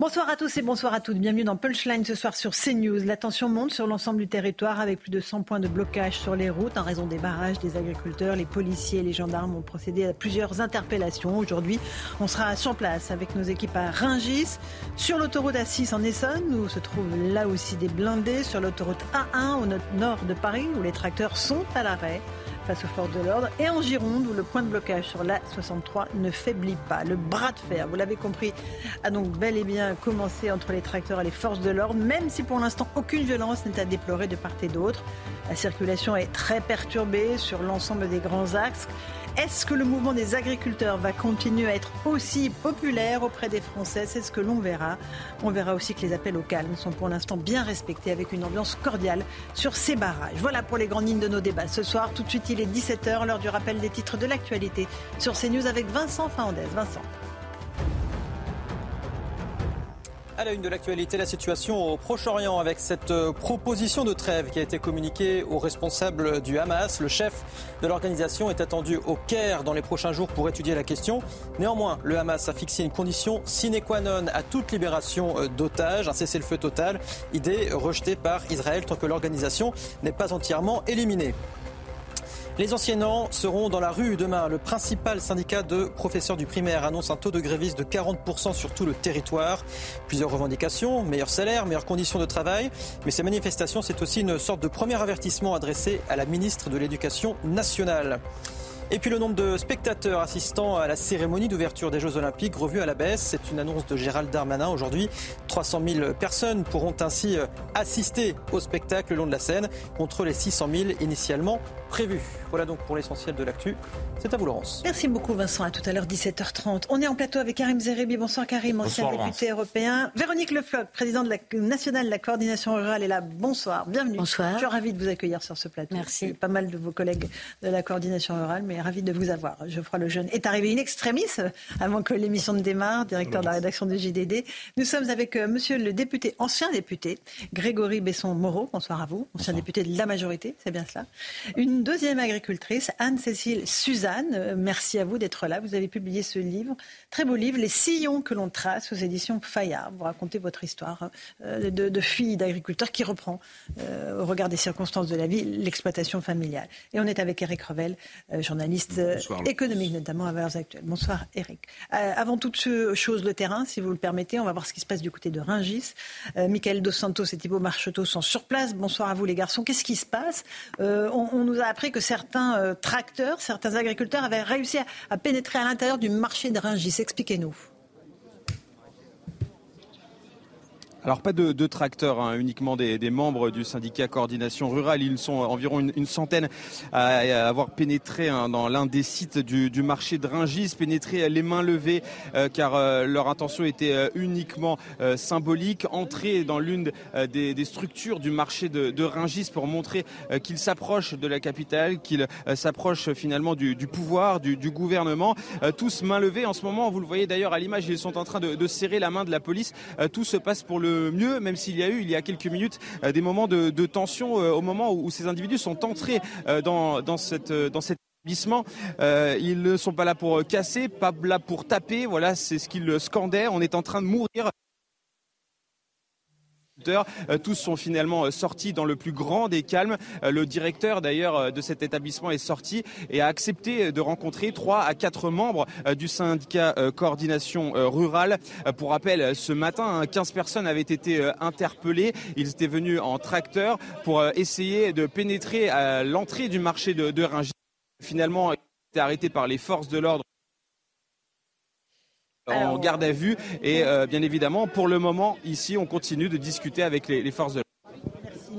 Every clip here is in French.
Bonsoir à tous et bonsoir à toutes. Bienvenue dans Punchline ce soir sur CNews. La tension monte sur l'ensemble du territoire avec plus de 100 points de blocage sur les routes en raison des barrages des agriculteurs. Les policiers et les gendarmes ont procédé à plusieurs interpellations. Aujourd'hui, on sera sur place avec nos équipes à Ringis. Sur l'autoroute A6 en Essonne, où se trouvent là aussi des blindés. Sur l'autoroute A1 au nord de Paris, où les tracteurs sont à l'arrêt face aux forces de l'ordre. Et en Gironde, où le point de blocage sur la 63 ne faiblit pas. Le bras de fer, vous l'avez compris, a donc bel et bien commencé entre les tracteurs et les forces de l'ordre, même si pour l'instant aucune violence n'est à déplorer de part et d'autre. La circulation est très perturbée sur l'ensemble des grands axes. Est-ce que le mouvement des agriculteurs va continuer à être aussi populaire auprès des Français? C'est ce que l'on verra. On verra aussi que les appels au calme sont pour l'instant bien respectés avec une ambiance cordiale sur ces barrages. Voilà pour les grandes lignes de nos débats. Ce soir, tout de suite, il est 17h, l'heure du rappel des titres de l'actualité sur CNews avec Vincent Fernandez. Vincent. À la une de l'actualité, la situation au Proche-Orient avec cette euh, proposition de trêve qui a été communiquée aux responsables du Hamas. Le chef de l'organisation est attendu au Caire dans les prochains jours pour étudier la question. Néanmoins, le Hamas a fixé une condition sine qua non à toute libération euh, d'otages, un cessez-le-feu total, idée rejetée par Israël tant que l'organisation n'est pas entièrement éliminée. Les enseignants seront dans la rue demain. Le principal syndicat de professeurs du primaire annonce un taux de grévistes de 40% sur tout le territoire. Plusieurs revendications, meilleur salaire, meilleures conditions de travail. Mais ces manifestations, c'est aussi une sorte de premier avertissement adressé à la ministre de l'Éducation nationale. Et puis le nombre de spectateurs assistant à la cérémonie d'ouverture des Jeux Olympiques revu à la baisse. C'est une annonce de Gérald Darmanin aujourd'hui. 300 000 personnes pourront ainsi assister au spectacle le long de la scène contre les 600 000 initialement prévus. Voilà donc pour l'essentiel de l'actu. C'est à vous Laurence. Merci beaucoup Vincent. À tout à l'heure 17h30. On est en plateau avec Karim Zerebi. Bonsoir Karim, ancien Bonsoir, député européen. Véronique Lefloc, présidente de la nationale de la coordination rurale est là. Bonsoir, bienvenue. Bonsoir. Je suis ravie de vous accueillir sur ce plateau. Merci. Pas mal de vos collègues de la coordination rurale, mais ravie de vous avoir. Geoffroy Lejeune est arrivé in extremis avant que l'émission ne démarre, directeur de la rédaction du JDD. Nous sommes avec euh, monsieur le député, ancien député, Grégory Besson-Moreau. Bonsoir à vous, ancien député de la majorité, c'est bien cela. Une deuxième agricultrice, Anne-Cécile Suzanne. Euh, Merci à vous d'être là. Vous avez publié ce livre, très beau livre, Les sillons que l'on trace aux éditions Fayard. Vous racontez votre histoire euh, de, de fille d'agriculteur qui reprend, euh, au regard des circonstances de la vie, l'exploitation familiale. Et on est avec Eric Revel, euh, journaliste économique, notamment à Valeurs Actuelles. Bonsoir Eric. Euh, avant toute chose, le terrain, si vous le permettez, on va voir ce qui se passe du côté de Ringis. Michael Dos Santos et Thibaut Marcheteau sont sur place. Bonsoir à vous les garçons. Qu'est-ce qui se passe? On, on nous a appris que certains euh, tracteurs, certains agriculteurs avaient réussi à, à pénétrer à l'intérieur du marché de Ringis. Expliquez-nous. Alors pas de, de tracteurs, hein, uniquement des, des membres du syndicat coordination rurale. Ils sont environ une, une centaine à, à avoir pénétré hein, dans l'un des sites du, du marché de Ringis, pénétré les mains levées euh, car euh, leur intention était euh, uniquement euh, symbolique, entrer dans l'une euh, des, des structures du marché de, de Ringis pour montrer euh, qu'ils s'approchent de la capitale, qu'ils euh, s'approchent finalement du, du pouvoir, du, du gouvernement. Euh, tous mains levées en ce moment, vous le voyez d'ailleurs à l'image, ils sont en train de, de serrer la main de la police. Euh, tout se passe pour le mieux, même s'il y a eu, il y a quelques minutes, euh, des moments de, tension euh, au moment où, ces individus sont entrés euh, dans, cet établissement. Ils ne sont pas là pour casser, pas là pour taper. Voilà, c'est ce qu'ils scandaient. On est en train de mourir. Euh, Tous sont finalement euh, sortis dans le plus grand des calmes. Euh, Le directeur d'ailleurs de cet établissement est sorti et a accepté de rencontrer trois à quatre membres du syndicat coordination rurale. Pour rappel, ce matin, hein, 15 personnes avaient été interpellées. Ils étaient venus en tracteur pour essayer de pénétrer à l'entrée du marché de, de. Finalement, ils été arrêtés par les forces de l'ordre en Alors- garde à vue et euh, bien évidemment pour le moment ici on continue de discuter avec les, les forces de l'ordre.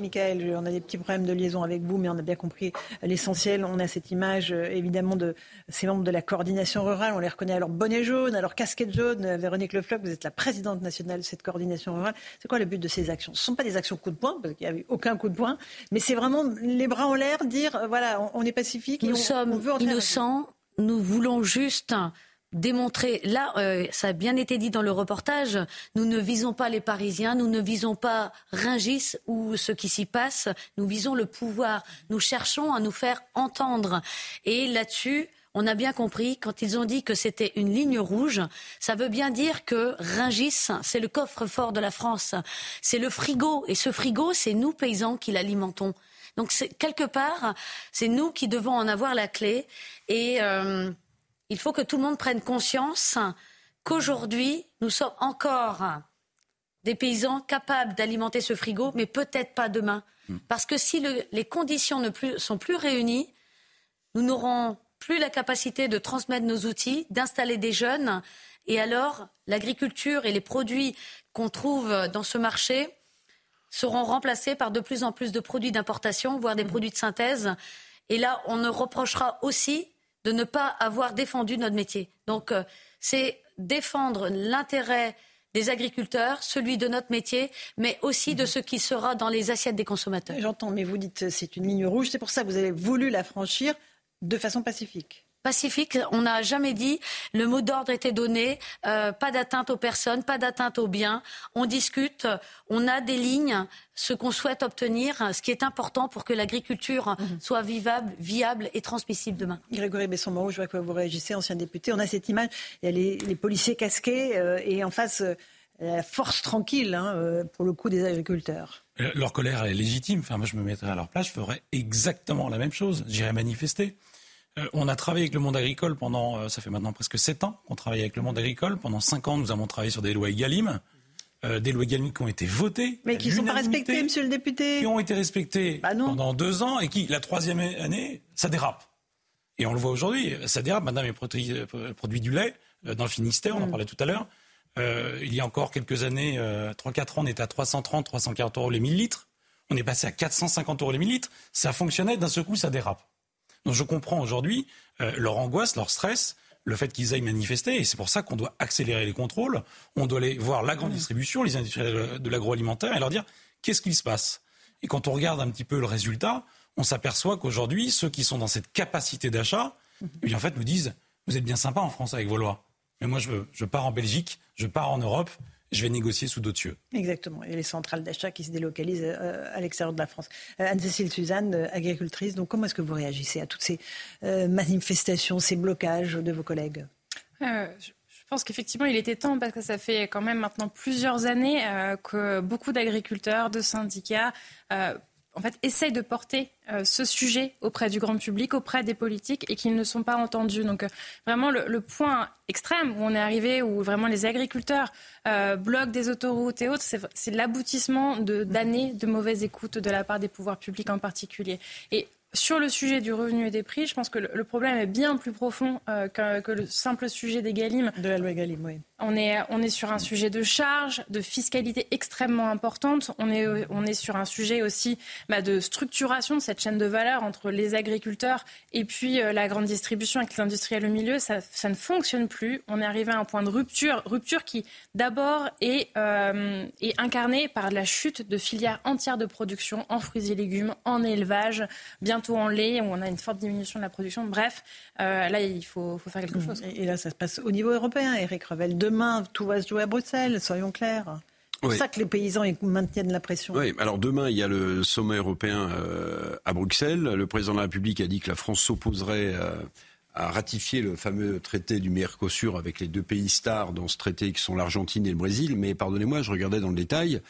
Michael. On a des petits problèmes de liaison avec vous, mais on a bien compris l'essentiel. On a cette image, euh, évidemment, de ces membres de la coordination rurale. On les reconnaît à leur bonnet jaune, à leur casquette jaune. Véronique Lefloc, vous êtes la présidente nationale de cette coordination rurale. C'est quoi le but de ces actions? Ce ne sont pas des actions coup de poing, parce qu'il n'y a eu aucun coup de poing, mais c'est vraiment les bras en l'air, dire, euh, voilà, on, est pacifique. Nous sommes innocents. Nous voulons juste démontrer, là, euh, ça a bien été dit dans le reportage, nous ne visons pas les Parisiens, nous ne visons pas Ringis ou ce qui s'y passe, nous visons le pouvoir. Nous cherchons à nous faire entendre. Et là-dessus, on a bien compris, quand ils ont dit que c'était une ligne rouge, ça veut bien dire que Ringis, c'est le coffre-fort de la France. C'est le frigo. Et ce frigo, c'est nous, paysans, qui l'alimentons. Donc, quelque part, c'est nous qui devons en avoir la clé. Et euh, il faut que tout le monde prenne conscience qu'aujourd'hui, nous sommes encore des paysans capables d'alimenter ce frigo, mais peut-être pas demain. Hmm. Parce que si les conditions ne sont plus réunies, nous n'aurons plus la capacité de transmettre nos outils, d'installer des jeunes. Et alors, l'agriculture et les produits qu'on trouve dans ce marché seront remplacés par de plus en plus de produits d'importation, voire des hmm. produits de synthèse. Et là, on ne reprochera aussi de ne pas avoir défendu notre métier. Donc, euh, c'est défendre l'intérêt des agriculteurs, celui de notre métier, mais aussi de ce qui sera dans les assiettes des consommateurs. J'entends, mais vous dites c'est une ligne rouge, c'est pour ça que vous avez voulu la franchir de façon pacifique pacifique. On n'a jamais dit le mot d'ordre était donné, euh, pas d'atteinte aux personnes, pas d'atteinte aux biens. On discute, on a des lignes, ce qu'on souhaite obtenir, ce qui est important pour que l'agriculture mhm. soit vivable, viable et transmissible demain. Grégory Besson-Moreau, je vois que vous réagissez, ancien député. On a cette image, il y a les, policiers casqués euh, et en face euh, la force tranquille, hein, pour le coup, des agriculteurs. Leur colère est légitime. Enfin, moi, je me mettrais à leur place, je ferais exactement la même chose. J'irais manifester. Euh, on a travaillé avec le monde agricole pendant, euh, ça fait maintenant presque sept ans qu'on travaille avec le monde agricole. Pendant cinq ans, nous avons travaillé sur des lois EGalim. Euh, des lois EGalim qui ont été votées. Mais qui ne sont pas respectées, monsieur le député. Qui ont été respectées bah pendant deux ans et qui, la troisième année, ça dérape. Et on le voit aujourd'hui, ça dérape. Madame est produit, produit du lait dans le Finistère, on en mm. parlait tout à l'heure. il y a encore quelques années, 3-4 ans, on était à 330, 340 euros les 1000 litres. On est passé à 450 euros les 1000 litres. Ça fonctionnait, d'un seul coup, ça dérape. Donc je comprends aujourd'hui euh, leur angoisse, leur stress, le fait qu'ils aillent manifester, et c'est pour ça qu'on doit accélérer les contrôles, on doit aller voir la grande mmh. distribution, les industriels de l'agroalimentaire, et leur dire qu'est-ce qu'il se passe? Et quand on regarde un petit peu le résultat, on s'aperçoit qu'aujourd'hui, ceux qui sont dans cette capacité d'achat, mmh. eh en fait, nous disent, vous êtes bien sympa en France avec vos lois, mais moi, je, je pars en Belgique, je pars en Europe, je vais négocier sous d'autres cieux. Exactement. Et les centrales d'achat qui se délocalisent euh, à l'extérieur de la France. Euh, Anne-Cécile Suzanne, euh, agricultrice, donc comment est-ce que vous réagissez à toutes ces manifestations, ces blocages de vos collègues? Je pense qu'effectivement, il était temps, parce que ça fait quand même maintenant plusieurs années que beaucoup d'agriculteurs, de syndicats en fait, essayent de porter euh, ce sujet auprès du grand public, auprès des politiques, et qu'ils ne sont pas entendus. Donc, euh, vraiment, le, point extrême où on est arrivé, où vraiment les agriculteurs euh, bloquent des autoroutes et autres, c'est l'aboutissement d'années de, mauvaise écoute de la part des pouvoirs publics en particulier. Et sur le sujet du revenu et des prix, je pense que le, problème est bien plus profond que, que, le simple sujet des Galim. De la loi Galim, oui. On est, on est sur un sujet de charge, de fiscalité extrêmement importante. On est, on est sur un sujet aussi bah, de structuration de cette chaîne de valeur entre les agriculteurs et puis euh, la grande distribution avec les industriels au milieu. Ça, ça, ne fonctionne plus. On est arrivé à un point de rupture, rupture qui d'abord est, euh, est incarnée par la chute de filières entières de production en fruits et légumes, en élevage, bientôt en lait, où on a une forte diminution de la production. Bref, euh, là, il faut, faut, faire quelque chose. Et, là, ça se passe au niveau européen, Eric Revel demain, tout va se jouer à Bruxelles, soyons clairs. C'est pour ça que les paysans maintiennent la pression. Oui, alors demain, il y a le sommet européen euh, à Bruxelles. Le président de la République a dit que la France s'opposerait euh, à ratifier le fameux traité du Mercosur avec les deux pays stars dans ce traité qui sont l'Argentine et le Brésil. Mais pardonnez-moi, je regardais dans le détail.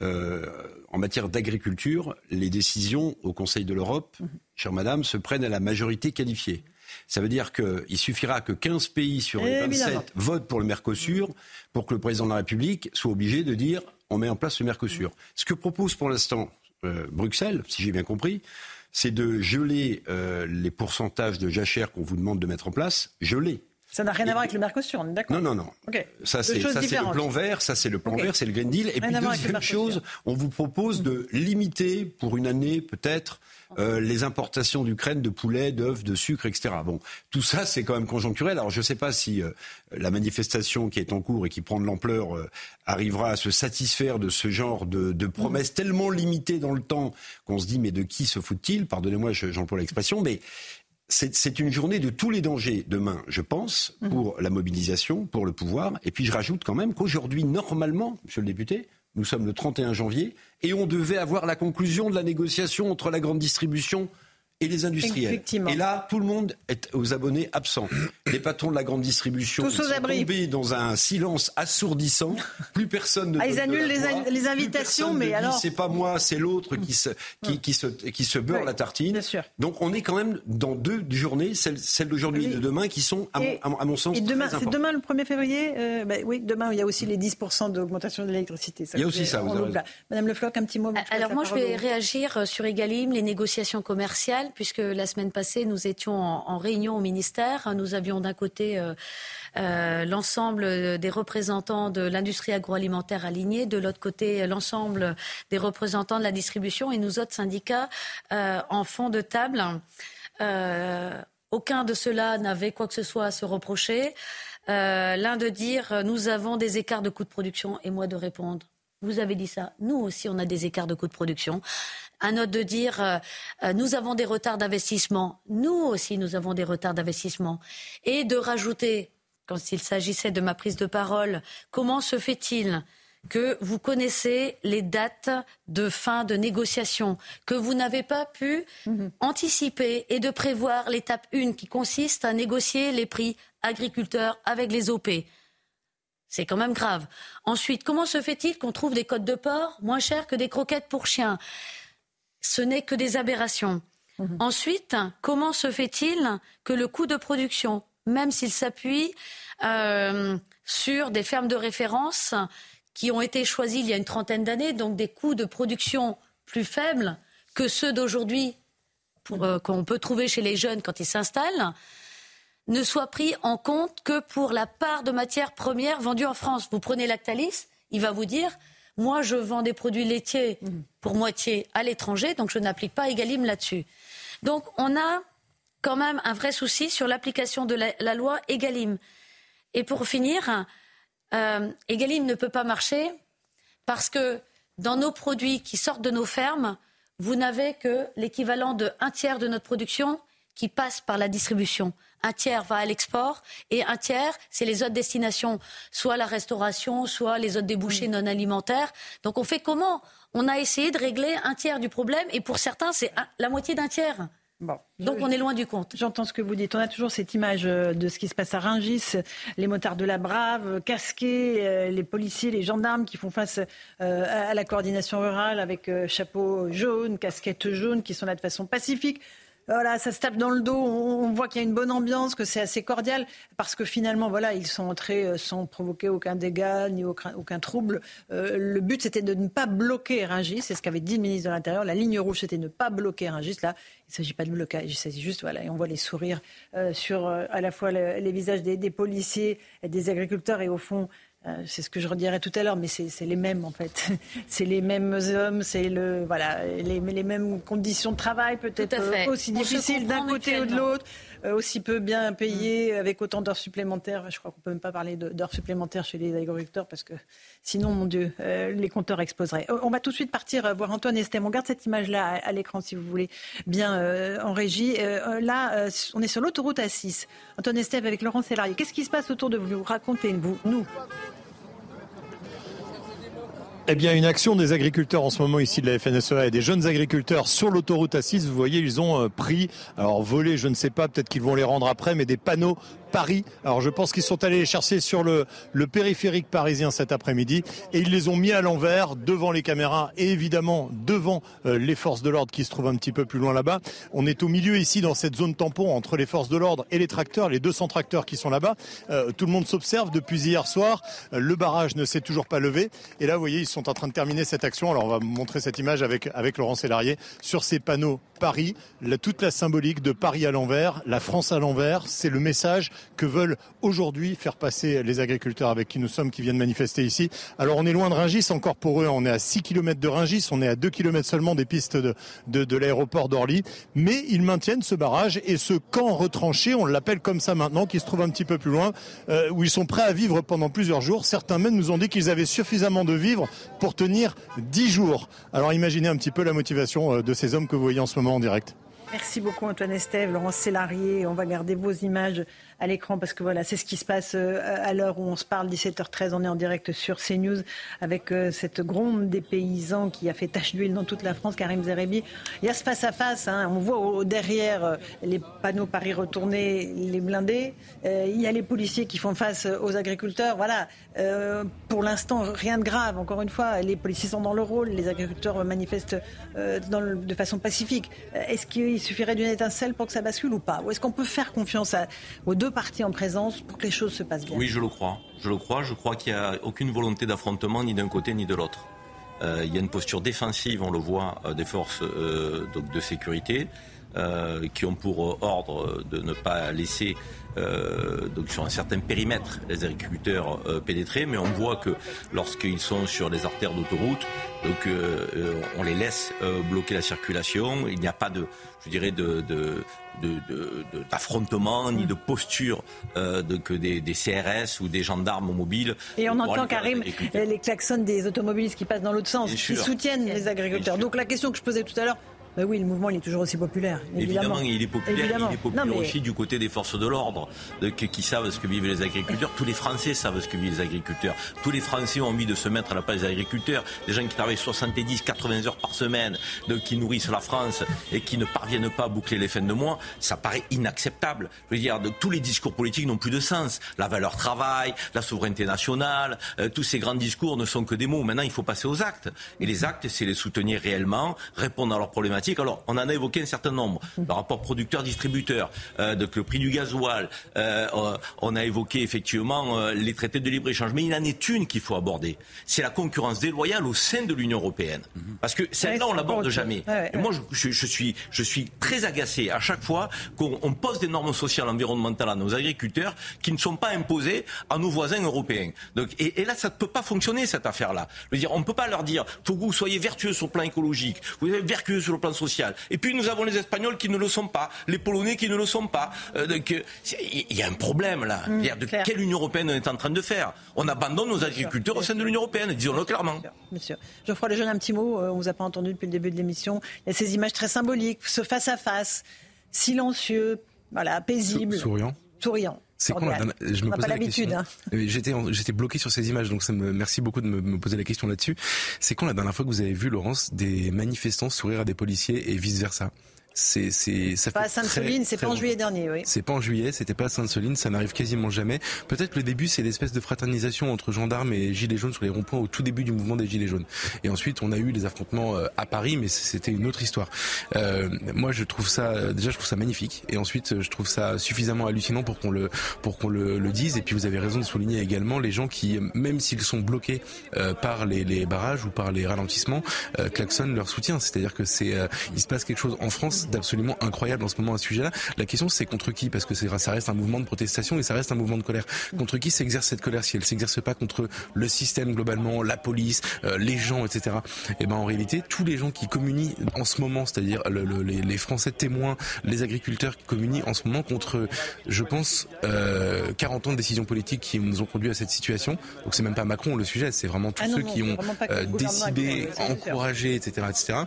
Euh, en matière d'agriculture, les décisions au Conseil de l'Europe, mhm. chère madame, se prennent à la majorité qualifiée. Ça veut dire qu'il suffira que 15 pays sur les 27 votent pour le Mercosur pour que le président de la République soit obligé de dire on met en place le Mercosur. Ce que propose pour l'instant euh, Bruxelles, si j'ai bien compris, c'est de geler euh, les pourcentages de jachères qu'on vous demande de mettre en place, geler. Ça n'a rien à voir avec le Mercosur, on est d'accord Non, non, non. Ça, c'est le plan vert, ça, c'est le plan vert, c'est le Green Deal. Et puis, deuxième chose, on vous propose de limiter pour une année, peut-être, euh, les importations d'Ukraine de poulet, d'œufs, de sucre, etc. Bon, tout ça, c'est quand même conjoncturel. Alors, je ne sais pas si euh, la manifestation qui est en cours et qui prend de l'ampleur euh, arrivera à se satisfaire de ce genre de, de promesses tellement limitées dans le temps qu'on se dit, mais de qui se fout-il Pardonnez-moi, j'emploie l'expression, mais c'est une journée de tous les dangers demain, je pense, mhm. pour la mobilisation, pour le pouvoir. Et puis je rajoute quand même qu'aujourd'hui, normalement, monsieur le député, nous sommes le 31 janvier, et on devait avoir la conclusion de la négociation entre la grande distribution et les industriels. Et là, tout le monde est aux abonnés absents. Les patrons de la grande distribution sont tombés dans un silence assourdissant. Plus personne ne. Ah, ils annulent les, invitations, mais alors. C'est pas moi, c'est l'autre qui se qui, qui, se qui se beurre la tartine. Bien sûr. Donc on est quand même dans deux journées, celle, celle d'aujourd'hui et de demain, qui sont à, mon, à mon, sens. Et demain, c'est demain le 1er février. Euh, bah, oui, demain il y a aussi les 10% d'augmentation de l'électricité. Il y a aussi ça. Vous avez... Madame Le Floch, un petit mot. Alors moi, je vais réagir sur Egalim, les négociations commerciales puisque la semaine passée, nous étions en, réunion au ministère. Nous avions d'un côté euh, euh, l'ensemble des représentants de l'industrie agroalimentaire alignée, de l'autre côté l'ensemble des représentants de la distribution et nous autres syndicats euh, en fond de table. aucun de ceux-là n'avait quoi que ce soit à se reprocher. L'un de dire nous avons des écarts de coûts de production et moi de répondre vous avez dit ça. Nous aussi, on a des écarts de coûts de production. Un autre de dire, euh, euh, nous avons des retards d'investissement. Nous aussi, nous avons des retards d'investissement. Et de rajouter, quand il s'agissait de ma prise de parole, comment se fait-il que vous connaissez les dates de fin de négociation, que vous n'avez pas pu mhm. anticiper et de prévoir l'étape 1 qui consiste à négocier les prix agriculteurs avec les OP. C'est quand même grave. Ensuite, comment se fait-il qu'on trouve des côtes de porc moins chères que des croquettes pour chiens? Ce n'est que des aberrations. Mhm. Ensuite, comment se fait-il que le coût de production, même s'il s'appuie euh, sur des fermes de référence qui ont été choisies il y a une trentaine d'années, donc des coûts de production plus faibles que ceux d'aujourd'hui euh, qu'on peut trouver chez les jeunes quand ils s'installent, ne soit pris en compte que pour la part de matières premières vendues en France? Vous prenez Lactalis, il va vous dire moi, je vends des produits laitiers pour moitié à l'étranger, donc je n'applique pas Egalim là-dessus. Donc, on a quand même un vrai souci sur l'application de la, loi Egalim. Et pour finir, euh, Egalim ne peut pas marcher parce que dans nos produits qui sortent de nos fermes, vous n'avez que l'équivalent de un tiers de notre production qui passe par la distribution un tiers va à l'export et un tiers, c'est les autres destinations, soit la restauration, soit les autres débouchés mm. non alimentaires. Donc on fait comment? On a essayé de régler un tiers du problème et pour certains, c'est la moitié d'un tiers. Donc on est loin du compte. J'entends ce que vous dites. On a toujours cette image euh, de ce qui se passe à Rungis, les motards de la Brave, casqués, euh, les policiers, les gendarmes qui font face euh, à la coordination rurale avec chapeau jaune, casquette jaune, qui sont là de façon pacifique voilà, ça se tape dans le dos. On, voit qu'il y a une bonne ambiance, que c'est assez cordial, parce que finalement, voilà, ils sont entrés euh, sans provoquer aucun dégât ni aucun, aucun trouble. Euh, le but, c'était de ne pas bloquer Rungis. C'est ce qu'avait dit le ministre de l'Intérieur. La ligne rouge, c'était ne pas bloquer Rungis. Là, il ne s'agit pas de blocage. Il s'agit juste, voilà, et on voit les sourires euh, sur à la fois les visages des, des policiers et des agriculteurs, et au fond, euh, c'est ce que je redirais tout à l'heure, mais c'est les mêmes en fait. c'est les mêmes hommes, c'est le voilà les, les, mêmes conditions de travail peut-être euh, aussi difficiles d'un côté ou de l'autre, euh, aussi peu bien payés mm. avec autant d'heures supplémentaires. Je crois qu'on peut même pas parler d'heures supplémentaires chez les agriculteurs parce que sinon, mon Dieu, les compteurs exploseraient. On va tout de suite partir voir Antoine Estem. On garde cette image-là à, l'écran si vous voulez bien en régie. là, on est sur l'autoroute A6. Antoine Estem avec Laurent Sélarié. Qu'est-ce qui se passe autour de vous? Racontez-nous. Nous. Eh bien, une action des agriculteurs en ce moment ici de la FNSEA et des jeunes agriculteurs sur l'autoroute A6. Vous voyez, ils ont euh, pris, alors volé, je ne sais pas, peut-être qu'ils vont les rendre après, mais des panneaux Paris. Alors je pense qu'ils sont allés les chercher sur le, périphérique parisien cet après-midi et ils les ont mis à l'envers devant les caméras et évidemment devant euh, les forces de l'ordre qui se trouvent un petit peu plus loin là-bas. On est au milieu ici dans cette zone tampon entre les forces de l'ordre et les tracteurs, les 200 tracteurs qui sont là-bas. Euh, tout le monde s'observe depuis hier soir. Euh, le barrage ne s'est toujours pas levé et là vous voyez ils sont en train de terminer cette action. Alors on va montrer cette image avec, avec Laurent Sélarié sur ces panneaux Paris, toute la symbolique de Paris à l'envers, la France à l'envers. C'est le message que veulent aujourd'hui faire passer les agriculteurs avec qui nous sommes, qui viennent manifester ici. Alors on est loin de Ringis encore pour eux. On est à 6 km de Ringis, on est à 2 km seulement des pistes de, de, l'aéroport d'Orly. Mais ils maintiennent ce barrage et ce camp retranché, on l'appelle comme ça maintenant, qui se trouve un petit peu plus loin, euh, où ils sont prêts à vivre pendant plusieurs jours. Certains même nous ont dit qu'ils avaient suffisamment de vivres pour tenir 10 jours. Alors imaginez un petit peu la motivation euh, de ces hommes que vous voyez en ce moment en direct. Merci beaucoup Antoine Estève, Laurent Sélarié. On va garder vos images à l'écran parce que voilà, c'est ce qui se passe euh, à l'heure où on se parle, 17h13. On est en direct sur CNews avec euh, cette gronde des paysans qui a fait tache d'huile dans toute la France, Karim Zerebi. Il y a ce face-à-face, hein. on voit derrière euh, les panneaux Paris retournés, les blindés. il y a les policiers qui font face aux agriculteurs. Voilà, pour l'instant, rien de grave. Encore une fois, les policiers sont dans le rôle, les agriculteurs manifestent de façon pacifique. Suffirait d'une étincelle pour que ça bascule ou pas Ou est-ce qu'on peut faire confiance aux deux partis en présence pour que les choses se passent bien? Oui, je le crois. Je le crois. Je crois qu'il n'y a aucune volonté d'affrontement ni d'un côté ni de l'autre. Euh, il y a une posture défensive, on le voit, euh, des forces euh, de sécurité qui ont pour ordre de ne pas laisser donc sur un certain périmètre les agriculteurs pénétrer, mais on voit que lorsqu'ils sont sur les artères d'autoroute, donc on les laisse bloquer la circulation. Il n'y a pas de, je dirais, de, de d'affrontement, ni de posture euh, de, que des, CRS ou des gendarmes mobiles. Et on entend, Karim, les klaxons des automobilistes qui passent dans l'autre sens, qui soutiennent les agriculteurs. Donc la question que je posais tout à l'heure, bah oui, le mouvement, il est toujours aussi populaire. Évidemment, il est populaire. Il est populaire aussi du côté des forces de l'ordre, qui savent ce que vivent les agriculteurs. Tous les Français savent ce que vivent les agriculteurs. Tous les Français ont envie de se mettre à la place des agriculteurs. Des gens qui travaillent 70, 80 heures par semaine, qui nourrissent la France et qui ne parviennent pas à boucler les fins de mois, ça paraît inacceptable. Je veux dire, tous les discours politiques n'ont plus de sens. La valeur travail, la souveraineté nationale, euh, tous ces grands discours ne sont que des mots. Maintenant, il faut passer aux actes. Et les actes, c'est les soutenir réellement, répondre à leurs problématiques alors, on en a évoqué un certain nombre. Le rapport producteur-distributeur, euh, le prix du gasoil. Euh, on a évoqué effectivement euh, les traités de libre-échange. Mais il en est une qu'il faut aborder. C'est la concurrence déloyale au sein de l'Union européenne. Parce que celle-là, on l'aborde jamais. Et moi, je, suis, je suis très agacé à chaque fois qu'on pose des normes sociales, environnementales à nos agriculteurs qui ne sont pas imposées à nos voisins européens. Donc, et, là, ça ne peut pas fonctionner, cette affaire-là. Je veux dire, on ne peut pas leur dire, faut que vous soyez vertueux sur le plan écologique, vous êtes vertueux sur le plan social. Et puis nous avons les Espagnols qui ne le sont pas, les Polonais qui ne le sont pas. Euh, il y a un problème là. Mmh, de quelle Union européenne on est en train de faire? On abandonne nos agriculteurs au sein de l'Union européenne, disons-le clairement. Monsieur, Geoffroy Lejeune, un petit mot. Euh, on vous a pas entendu depuis le début de l'émission. Il y a ces images très symboliques, ce face à face, silencieux, voilà, paisible, souriant. Souriant. C'est quand la Je me posais la question. Hein. J'étais j'étais bloqué sur ces images, donc ça me merci beaucoup de me, poser la question là-dessus. C'est quand la dernière fois que vous avez vu Laurence des manifestants sourire à des policiers et vice versa c'est ça pas à Sainte-Soline, c'est pas en juillet dernier, oui. C'est pas en juillet, c'était pas à Sainte-Soline, ça n'arrive quasiment jamais. Peut-être le début, c'est l'espèce de fraternisation entre gendarmes et gilets jaunes sur les ronds-points au tout début du mouvement des gilets jaunes. Et ensuite, on a eu les affrontements euh, à Paris, mais c'était une autre histoire. Euh, moi, je trouve ça déjà, je trouve ça magnifique, et ensuite, je trouve ça suffisamment hallucinant pour qu'on le pour qu'on le, le, dise. Et puis, vous avez raison de souligner également les gens qui, même s'ils sont bloqués euh, par les, les, barrages ou par les ralentissements, euh, klaxonnent leur soutien. C'est-à-dire que c'est euh, il se passe quelque chose en France d'absolument incroyable en ce moment à ce sujet-là. La question c'est contre qui? Parce que ça reste un mouvement de protestation et ça reste un mouvement de colère. Contre qui s'exerce cette colère si elle s'exerce pas contre le système globalement, la police, euh, les gens, etc. Et eh ben en réalité, tous les gens qui communient en ce moment, c'est-à-dire les, Français témoins, les agriculteurs qui communient en ce moment contre, je pense, euh, 40 ans de décisions politiques qui nous ont conduit à cette situation. Donc c'est même pas Macron le sujet, c'est vraiment tous ah ceux qui ont euh, décidé, encouragé, etc., etc.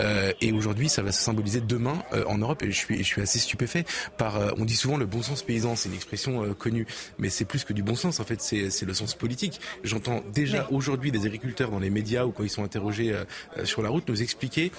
Euh, et aujourd'hui, ça va se symboliser demain euh, en Europe et je suis, je suis assez stupéfait par. Euh, on dit souvent le bon sens paysan, c'est une expression euh, connue, mais c'est plus que du bon sens. En fait, c'est le sens politique. J'entends déjà aujourd'hui des agriculteurs dans les médias ou quand ils sont interrogés sur la route nous expliquer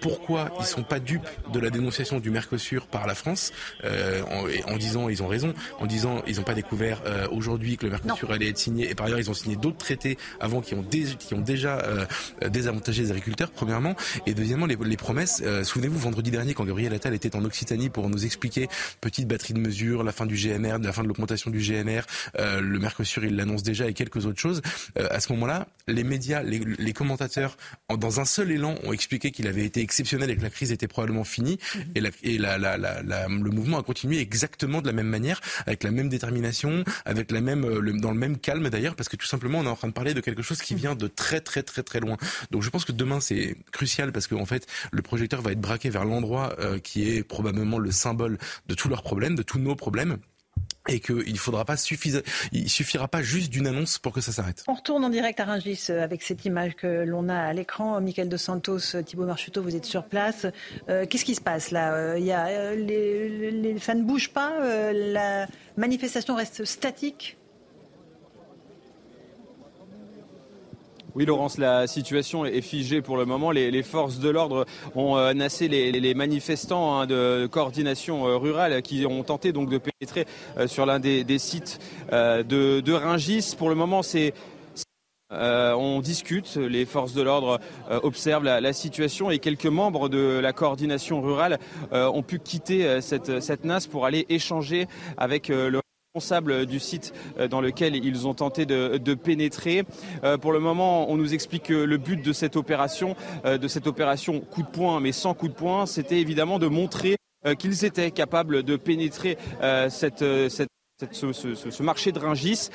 pourquoi ils sont pas dupes de la dénonciation du Mercosur par la France euh, en, en, disant ils ont raison, en disant ils n'ont pas découvert euh, aujourd'hui que le Mercosur allait être signé et par ailleurs ils ont signé d'autres traités avant qui ont, qui ont déjà euh, désavantagé les agriculteurs premièrement et deuxièmement les, les promesses. Souvenez-vous vendredi dernier quand Gabriel Attal était en Occitanie pour nous expliquer petite batterie de mesures, la fin du GNR, la fin de l'augmentation du GNR, euh, le Mercosur il l'annonce déjà et quelques autres choses. à ce moment-là, les médias, les, les commentateurs, en, dans un seul élan, ont expliqué qu'il avait été exceptionnel et que la crise était probablement finie. Mhm. Et, la, et la, la, le mouvement a continué exactement de la même manière, avec la même détermination, avec la même, dans le même calme d'ailleurs, parce que tout simplement, on est en train de parler de quelque chose qui mhm. vient de très très très très loin. Donc je pense que demain c'est crucial parce qu'en en fait le projecteur va être braqué vers l'endroit qui est probablement le symbole de tous leurs problèmes, de tous nos problèmes et qu'il faudra pas suffisa... il suffira pas juste d'une annonce pour que ça s'arrête. On retourne en direct à Rungis euh, avec cette image que l'on a à l'écran. Michael Dos Santos, euh, Thibault Marchuteau, vous êtes sur place. Euh, qu'est-ce qui se passe là? Il y a, les, les, ça ne bouge pas La manifestation reste statique? Oui, Laurence, la situation est figée pour le moment. Les, forces de l'ordre ont euh, nassé les, manifestants hein, de coordination euh, rurale qui ont tenté donc de pénétrer euh, sur l'un des, sites de, de Ringis. Pour le moment, c'est on discute, les forces de l'ordre observent la, situation et quelques membres de la coordination rurale ont pu quitter cette, cette NAS pour aller échanger avec le responsable du site euh, dans lequel ils ont tenté de, pénétrer. Euh, pour le moment, on nous explique que le but de cette opération, euh, de cette opération coup de poing, mais sans coup de poing, c'était évidemment de montrer qu'ils étaient capables de pénétrer cette, cette ce, marché de Ringis.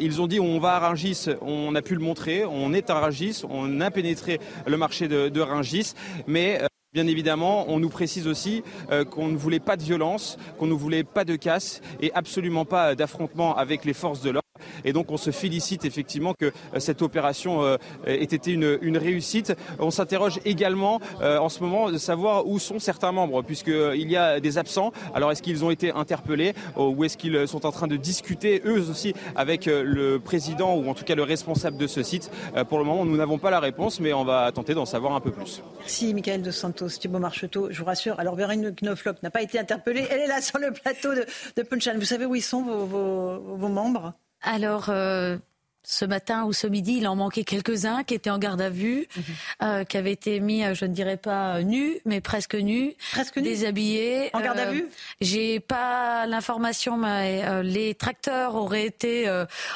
ils ont dit on va à Ringis, on a pu le montrer, on est à Ringis, on a pénétré le marché de, de Ringis, mais Bien évidemment, on nous précise aussi euh, qu'on ne voulait pas de violence, qu'on ne voulait pas de casse et absolument pas d'affrontement avec les forces de l'ordre. Et donc on se félicite effectivement que euh, cette opération euh, ait été une, réussite. On s'interroge également en ce moment de savoir où sont certains membres, puisqu'il y a des absents. Alors est-ce qu'ils ont été interpellés ou est-ce qu'ils sont en train de discuter eux aussi avec le président ou en tout cas le responsable de ce site? Pour le moment, nous n'avons pas la réponse, mais on va tenter d'en savoir un peu plus. Merci Michael de Santos. Thibault Marcheteau, je vous rassure. Alors, Véronique Knoflock n'a pas été interpellée. Elle est là sur le plateau de, de Punchline. Vous savez où ils sont, vos, membres? Alors, euh, ce matin ou ce midi, il en manquait quelques-uns qui étaient en garde à vue, mhm. euh, qui avaient été mis, euh, je ne dirais pas nus, mais presque nus, presque nus, déshabillés. En garde à vue? J'ai pas l'information, mais les tracteurs auraient été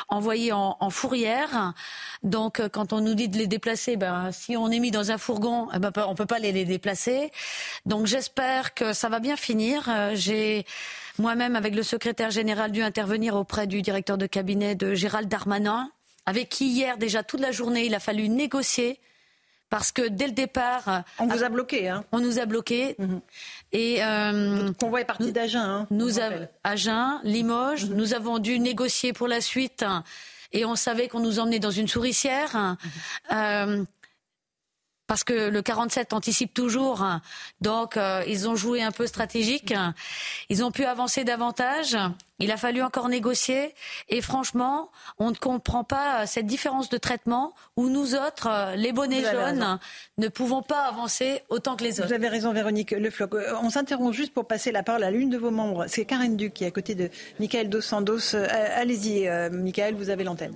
envoyés en, en, fourrière. Donc, quand on nous dit de les déplacer, ben, si on est mis dans un fourgon, eh ben, on peut pas les, les déplacer. Donc, j'espère que ça va bien finir. J'ai moi-même, avec le secrétaire général, dû intervenir auprès du directeur de cabinet de Gérald Darmanin avec qui hier déjà toute la journée il a fallu négocier parce que dès le départ, on vous a bloqué, hein On nous a bloqué. Mhm. Et euh, convoi est parti d'Agen. Hein, nous avons Agen, Limoges. Mhm. Nous avons dû négocier pour la suite, et on savait qu'on nous emmenait dans une souricière. Mhm. Euh, parce que le 47 anticipe toujours. Donc, euh, ils ont joué un peu stratégique. Ils ont pu avancer davantage. Il a fallu encore négocier. Et franchement, on ne comprend pas cette différence de traitement où nous autres, euh, les bonnets jaunes, ne pouvons pas avancer autant que les autres. Vous avez raison, Véronique Le Floc. Euh, on s'interrompt juste pour passer la parole à l'une de vos membres. C'est Karine Duc qui est à côté de Michael Dos Santos. Allez-y, Michael, vous avez l'antenne.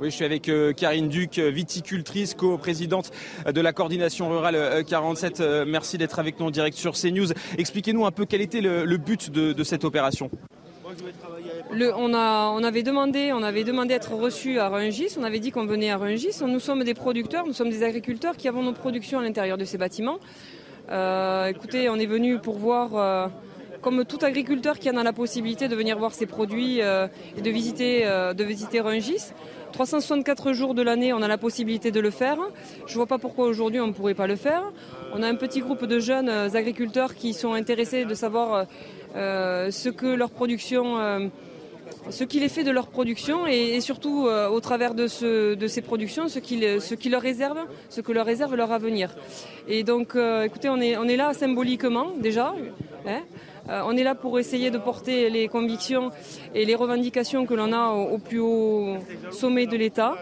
Oui, je suis avec euh, Karine Duc, euh, viticultrice, co-présidente de la coordination rurale 47. Euh, merci d'être avec nous en direct sur CNews. Expliquez-nous un peu quel était le, but de, cette opération. on, avait demandé, on avait demandé être reçu à Rungis. On avait dit qu'on venait à Rungis. Nous sommes des producteurs, nous sommes des agriculteurs qui avons nos productions à l'intérieur de ces bâtiments. écoutez, on est venu pour voir comme tout agriculteur qui en a la possibilité de venir voir ses produits et de visiter, de visiter Rungis. 364 jours de l'année, on a la possibilité de le faire. Je ne vois pas pourquoi aujourd'hui on ne pourrait pas le faire. On a un petit groupe de jeunes agriculteurs qui sont intéressés de savoir euh, ce que leur production, euh, ce qu'il est fait de leur production et, surtout euh, au travers de, ces productions, ce qui, leur réserve, ce que leur réserve leur avenir. Et donc, écoutez, on est, on est là symboliquement déjà. Hein. Euh, on est là pour essayer de porter les convictions et les revendications que l'on a au, plus haut sommet de l'État.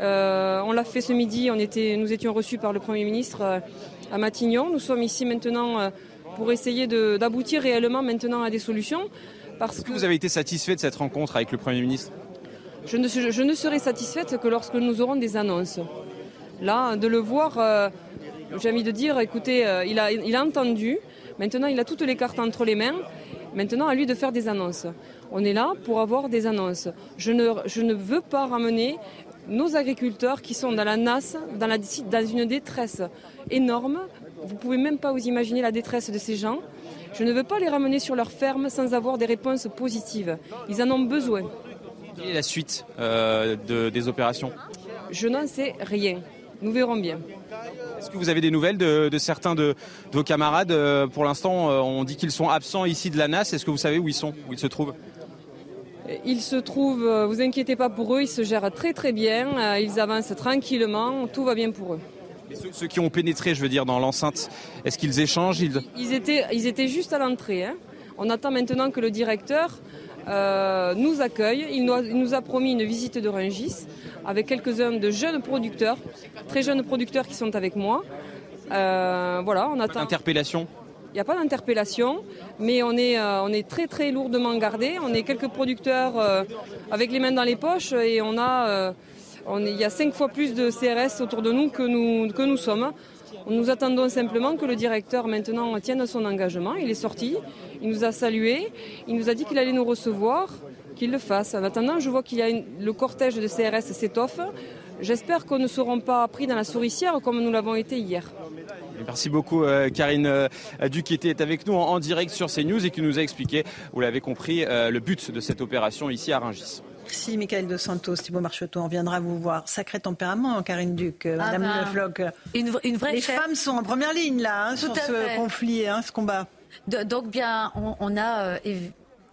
Euh, on l'a fait ce midi, nous étions reçus par le Premier ministre euh, à Matignon. Nous sommes ici maintenant pour essayer d'aboutir réellement maintenant à des solutions. Est-ce que, vous avez été satisfait de cette rencontre avec le Premier ministre? Je ne, serai satisfaite que lorsque nous aurons des annonces. Là, de le voir, j'ai envie de dire, écoutez, il a entendu, Maintenant, il a toutes les cartes entre les mains. Maintenant, à lui de faire des annonces. On est là pour avoir des annonces. Je ne, je ne veux pas ramener nos agriculteurs qui sont dans la NAS, dans, la, dans une détresse énorme. Vous ne pouvez même pas vous imaginer la détresse de ces gens. Je ne veux pas les ramener sur leur ferme sans avoir des réponses positives. Ils en ont besoin. Quelle est la suite euh, des opérations? Je n'en sais rien. Nous verrons bien. Est-ce que vous avez des nouvelles de, certains de, vos camarades euh, Pour l'instant, euh, on dit qu'ils sont absents ici de la NAS. Est-ce que vous savez où ils sont, où ils se trouvent? Ils se trouvent, vous inquiétez pas pour eux, ils se gèrent très très bien, ils avancent tranquillement, tout va bien pour eux. ceux, qui ont pénétré, je veux dire, dans l'enceinte, est-ce qu'ils échangent ils... étaient, ils étaient juste à l'entrée. Hein. On attend maintenant que le directeur euh, nous accueille. Il nous, a, promis une visite de Rungis avec quelques-uns de jeunes producteurs, très jeunes producteurs qui sont avec moi. Euh, voilà, on attend. Interpellation il n'y a pas d'interpellation, mais on est, euh, on est très très lourdement gardé. On est quelques producteurs avec les mains dans les poches et on a, il y a cinq fois plus de CRS autour de nous que nous, que nous sommes. Nous attendons simplement que le directeur maintenant tienne son engagement. Il est sorti, il nous a salué, il nous a dit qu'il allait nous recevoir, qu'il le fasse. En attendant, je vois qu'il y a le cortège de CRS s'étoffe. J'espère qu'on ne seront pas pris dans la souricière comme nous l'avons été hier. Merci beaucoup euh, Karine euh, Duc qui était avec nous en, direct sur CNews et qui nous a expliqué, vous l'avez compris, euh, le but de cette opération ici à Rungis. Merci Michael Dos Santos, Thibault Marcheteau. On viendra vous voir. Sacré tempérament, Karine Duc, ah Madame ben, Le Floch. Une, une, vraie Les femmes sont en première ligne là, hein, sur ce conflit, hein, ce combat. Donc bien, on, a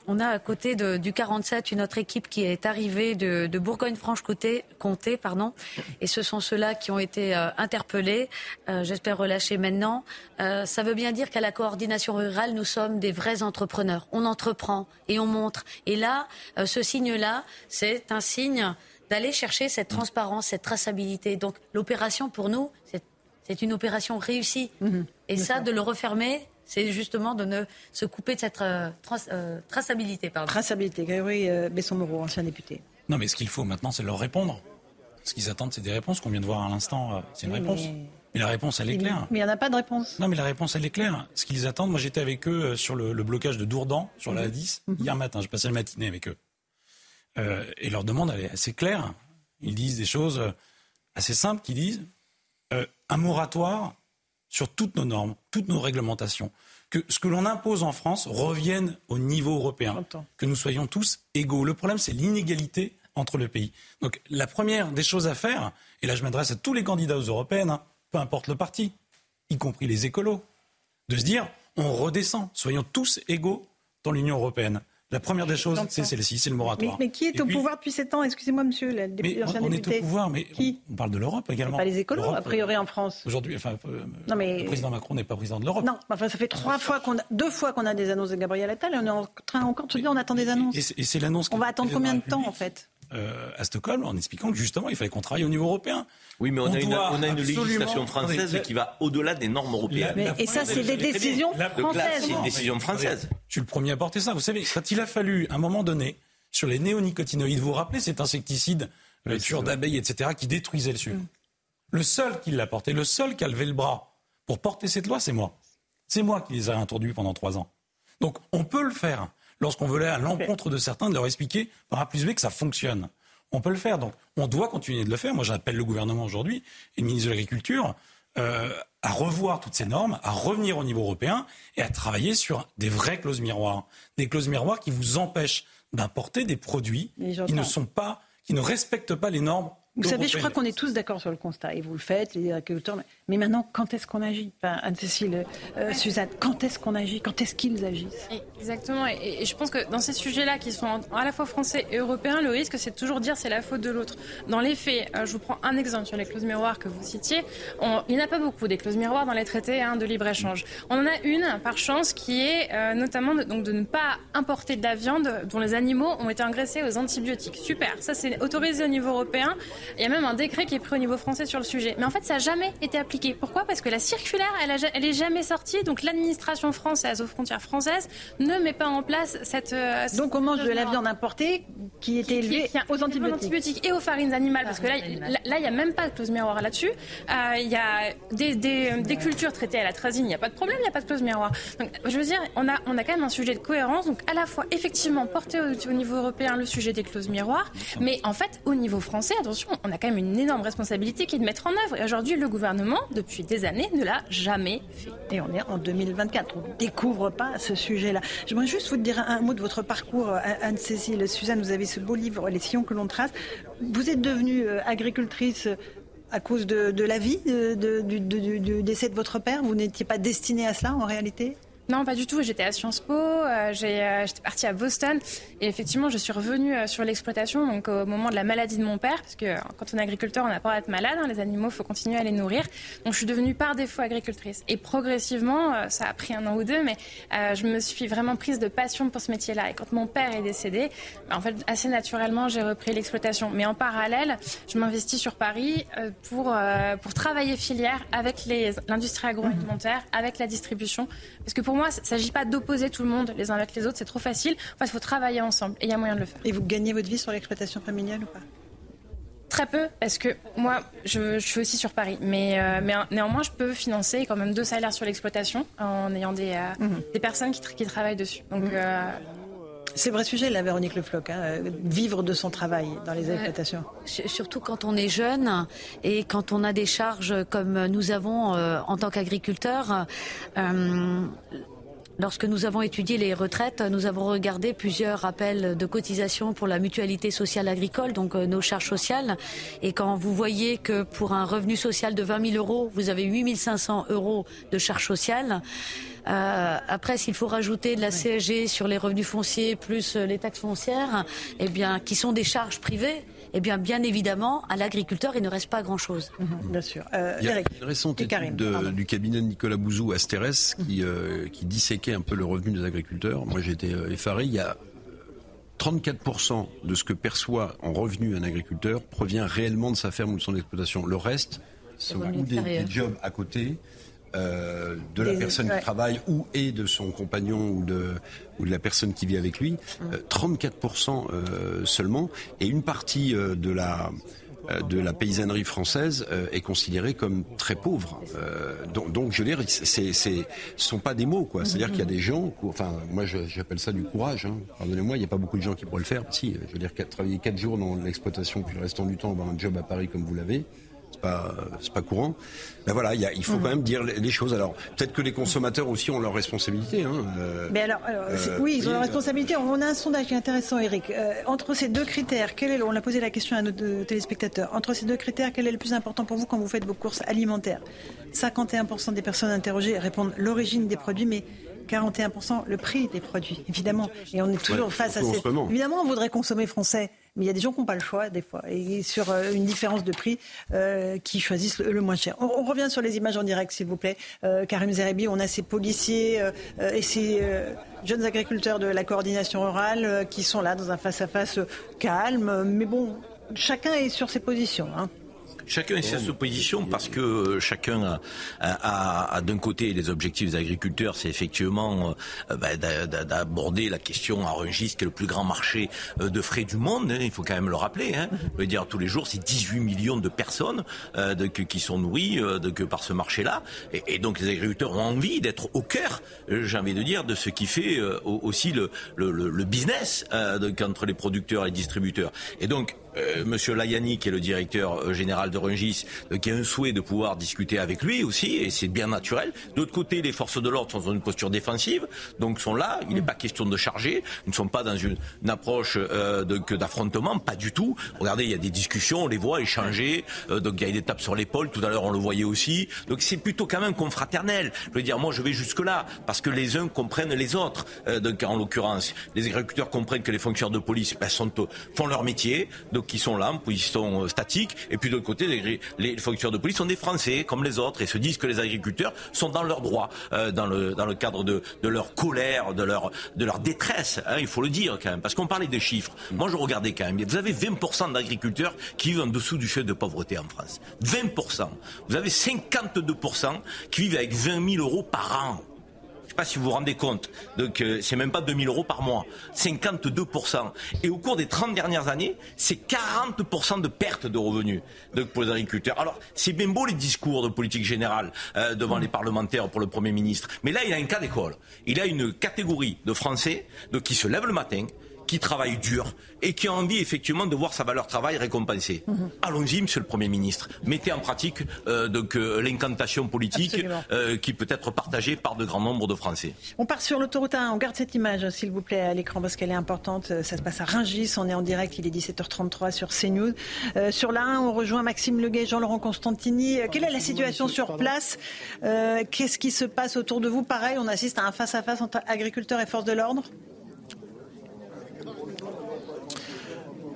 on a à côté du 47 une autre équipe qui est arrivée de, Bourgogne-Franche-Comté, pardon, et ce sont ceux-là qui ont été euh, interpellés. Euh, j'espère relâcher maintenant. Euh, ça veut bien dire qu'à la coordination rurale, nous sommes des vrais entrepreneurs. On entreprend et on montre. Et là, ce signe-là, c'est un signe d'aller chercher cette transparence, cette traçabilité. Donc l'opération pour nous, c'est une opération réussie. Mhm. et ça, de le refermer, c'est justement de ne se couper de cette euh, euh, traçabilité. Pardon. Traçabilité, Grégory euh, Besson-Moreau, ancien député. Non, mais ce qu'il faut maintenant, c'est leur répondre. Ce qu'ils attendent, c'est des réponses qu'on vient de voir à l'instant. c'est une réponse. Mais... la réponse, elle est claire. Mais il n'y en a pas de réponse. Non, mais la réponse, elle est claire. Ce qu'ils attendent, moi j'étais avec eux sur le, blocage de Dourdan, sur la 10, mhm. hier matin. J'ai passé la matinée avec eux. et leur demande, elle est assez claire. Ils disent des choses assez simples, qui disent un moratoire sur toutes nos normes, toutes nos réglementations, que ce que l'on impose en France revienne au niveau européen, que nous soyons tous égaux. Le problème, c'est l'inégalité entre le pays. Donc la première des choses à faire, et là je m'adresse à tous les candidats aux européennes, hein, peu importe le parti, y compris les écolos, de se dire on redescend, soyons tous égaux dans l'Union européenne. La première des choses, c'est celle-ci, c'est le moratoire. Mais, qui est au pouvoir depuis 7 ans Excusez-moi, monsieur, le député, on, on est au pouvoir, mais qui on, parle de l'Europe également. Pas les écolos, a priori en France. Aujourd'hui, enfin, euh, le président Macron n'est pas président de l'Europe. Non, enfin, ça fait trois fois qu'on deux fois qu'on a des annonces de Gabriel Attal et on est en train encore de se dire on attend des annonces. Et, c'est l'annonce. On va attendre combien de temps en fait? Euh, à Stockholm en expliquant que justement il fallait qu'on travaille au niveau européen. Oui, mais on, a, une, on a, une, législation française qui va au-delà des normes européennes. et ça, c'est des décisions françaises. C'est une décision française. Je suis le premier à porter ça. Vous savez, quand il a fallu, à un moment donné, sur les néonicotinoïdes, vous vous rappelez cet insecticide, le tueur d'abeilles, etc., qui détruisait le sucre. Mm. Le seul qui l'a porté, le seul qui a levé le bras pour porter cette loi, c'est moi. C'est moi qui les ai introduits pendant trois ans. Donc on peut le faire lorsqu'on veut aller à l'encontre de certains, de leur expliquer par A plus B que ça fonctionne. On peut le faire. Donc, on doit continuer de le faire. Moi, j'appelle le gouvernement aujourd'hui et le ministre de l'Agriculture euh, à revoir toutes ces normes, à revenir au niveau européen et à travailler sur des vraies clauses miroirs. Des clauses miroirs qui vous empêchent d'importer des produits qui ne sont pas, qui ne respectent pas les normes vous savez, je crois qu'on est tous d'accord sur le constat, et vous le faites, les agriculteurs. Mais maintenant, quand est-ce qu'on agit Anne-Cécile, euh, Suzanne, quand est-ce qu'on agit Quand est-ce qu'ils agissent Exactement, et, je pense que dans ces sujets-là, qui sont à la fois français et européens, le risque, c'est de toujours dire c'est la faute de l'autre. Dans les faits, euh, je vous prends un exemple sur les clauses miroirs que vous citiez. il n'y en a pas beaucoup des clauses miroirs dans les traités hein, de libre-échange. On en a une, par chance, qui est euh, notamment de, donc, de ne pas importer de la viande dont les animaux ont été engraissés aux antibiotiques. Super, ça c'est autorisé au niveau européen. Il y a même un décret qui est pris au niveau français sur le sujet. Mais en fait, ça n'a jamais été appliqué. Pourquoi? Parce que la circulaire, elle, n'est elle est jamais sortie. Donc l'administration française aux frontières françaises ne met pas en place cette. Euh, donc on mange de la viande importée qui était élevée aux antibiotiques. et aux farines animales. Parce que là, là, il n'y a même pas de clause miroir là-dessus. Euh, il y a des, des, cultures traitées à la trazine, il n'y a pas de problème, il n'y a pas de clause miroir. Donc je veux dire, on a, on a quand même un sujet de cohérence. Donc à la fois, effectivement, porter au, au niveau européen le sujet des clauses miroirs, mais en fait, au niveau français, attention, on a quand même une énorme responsabilité qui est de mettre en œuvre. Et aujourd'hui, le gouvernement, depuis des années, ne l'a jamais fait. Et on est en 2024, on ne découvre pas ce sujet-là. J'aimerais juste vous dire un mot de votre parcours, Anne-Cécile. Suzanne, vous avez ce beau livre, Les sillons que l'on trace. Vous êtes devenue euh, agricultrice à cause de, la vie, du décès de votre père Vous n'étiez pas destinée à cela en réalité? Non, pas du tout. J'étais à Sciences Po, euh, euh, j'étais partie à Boston et effectivement, je suis revenue euh, sur l'exploitation au moment de la maladie de mon père, parce que quand on est agriculteur, on n'a pas à être malade. Hein, les animaux, il faut continuer à les nourrir. Donc, je suis devenue par défaut agricultrice. Et progressivement, ça a pris un an ou deux, mais je me suis vraiment prise de passion pour ce métier-là. Et quand mon père est décédé, en fait, assez naturellement, j'ai repris l'exploitation. Mais en parallèle, je m'investis sur Paris pour pour travailler filière avec l'industrie agroalimentaire, avec la distribution, parce que pour moi, il ne s'agit pas d'opposer tout le monde les uns avec les autres, c'est trop facile. En fait, il faut travailler ensemble et il y a moyen de le faire. Et vous gagnez votre vie sur l'exploitation familiale ou pas? Très peu, parce que moi, je, suis aussi sur Paris. Mais, euh, mais, néanmoins, je peux financer quand même deux salaires sur l'exploitation en ayant des, euh, mhm. des personnes qui, qui, travaillent dessus. Donc, mhm. euh, c'est vrai sujet, la Véronique Le Floch, hein, vivre de son travail dans les exploitations. surtout quand on est jeune et quand on a des charges comme nous avons en tant qu'agriculteurs. Lorsque nous avons étudié les retraites, nous avons regardé plusieurs rappels de cotisation pour la mutualité sociale agricole, donc euh, nos charges sociales. Et quand vous voyez que pour un revenu social de 20 000 euros, vous avez 8 500 euros de charges sociales, euh, après, s'il faut rajouter de la CSG sur les revenus fonciers plus euh, les taxes foncières, eh bien, qui sont des charges privées, eh bien, bien évidemment, à l'agriculteur, il ne reste pas grand-chose. Mhm, bien sûr. Euh, il y a une récente étude du cabinet de Nicolas Bouzou à Stérès qui, euh, qui disséquait un peu le revenu des agriculteurs. Moi, été effaré. Il y a 34% de ce que perçoit en revenu un agriculteur provient réellement de sa ferme ou de son exploitation. Le reste, c'est des, des jobs à côté. Euh, de la personne qui travaille ou et de son compagnon ou de, ou de la personne qui vit avec lui, 34% mm. euh, euh, seulement, et une partie de la de la paysannerie française est considérée comme très pauvre. donc, donc, je veux dire, c'est, ce sont pas des mots, quoi. C'est-à-dire qu'il y a des gens, enfin, moi, j'appelle ça du courage. Hein. Pardonnez-moi, il n'y a pas beaucoup de gens qui pourraient le faire. Si, je veux dire, travailler 4 jours dans l'exploitation, puis le restant du temps avoir un job à Paris comme vous l'avez, c'est pas c'est pas courant. Ben voilà, il faut quand même dire les choses. Alors peut-être que les consommateurs aussi ont leur responsabilité. Hein, euh, Mais alors, euh, oui, ils ont leur responsabilité. On a un sondage qui est intéressant, Eric. Euh, entre ces deux critères, quel est, on a posé la question à nos téléspectateurs. Entre ces deux critères, quel est le plus important pour vous quand vous faites vos courses alimentaires? 51% des personnes interrogées répondent l'origine des produits, mais 41% le prix des produits, évidemment. Et on est toujours face à ces. Évidemment, on voudrait consommer français, mais il y a des gens qui n'ont pas le choix des fois. Et sur euh, une différence de prix, euh, qui choisissent le, moins cher. On, revient sur les images en direct, s'il vous plaît. Euh, Karim Zerebi, on a ces policiers et ces jeunes agriculteurs de la coordination rurale qui sont là dans un face-à-face calme. Mais bon, chacun est sur ses positions. Hein. Chacun essaie sa position parce que euh, chacun a, d'un côté les objectifs des agriculteurs, c'est effectivement euh, bah, d'aborder la question à Rungis, qui est le plus grand marché euh, de frais du monde. Hein, il faut quand même le rappeler. Hein. Je veux dire, tous les jours, c'est 18 millions de personnes qui sont nourries par ce marché-là. Et, donc les agriculteurs ont envie d'être au cœur, j'ai envie de dire, de ce qui fait aussi le, le business entre les producteurs et les distributeurs. Et donc euh, Monsieur Layani, qui est le directeur euh, général de Rungis, euh, qui a un souhait de pouvoir discuter avec lui aussi, et c'est bien naturel. D'autre côté, les forces de l'ordre sont dans une posture défensive, donc sont là. Il n'est pas question de charger. Nous ne sommes pas dans une, approche de, d'affrontement, pas du tout. Regardez, il y a des discussions, on les voit échanger. donc il y a une étape sur l'épaule. Tout à l'heure, on le voyait aussi. Donc c'est plutôt quand même confraternel. Je veux dire, moi, je vais jusque là parce que les uns comprennent les autres. donc en l'occurrence, les agriculteurs comprennent que les fonctionnaires de police ben, sont, font leur métier. Donc qui sont là en position euh, statique. Et puis de l'autre côté, les, les, fonctionnaires de police sont des Français comme les autres et se disent que les agriculteurs sont dans leurs droits, euh, dans, le, dans le cadre de, de leur colère, de leur, de leur détresse. Hein, il faut le dire quand même. Parce qu'on parlait des chiffres. Moi, je regardais quand même. Vous avez 20% d'agriculteurs qui vivent en dessous du seuil de pauvreté en France. 20%. Vous avez 52% qui vivent avec 20 000 euros par an pas si vous vous rendez compte. Donc, euh, c'est même pas 2000 euros par mois. 52%. Et au cours des 30 dernières années, c'est 40% de perte de revenus pour les agriculteurs. Alors, c'est bien beau les discours de politique générale euh, devant les parlementaires pour le Premier ministre. Mais là, il a un cas d'école. Il a une catégorie de Français qui se lèvent le matin, qui travaille dur et qui a envie effectivement de voir sa valeur travail récompensée. Mhm. Allons-y, Monsieur le Premier ministre. Mettez en pratique euh, donc euh, l'incantation politique euh, qui peut être partagée par de grands nombres de Français. On part sur l'autoroute 1. On garde cette image, s'il vous plaît, à l'écran parce qu'elle est importante. Ça se passe à Rungis. On est en direct. Il est 17h33 sur CNews. sur la 1, on rejoint Maxime Leguet, Jean-Laurent Constantini. Quelle est la situation sur place? Qu'est-ce qui se passe autour de vous? Pareil, on assiste à un face à -face entre agriculteurs et forces de l'ordre?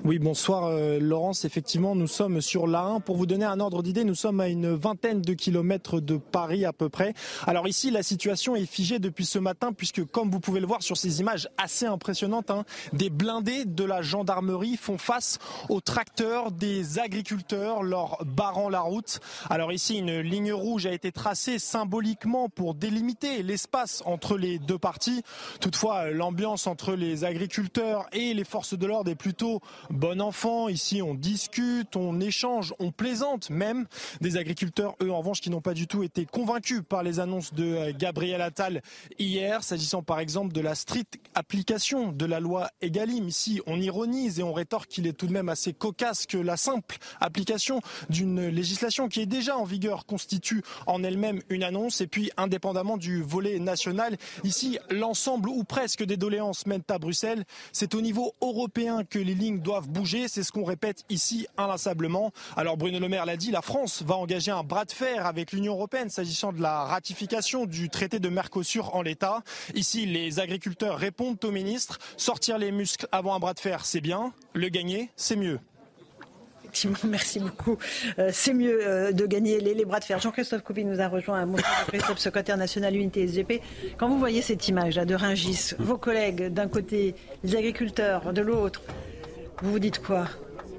Oui, bonsoir euh, Laurence. Effectivement, nous sommes sur l'A1. Pour vous donner un ordre d'idée, nous sommes à une vingtaine de kilomètres de Paris à peu près. Alors ici, la situation est figée depuis ce matin puisque, comme vous pouvez le voir sur ces images assez impressionnantes, hein, des blindés de la gendarmerie font face aux tracteurs des agriculteurs, leur barrant la route. Alors ici, une ligne rouge a été tracée symboliquement pour délimiter l'espace entre les deux parties. Toutefois, l'ambiance entre les agriculteurs et les forces de l'ordre est plutôt bon enfant. Ici, on discute, on échange, on plaisante même. Des agriculteurs, eux, en revanche, qui n'ont pas du tout été convaincus par les annonces de euh, Gabriel Attal hier, s'agissant par exemple de la stricte application de la loi Egalim. Ici, on ironise et on rétorque qu'il est tout de même assez cocasse que la simple application d'une législation qui est déjà en vigueur constitue en elle-même une annonce. Et puis, indépendamment du volet national, ici, l'ensemble ou presque des doléances mènent à Bruxelles. C'est au niveau européen que les lignes doivent bouger. C'est ce qu'on répète ici inlassablement. Alors Bruno Le Maire l'a dit, la France va engager un bras de fer avec l'Union européenne s'agissant de la ratification du traité de Mercosur en l'état. Ici, les agriculteurs répondent au ministre. Sortir les muscles avant un bras de fer, c'est bien. Le gagner, c'est mieux. Merci beaucoup. Euh, c'est mieux euh, de gagner les, bras de fer. Jean-Christophe Coupi nous a rejoint, mon Christophe, secrétaire national Unité SGP. Quand vous voyez cette image là de Ringis, vos collègues d'un côté, les agriculteurs de l'autre, vous vous dites quoi?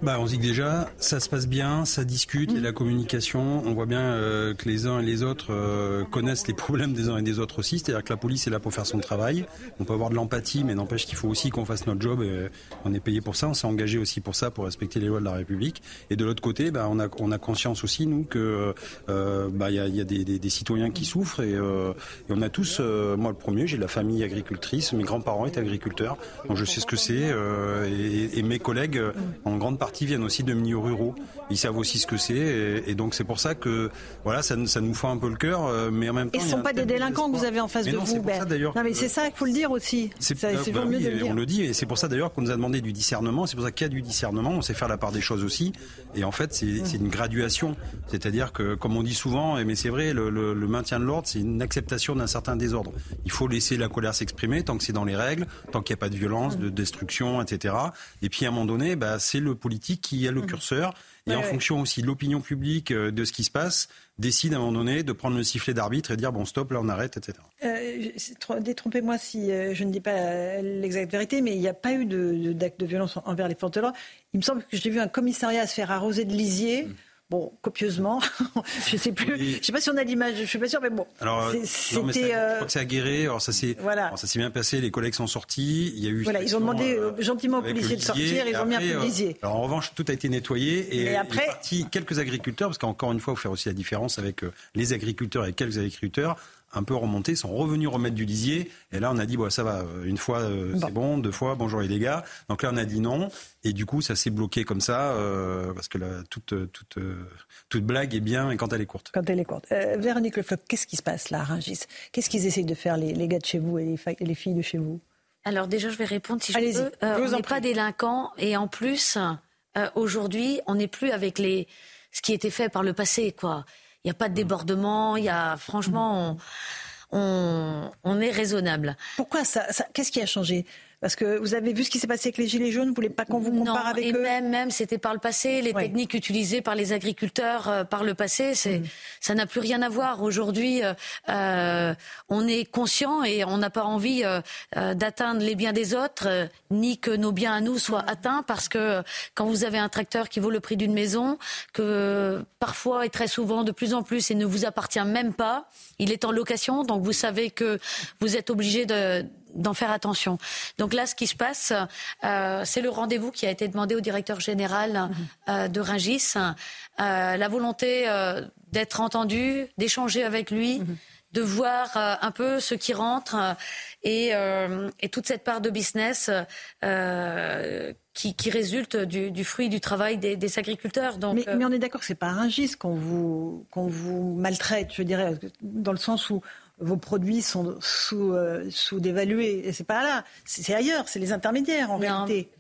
Bah, on dit que déjà, ça se passe bien, ça discute, il la communication. On voit bien euh, que les uns et les autres euh, connaissent les problèmes des uns et des autres aussi. C'est-à-dire que la police est là pour faire son travail. On peut avoir de l'empathie, mais n'empêche qu'il faut aussi qu'on fasse notre job. Et on est payé pour ça. On s'est engagé aussi pour ça, pour respecter les lois de la République. Et de l'autre côté, bah, on, a, on a conscience aussi, nous, que euh, bah, y a, des, citoyens qui souffrent. Et, et on a tous, moi le premier, j'ai la famille agricultrice. Mes grands-parents étaient agriculteurs. Donc je sais ce que c'est. Et, et, mes collègues, en grande partie, viennent aussi de milieux ruraux. Ils savent aussi ce que c'est, et, donc c'est pour ça que voilà, ça, ça nous fait un peu le cœur, euh, mais en même temps. Ils ne sont pas des délinquants que vous avez en face de vous. Ben. non, mais c'est ça qu'il faut le dire aussi. C'est bah, mieux de le dire. On le dit, et c'est pour ça d'ailleurs qu'on nous a demandé du discernement. C'est pour ça qu'il y a du discernement. On sait faire la part des choses aussi, et en fait, c'est une graduation. C'est-à-dire que, comme on dit souvent, mais c'est vrai, le, le maintien de l'ordre, c'est une acceptation d'un certain désordre. Il faut laisser la colère s'exprimer tant que c'est dans les règles, tant qu'il n'y a pas de violence, de destruction, etc. Et puis à un moment donné, bah, c'est le politique qui a le mm. curseur et en fonction aussi de l'opinion publique, euh, de ce qui se passe, décide à un moment donné de prendre le sifflet d'arbitre et dire bon stop, là on arrête, etc. Euh, détrompez-moi si euh, je ne dis pas l'exacte vérité, mais il n'y a pas eu d'acte de, violence envers les forces de l'ordre. Il me semble que j'ai vu un commissariat se faire arroser de lisier. Mm bon, copieusement. je sais plus. Je sais pas si on a l'image. Je suis pas sûr, mais bon. Alors, c'était. Je crois que c'est aguerré. Alors ça s'est. Voilà. ça s'est bien passé. Les collègues sont sortis. Il y a eu. Voilà, ils ont demandé euh, gentiment aux policiers de sortir. Ils ont mis un peu. Alors en revanche, tout a été nettoyé et, après, parti quelques agriculteurs, parce qu'encore une fois, faut faire aussi la différence avec euh, les agriculteurs et quelques agriculteurs un peu remontés, sont revenus remettre du lisier. Et là, on a dit, bon, ça va, euh, une fois, euh, c'est bon, deux fois, bonjour les gars. Donc là, on a dit non. Et du coup, ça s'est bloqué comme ça, euh, parce que toute, toute, toute blague est bien et quand elle est courte. Quand elle est courte. Véronique Le qu'est-ce qui se passe là Rungis Qu'est-ce qu'ils essayent de faire, les, gars de chez vous et les, filles de chez vous? Alors déjà, je vais répondre si je peux. on n'est pas délinquants et en plus, aujourd'hui, on n'est plus avec les ce qui était fait par le passé, quoi. Il n'y a pas de débordement. Il y a, franchement, on, on, est raisonnable. Pourquoi ça, ça Qu'est-ce qui a changé? Parce que vous avez vu ce qui s'est passé avec les Gilets jaunes, vous voulez pas qu'on vous compare avec et eux même, même c'était par le passé, les techniques utilisées par les agriculteurs euh, par le passé, c'est, mm. ça n'a plus rien à voir. Aujourd'hui, euh, euh on est conscient et on n'a pas envie euh, d'atteindre les biens des autres, ni que nos biens à nous soient atteints, parce que quand vous avez un tracteur qui vaut le prix d'une maison, que parfois et très souvent, de plus en plus, et ne vous appartient même pas, il est en location, donc vous savez que vous êtes obligé de d'en faire attention. Donc là, ce qui se passe, euh, c'est le rendez-vous qui a été demandé au directeur général mhm. euh, de Rungis. Euh, la volonté d'être entendu, d'échanger avec lui. Mhm. de voir euh, un peu ce qui rentre euh, et, toute cette part de business qui, qui, résulte du, fruit du travail des, agriculteurs. Donc, mais, on est d'accord que c'est pas un gis qu'on vous, qu'on vous maltraite, je dirais, dans le sens où vos produits sont sous, sous dévalués. C'est pas là, c'est ailleurs, c'est les intermédiaires en réalité.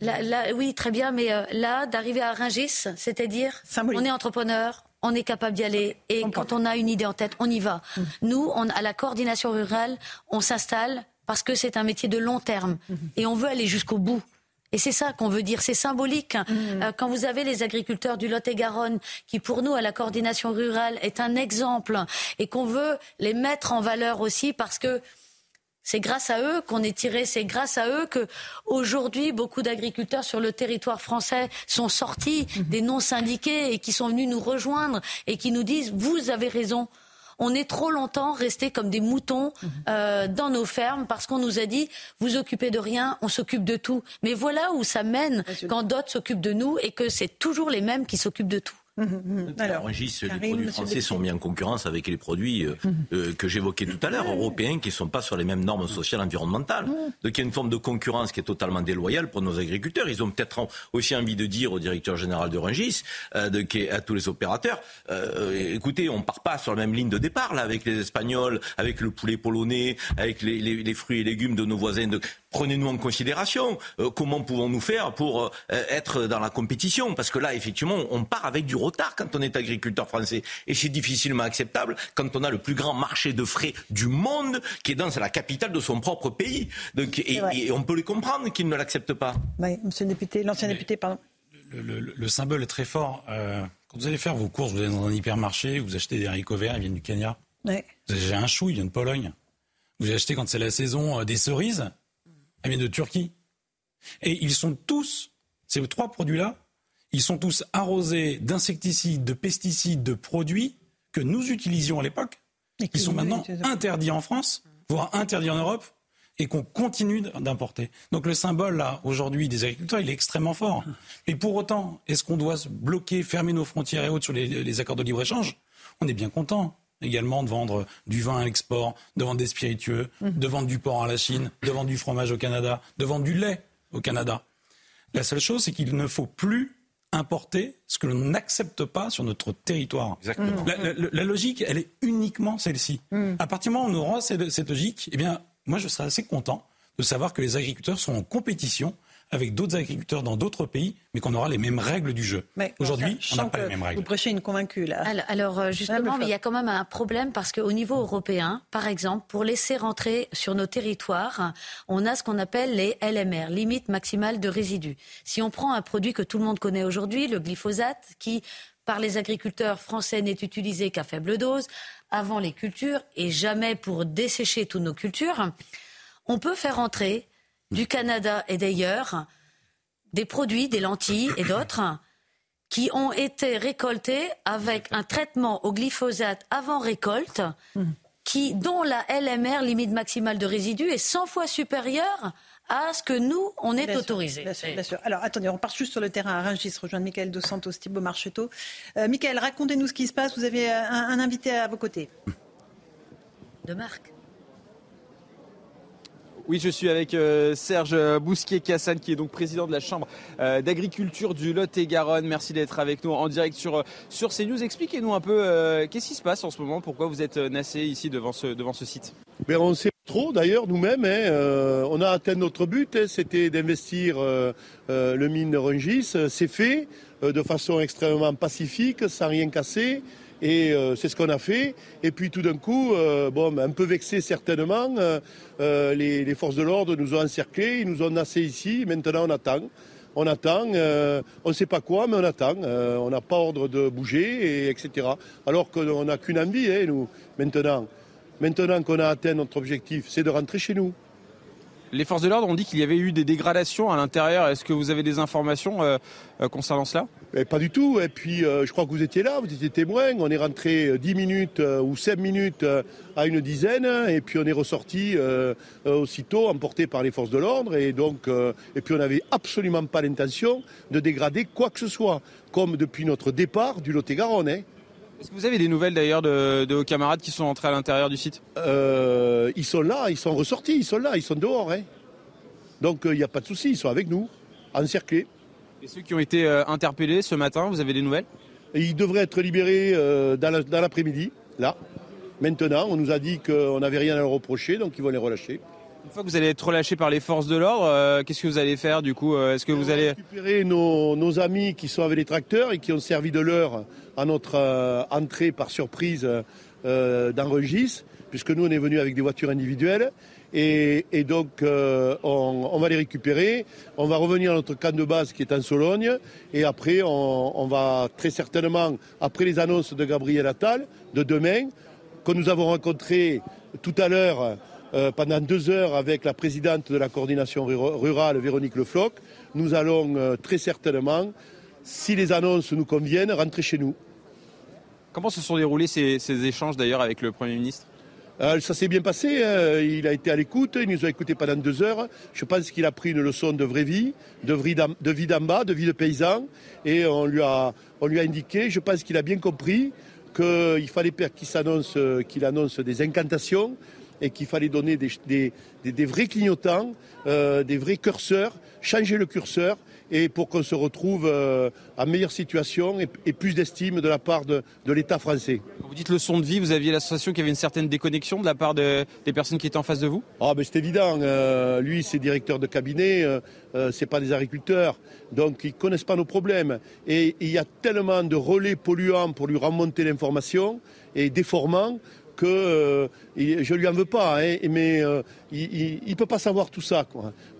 oui, très bien, mais là, d'arriver à Rungis, c'est-à-dire, on est entrepreneur, on est capable d'y aller. Et quand on a une idée en tête, on y va. Mmh. Nous, on, à la coordination rurale, on s'installe parce que c'est un métier de long terme. Mmh. Et on veut aller jusqu'au bout. Et c'est ça qu'on veut dire, c'est symbolique. Mmh. Euh, quand vous avez les agriculteurs du Lot-et-Garonne, qui pour nous, à la coordination rurale, est un exemple, et qu'on veut les mettre en valeur aussi parce que c'est grâce à eux qu'on est tiré, c'est grâce à eux que aujourd'hui beaucoup d'agriculteurs sur le territoire français sont sortis mhm. des non syndiqués et qui sont venus nous rejoindre et qui nous disent vous avez raison. On est trop longtemps restés comme des moutons mhm. euh, dans nos fermes parce qu'on nous a dit vous occupez de rien, on s'occupe de tout. Mais voilà où ça mène quand d'autres s'occupent de nous et que c'est toujours les mêmes qui s'occupent de tout. Mmh, mmh, mmh. Alors, les produits français sont mis en concurrence avec les produits euh, euh, que j'évoquais tout à l'heure, européens, qui ne sont pas sur les mêmes normes sociales et environnementales. Donc il y a une forme de concurrence qui est totalement déloyale pour nos agriculteurs. Ils ont peut-être aussi envie de dire au directeur général de Rungis, euh, de, à tous les opérateurs, écoutez, on ne part pas sur la même ligne de départ là avec les Espagnols, avec le poulet polonais, avec les, les fruits et légumes de nos voisins. De prenez-nous en considération. Comment pouvons-nous faire pour être dans la compétition? Parce que là, effectivement, on part avec du retard quand on est agriculteur français. Et c'est difficilement acceptable quand on a le plus grand marché de frais du monde, qui est dans la capitale de son propre pays. Donc, et, on peut les comprendre qu'ils ne l'acceptent pas. Oui, monsieur le député, l'ancien député, pardon. Le, symbole est très fort. Euh, quand vous allez faire vos courses, vous allez dans un hypermarché, vous achetez des haricots verts, ils viennent du Kenya. Ouais. Vous achetez un chou, il vient de Pologne. Vous achetez quand c'est la saison des cerises, elle vient de Turquie. Et ils sont tous, ces trois produits-là, ils sont tous arrosés d'insecticides, de pesticides, de produits que nous utilisions à l'époque, qui sont maintenant interdits en France, voire interdits en Europe, et qu'on continue d'importer. Donc le symbole, là, aujourd'hui, des agriculteurs, il est extrêmement fort. Et pour autant, est-ce qu'on doit se bloquer, fermer nos frontières et autres sur les, les accords de libre-échange? On est bien content également de vendre du vin à l'export, de vendre des spiritueux, de vendre du porc à la Chine, de vendre du fromage au Canada, de vendre du lait au Canada. La seule chose, c'est qu'il ne faut plus importer ce que l'on n'accepte pas sur notre territoire. Exactement. La, logique, elle est uniquement celle-ci. Mhm. À partir du moment où on aura cette, cette logique, eh bien, moi, je serais assez content de savoir que les agriculteurs sont en compétition avec d'autres agriculteurs dans d'autres pays, mais qu'on aura les mêmes règles du jeu. Aujourd'hui, on n'a pas les mêmes règles. Vous prêchez une convaincue là. Alors, euh, justement, mais il y a quand même un problème parce qu'au niveau européen, par exemple, pour laisser rentrer sur nos territoires, on a ce qu'on appelle les LMR, limites maximales de résidus. Si on prend un produit que tout le monde connaît aujourd'hui, le glyphosate, qui par les agriculteurs français n'est utilisé qu'à faible dose, avant les cultures et jamais pour dessécher toutes nos cultures, on peut faire entrer du Canada et d'ailleurs, des produits, des lentilles et d'autres qui ont été récoltés avec un traitement au glyphosate avant récolte, qui, dont la LMR, limite maximale de résidus, est 100 fois supérieure à ce que nous, on est autorisé. bien, sûr, Alors, attendez, on part juste sur le terrain à Rungis, rejoindre Michael Dos Santos, Thibault Marcheteau. Euh, Michael, racontez-nous ce qui se passe. Vous avez un, un invité à vos côtés. De Marc. Oui, je suis avec euh, Serge Bousquier-Cassan, qui est donc président de la Chambre euh, d'agriculture du Lot-et-Garonne. Merci d'être avec nous en direct sur, euh, sur CNews. Expliquez-nous un peu qu'est-ce qui se passe en ce moment, pourquoi vous êtes nassé ici devant ce, devant ce site? Mais On sait trop d'ailleurs nous-mêmes. Hein, on a atteint notre but, hein, c'était d'investir le mine de Rungis. C'est fait de façon extrêmement pacifique, sans rien casser. Et euh, c'est ce qu'on a fait. Et puis tout d'un coup, euh, bon, un peu vexé certainement, euh, les, forces de l'ordre nous ont encerclés, ils nous ont nassés ici. Maintenant, on attend. On attend, on ne sait pas quoi, mais on attend. on n'a pas ordre de bouger, et etc. Alors qu'on n'a qu'une envie, hein, nous, maintenant. Maintenant qu'on a atteint notre objectif, c'est de rentrer chez nous. Les forces de l'ordre ont dit qu'il y avait eu des dégradations à l'intérieur. Est-ce que vous avez des informations euh, euh, concernant cela? Pas du tout. Et puis, euh, je crois que vous étiez là, vous étiez témoin. On est rentré 10 minutes ou 5 minutes à une dizaine, et puis on est ressorti aussitôt, emporté par les forces de l'ordre. Et donc, et puis on n'avait absolument pas l'intention de dégrader quoi que ce soit, comme depuis notre départ du Lot-et-Garonne. Hein. Est-ce que vous avez des nouvelles d'ailleurs de, vos camarades qui sont entrés à l'intérieur du site? Euh, Ils sont là, ils sont ressortis, ils sont là, ils sont dehors. Hein. Donc il n'y a pas de souci, ils sont avec nous, encerclés. Et ceux qui ont été interpellés ce matin, vous avez des nouvelles? Ils devraient être libérés dans l'après-midi, là. Maintenant, on nous a dit qu'on n'avait rien à leur reprocher, donc ils vont les relâcher. Une fois que vous allez être relâché par les forces de l'ordre, euh, qu'est-ce que vous allez faire du coup euh, Est-ce que vous allez récupérer nos, amis qui sont avec les tracteurs et qui ont servi de l'heure à notre euh, entrée par surprise Rungis, puisque nous on est venus avec des voitures individuelles. Et, donc on, va les récupérer, on va revenir à notre camp de base qui est en Sologne, et après on, on va très certainement, après les annonces de Gabriel Attal de demain, que nous avons rencontré tout à l'heure euh, pendant deux heures avec la présidente de la coordination rurale, Véronique Le Floch. Nous allons euh, très certainement, si les annonces nous conviennent, rentrer chez nous. Comment se sont déroulés ces, échanges d'ailleurs avec le Premier ministre? Euh, ça s'est bien passé, hein. il a été à l'écoute, il nous a écoutés pendant deux heures. Je pense qu'il a pris une leçon de vraie vie, de vie d'en bas, de vie de paysan, et on lui a, on lui a indiqué, je pense qu'il a bien compris qu'il fallait qu'il s'annonce, qu'il annonce des incantations, et qu'il fallait donner des, vrais clignotants, euh, des vrais curseurs, changer le curseur et pour qu'on se retrouve euh, en meilleure situation et, plus d'estime de la part de, l'État français. Quand vous dites leçon de vie, vous aviez l'association qu'il y avait une certaine déconnexion de la part des personnes qui étaient en face de vous? Ah ben c'est évident, euh, lui c'est directeur de cabinet, ce c'est pas des agriculteurs, donc ils connaissent pas nos problèmes. Et il y a tellement de relais polluants pour lui remonter l'information et déformants que euh, je lui en veux pas, hein, mais euh, il ne peut pas savoir tout ça.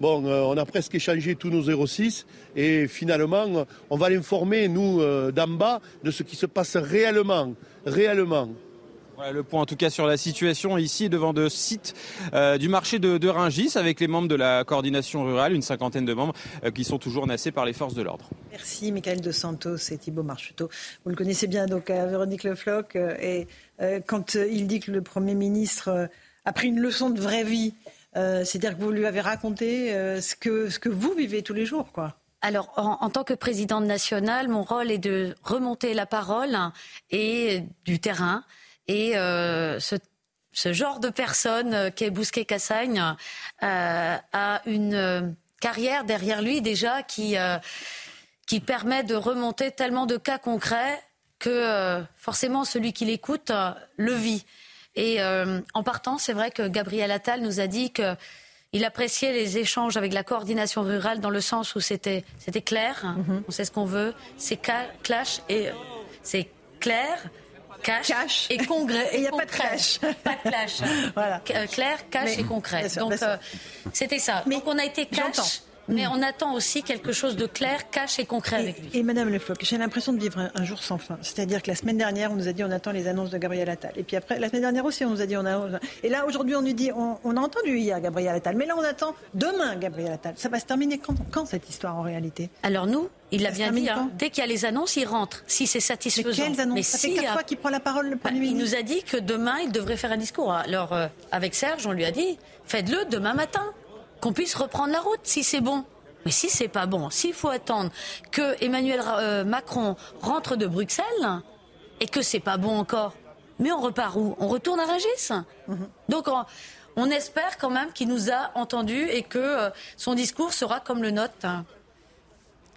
Bon, euh, on a presque échangé tous nos 06 et finalement, on va l'informer, nous, d'en bas, de ce qui se passe réellement. réellement. Voilà le point en tout cas sur la situation ici devant de sites du marché de, de, Ringis avec les membres de la coordination rurale, une cinquantaine de membres qui sont toujours nassés par les forces de l'ordre. Merci Michael De Santos et Thibault Marchuteau. Vous le connaissez bien donc Véronique Lefloc et euh, quand euh, il dit que le Premier ministre euh, a pris une leçon de vraie vie, c'est-à-dire que vous lui avez raconté ce, que, ce que vous vivez tous les jours, quoi. Alors, en, tant que présidente nationale, mon rôle est de remonter la parole et du terrain. Et ce, genre de personne qui est Bousquet-Cassagne a une carrière derrière lui déjà qui, qui permet de remonter tellement de cas concrets que euh, forcément celui qui l'écoute euh, le vit. Et euh, en partant, c'est vrai que Gabriel Attal nous a dit qu'il appréciait les échanges avec la coordination rurale dans le sens où c'était c'était clair, mhm. on sait ce qu'on veut, c'est clash et c'est clair. Cash, et congrès. Et il n'y a pas de clash. Pas de clash. voilà. Clair, cash et concret. Donc, c'était ça. Mais Donc, on a été cash mais on attend aussi quelque chose de clair, cash et concret avec lui. Et Madame Le Floch, j'ai l'impression de vivre un, jour sans fin. C'est-à-dire que la semaine dernière, on nous a dit on attend les annonces de Gabriel Attal. Et puis après, la semaine dernière aussi, on nous a dit on a. Et là, aujourd'hui, on nous dit on, a entendu hier Gabriel Attal. Mais là, on attend demain Gabriel Attal. Ça va se terminer quand, quand cette histoire en réalité? Alors nous, il l'a bien dit, hein. dès qu'il y a les annonces, il rentre. Si c'est satisfaisant. Mais quelles annonces? Ça fait quatre fois qu'il prend la parole, le Premier ministre. Il nous a dit que demain, il devrait faire un discours. Alors, euh, avec Serge, on lui a dit faites-le demain matin qu'on puisse reprendre la route si c'est bon. Mais si c'est pas bon, s'il faut attendre que Emmanuel euh, Macron rentre de Bruxelles et que c'est pas bon encore, mais on repart où? On retourne à Régis? Mhm. Donc on, espère quand même qu'il nous a entendus et que euh, son discours sera comme le nôtre.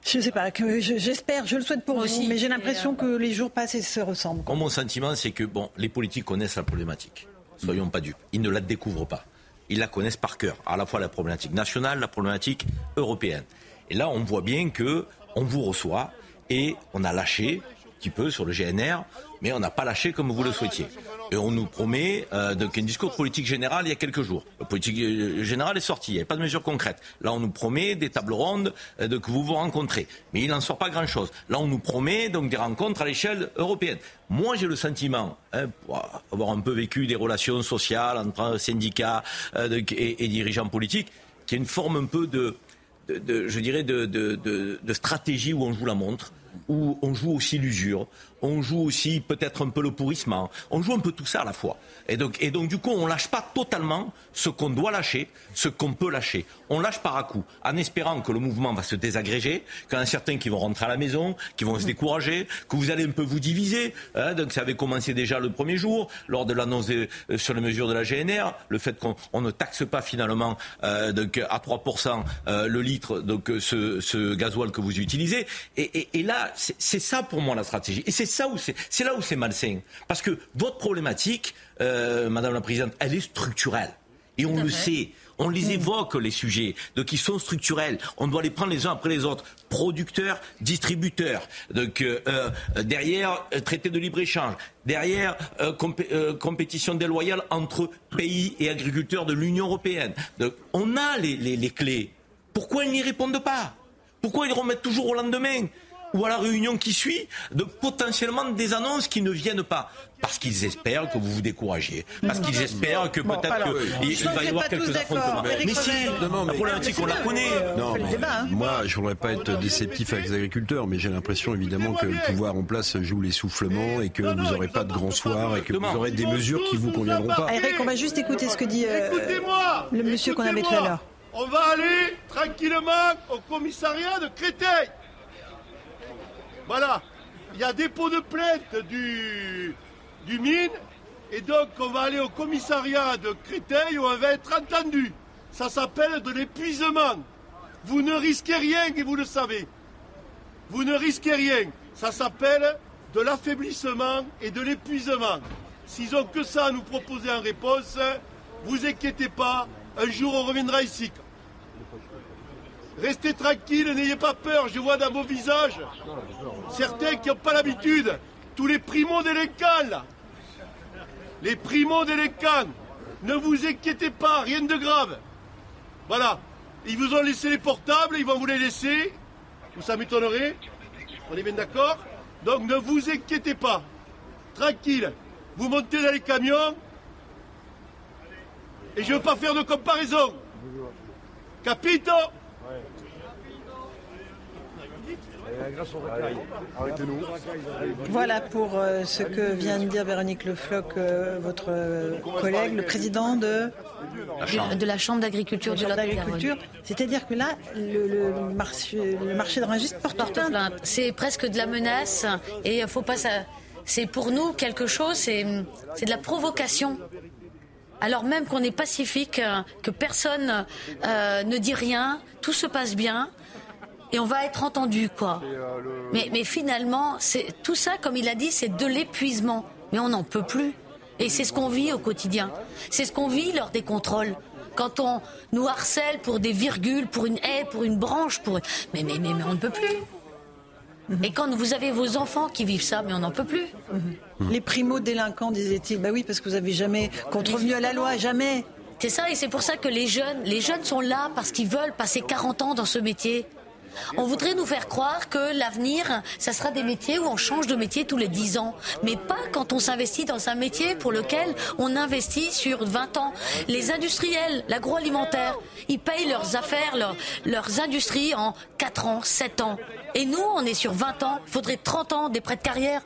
Je ne sais pas, j'espère, je le souhaite pour vous, mais j'ai l'impression euh, que les jours passent et se ressemblent. Mon sentiment, c'est que bon, les politiques connaissent la problématique. Soyons pas dupes. Ils ne la découvrent pas ils la connaissent par cœur, à la fois la problématique nationale, la problématique européenne. Et là, on voit bien que on vous reçoit et on a lâché peu sur le GNR, mais on n'a pas lâché comme vous le souhaitiez. Et on nous promet euh, donc un discours politique général il y a quelques jours. Le politique euh, général est sorti, il n'y a pas de mesures concrètes. Là, on nous promet des tables rondes euh, de, que vous vous rencontrez. Mais il n'en sort pas grand-chose. Là, on nous promet donc des rencontres à l'échelle européenne. Moi, j'ai le sentiment, hein, avoir un peu vécu des relations sociales entre syndicats et, dirigeants politiques, qu'il y a une forme un peu de je dirais, de, de, stratégie où on joue la montre où on joue aussi l'usure, on joue aussi peut-être un peu le pourrissement, on joue un peu tout ça à la fois. Et donc, du coup, on lâche pas totalement ce qu'on doit lâcher, ce qu'on peut lâcher. On lâche par à coup, en espérant que le mouvement va se désagréger, qu'il y en a certains qui vont rentrer à la maison, qui vont se décourager, que vous allez un peu vous diviser. Hein. donc ça avait commencé déjà le premier jour, lors de l'annonce euh, sur les mesures de la GNR, le fait qu'on ne taxe pas finalement euh, à 3% euh, le litre, ce, gasoil que vous utilisez. Et, là, c'est ça pour moi la stratégie. Ça où c'est là où c'est malsain. Parce que votre problématique, euh, Madame la Présidente, elle est structurelle. Et on le sait. On les évoque, les sujets, donc ils sont structurels. On doit les prendre les uns après les autres. Producteurs, distributeurs. Donc euh, euh, derrière, traité de libre-échange. Derrière, compétition déloyale entre pays et agriculteurs de l'Union européenne. Donc on a les, les, les clés. Pourquoi ils n'y répondent pas? Pourquoi ils remettent toujours au lendemain? Ou à la réunion qui suit, de potentiellement des annonces qui ne viennent pas. Parce qu'ils espèrent que vous vous découragiez. Parce qu'ils espèrent que peut-être qu'il va y avoir quelques affrontements. Mais si, la problématique, on la connaît. Non, hein. moi, je ne voudrais pas être déceptif avec les agriculteurs, mais j'ai l'impression évidemment que le pouvoir en place joue l'essoufflement et que vous n'aurez pas de grand soir et que vous aurez des mesures qui vous conviendront pas. Eric, on va juste écouter ce que dit euh, le monsieur qu'on avait tout à l'heure. On va aller tranquillement au commissariat de Créteil. Voilà. Il y a dépôt de plainte du, mine. Et donc, on va aller au commissariat de Créteil où on va être entendu. Ça s'appelle de l'épuisement. Vous ne risquez rien et vous le savez. Vous ne risquez rien. Ça s'appelle de l'affaiblissement et de l'épuisement. S'ils ont que ça à nous proposer en réponse, vous inquiétez pas, un jour on reviendra ici. Restez tranquille, n'ayez pas peur, je vois dans vos visages certains qui n'ont pas l'habitude, tous les primo-délinquants là, les primo-délinquants, ne vous inquiétez pas, rien de grave. Voilà, ils vous ont laissé les portables, ils vont vous les laisser, ou ça m'étonnerait, on est bien d'accord. Donc ne vous inquiétez pas, tranquille, vous montez dans les camions, et je ne veux pas faire de comparaison. Capito? Voilà pour euh, ce que vient de dire Véronique Le Floch, euh, votre euh, collègue, le président de de la Chambre d'agriculture de l'agriculture. C'est-à-dire que là, le, marché, le marché de Rungis porte, plainte. C'est presque de la menace et il faut pas ça. C'est pour nous quelque chose, c'est de la provocation alors même qu'on est pacifique, que personne ne dit rien, tout se passe bien et on va être entendu, quoi. Mais, mais finalement, c'est tout ça, comme il a dit, c'est de l'épuisement. Mais on n'en peut plus. Et c'est ce qu'on vit au quotidien. C'est ce qu'on vit lors des contrôles. Quand on nous harcèle pour des virgules, pour une haie, pour une branche, pour... Mais, mais, mais, mais on ne peut plus. Et quand vous avez vos enfants qui vivent ça, mais on n'en peut plus. Les primo-délinquants, disait-il, bah oui, parce que vous n'avez jamais contrevenu à la loi, jamais. C'est ça, et c'est pour ça que les jeunes, les jeunes sont là parce qu'ils veulent passer 40 ans dans ce métier. On voudrait nous faire croire que l'avenir, ça sera des métiers où on change de métier tous les 10 ans. Mais pas quand on s'investit dans un métier pour lequel on investit sur 20 ans. Les industriels, l'agroalimentaire, ils payent leurs affaires, leurs industries en 4 ans, 7 ans. Et nous, on est sur 20 ans. Il faudrait 30 ans des prêts de carrière.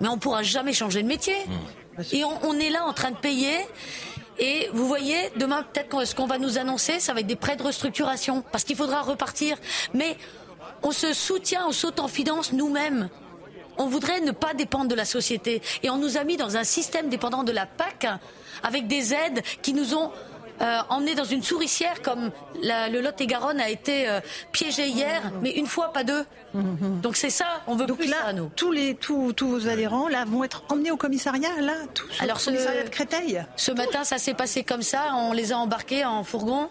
Mais on ne pourra jamais changer de métier. Mmh. Et on, on est là en train de payer. Et vous voyez, demain, peut-être ce qu'on va nous annoncer, ça va être des prêts de restructuration, parce qu'il faudra repartir. Mais on se soutient, on saute en nous-mêmes. On voudrait ne pas dépendre de la société. Et on nous a mis dans un système dépendant de la PAC, avec des aides qui nous ont euh, emmené dans une souricière comme le Lot-et-Garonne a été euh, piégé hier, mais une fois, pas deux. Donc c'est ça, on veut plus là, ça, nous. Tous, les, tous, tous vos adhérents là, vont être emmenés au commissariat, là, tous Alors, au commissariat de Créteil Ce matin, ça s'est passé comme ça, on les a embarqués en fourgon,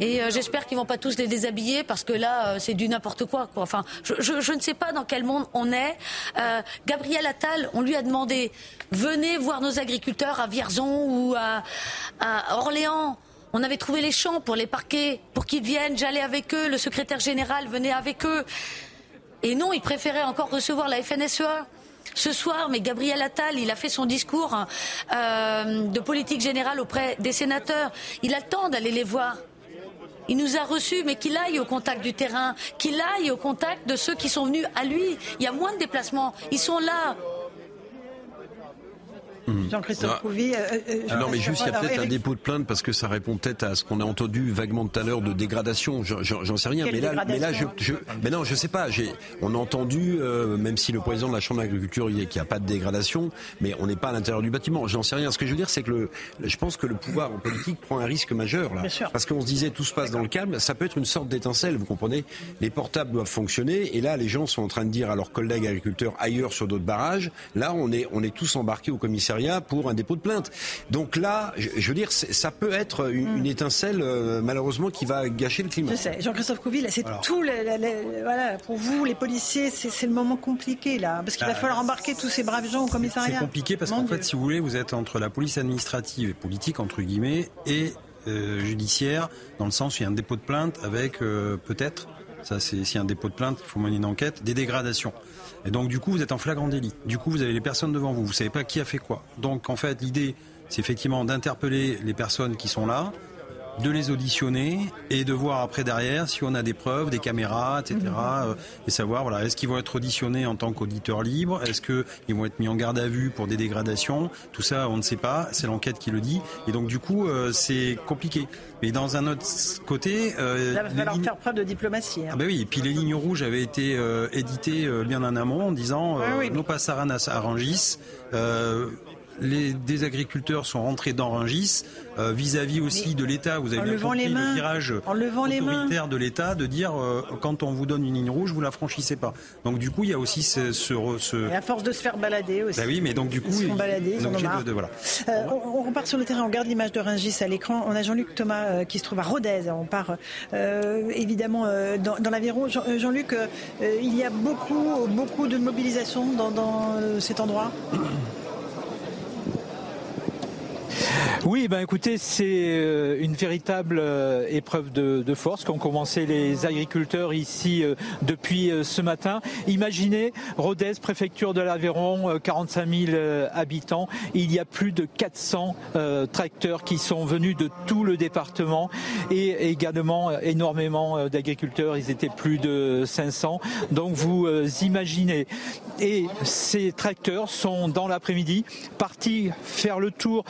et euh, j'espère qu'ils vont pas tous les déshabiller, parce que là, c'est du n'importe quoi, quoi. Enfin, je, je, je, ne sais pas dans quel monde on est. Gabriel Attal, on lui a demandé, venez voir nos agriculteurs à Vierzon ou à, à Orléans. On avait trouvé les champs pour les parquer, pour qu'ils viennent. J'allais avec eux. Le secrétaire général venait avec eux. Et non, ils préféraient encore recevoir la FNSEA. Ce soir, mais Gabriel Attal, il a fait son discours euh, de politique générale auprès des sénateurs. Il a le temps d'aller les voir. Il nous a reçus, mais qu'il aille au contact du terrain, qu'il aille au contact de ceux qui sont venus à lui. Il y a moins de déplacements. Ils sont là. Mhm. Jean-Christophe Couvi. Euh, euh, euh, non, mais juste, il y a peut-être un dépôt de plainte parce que ça répond peut-être à ce qu'on a entendu vaguement tout à l'heure de dégradation. J'en sais rien. mais là, mais là, je, je, mais non, je sais pas. On a entendu, même si le président de la Chambre d'agriculture dit qu'il n'y a pas de dégradation, mais on n'est pas à l'intérieur du bâtiment. J'en sais rien. Ce que je veux dire, c'est que le, je pense que le pouvoir en politique prend un risque majeur là. Parce qu'on se disait tout se passe dans le calme. Ça peut être une sorte d'étincelle. Vous comprenez Les portables doivent fonctionner. Et là, les gens sont en train de dire à leurs collègues agriculteurs ailleurs sur d'autres barrages. Là, on est, on est tous embarqués au commissariat pour un dépôt de plainte. Donc là, je, veux dire, ça peut être une, hmm. étincelle, euh, malheureusement, qui va gâcher le climat. Je sais. Jean-Christophe Couville, c'est tout. voilà, pour vous, les policiers, c'est le moment compliqué, là. Parce qu'il va bah, falloir embarquer tous ces braves gens au commissariat. C'est compliqué parce qu'en fait, si vous voulez, vous êtes entre la police administrative et politique, entre guillemets, et euh, judiciaire, dans le sens où il y a un dépôt de plainte avec euh, peut-être, ça c'est s'il un dépôt de plainte, il faut mener une enquête, des dégradations. Et donc, du coup, vous êtes en flagrant délit. Du coup, vous avez les personnes devant vous. Vous savez pas qui a fait quoi. Donc, en fait, l'idée, c'est effectivement d'interpeller les personnes qui sont là, de les auditionner et de voir après derrière si on a des preuves, des caméras, etc. Euh, et savoir, voilà, est-ce qu'ils vont être auditionnés en tant qu'auditeurs libres Est-ce qu'ils vont être mis en garde à vue pour des dégradations Tout ça, on ne sait pas. C'est l'enquête qui le dit. Et donc, du coup, euh, c'est compliqué. Mais dans un autre côté, euh, il va falloir faire preuve de diplomatie. Hein. Ah bah oui. Et puis les lignes rouges avaient été éditées bien en amont en disant ah oui. no passaran à Rangis les, des agriculteurs sont rentrés dans Rungis euh, vis-à-vis aussi de l'État. Vous avez bien compris le virage autoritaire de l'État de dire euh, quand on vous donne une ligne rouge, vous la franchissez pas. Donc du coup, il y a aussi ce, ce, Et à force de se faire balader aussi. Bah oui, mais donc du coup, ils se font balader, ils de, voilà. Euh, on, repart sur le terrain, on regarde l'image de Rungis à l'écran. On a Jean-Luc Thomas qui se trouve à Rodez. On part évidemment dans, dans l'Aveyron. Jean-Luc, il y a beaucoup, beaucoup de mobilisation dans, dans cet endroit? Oui, ben écoutez, c'est euh, une véritable euh, épreuve de, force qu'ont commencé les agriculteurs ici euh, depuis ce matin. Imaginez Rodez, préfecture de l'Aveyron, 45 000 habitants. Il y a plus de 400 tracteurs qui sont venus de tout le département et également énormément d'agriculteurs. Ils étaient plus de 500. Donc vous imaginez. Et ces tracteurs sont dans l'après-midi partis faire le tour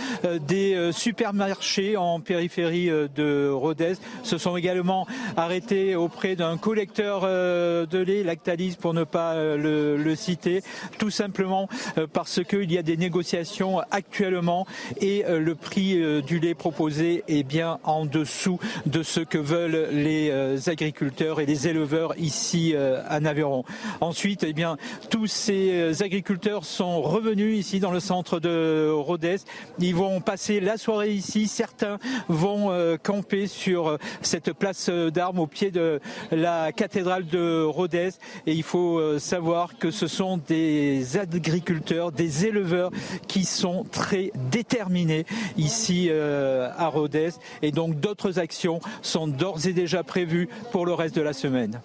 des euh, supermarchés en périphérie euh, de Rodez se sont également arrêtés auprès d'un collecteur euh, de lait, Lactalis pour ne pas le, citer, tout simplement parce qu'il y a des négociations actuellement et le prix du lait proposé est bien en dessous de ce que veulent les agriculteurs et les éleveurs ici à Naveron. Ensuite, eh bien, tous ces agriculteurs sont revenus ici dans le centre de Rodez. Ils vont passer la soirée ici. Certains vont euh, camper sur euh, cette place euh, d'armes au pied de la cathédrale de Rodez. Et il faut savoir que ce sont des agriculteurs, des éleveurs qui sont très déterminés ici à Rodez. Et donc d'autres actions sont d'ores et déjà prévues pour le reste de la semaine.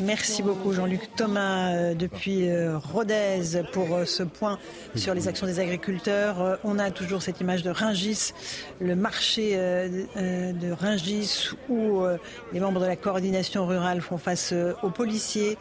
Merci beaucoup Jean-Luc Thomas euh, depuis euh, Rodez pour euh, ce point sur les actions des agriculteurs. On a toujours cette image de Ringis, le marché de Ringis où les membres de la coordination rurale font face aux policiers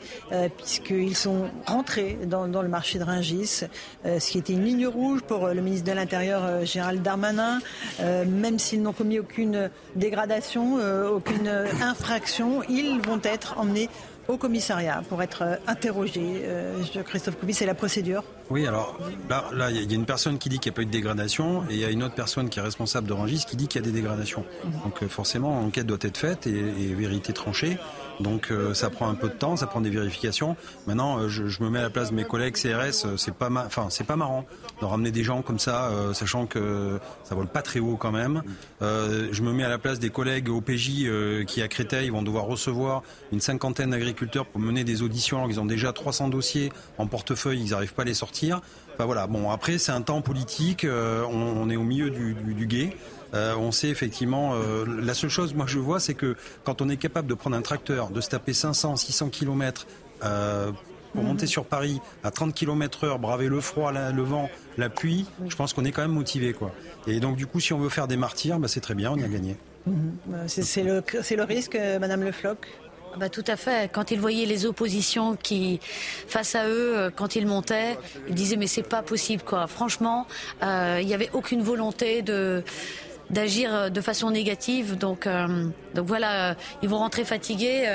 puisqu'ils sont rentrés dans, le marché de Ringis, ce qui était une ligne rouge pour le ministre de l'Intérieur Gérald Darmanin, même s'ils n'ont commis aucune dégradation, aucune infraction, ils vont être emmenés au commissariat pour être euh, interrogé. Euh, Christophe Couvi, c'est la procédure Oui, alors là, il y a une personne qui dit qu'il n'y a pas eu de dégradation et il y a une autre personne qui est responsable de Rangis qui dit qu'il y a des dégradations. Mhm. Donc euh, forcément, enquête doit être faite et, et vérité tranchée. Donc euh, ça prend un peu de temps, ça prend des vérifications. Maintenant, euh, je, me mets à la place de mes collègues CRS. Euh, c'est pas, enfin c'est pas marrant de ramener des gens comme ça, sachant que ça vole pas très haut quand même. je me mets à la place des collègues OPJ qui à Créteil vont devoir recevoir une cinquantaine d'agriculteurs pour mener des auditions. Alors ils ont déjà 300 dossiers en portefeuille, ils n'arrivent pas à les sortir. Enfin voilà. Bon après c'est un temps politique. On, est au milieu du, du, du guet. Euh, on sait effectivement, euh, la seule chose moi je vois, c'est que quand on est capable de prendre un tracteur, de se taper 500, 600 km pour mhm. monter sur Paris à 30 km heure, braver le froid, le vent, la pluie, je pense qu'on est quand même motivé. Quoi. Et donc du coup, si on veut faire des martyrs, bah, c'est très bien, on y a gagné. Mhm. C'est le, le risque, Madame Le Floch? Ah bah, tout à fait. Quand ils voyaient les oppositions qui, face à eux, euh, quand ils montaient, ils disaient mais c'est pas possible quoi. Franchement, euh, il n'y avait aucune volonté de d'agir euh, de façon négative. Donc, donc voilà, ils vont rentrer fatigués,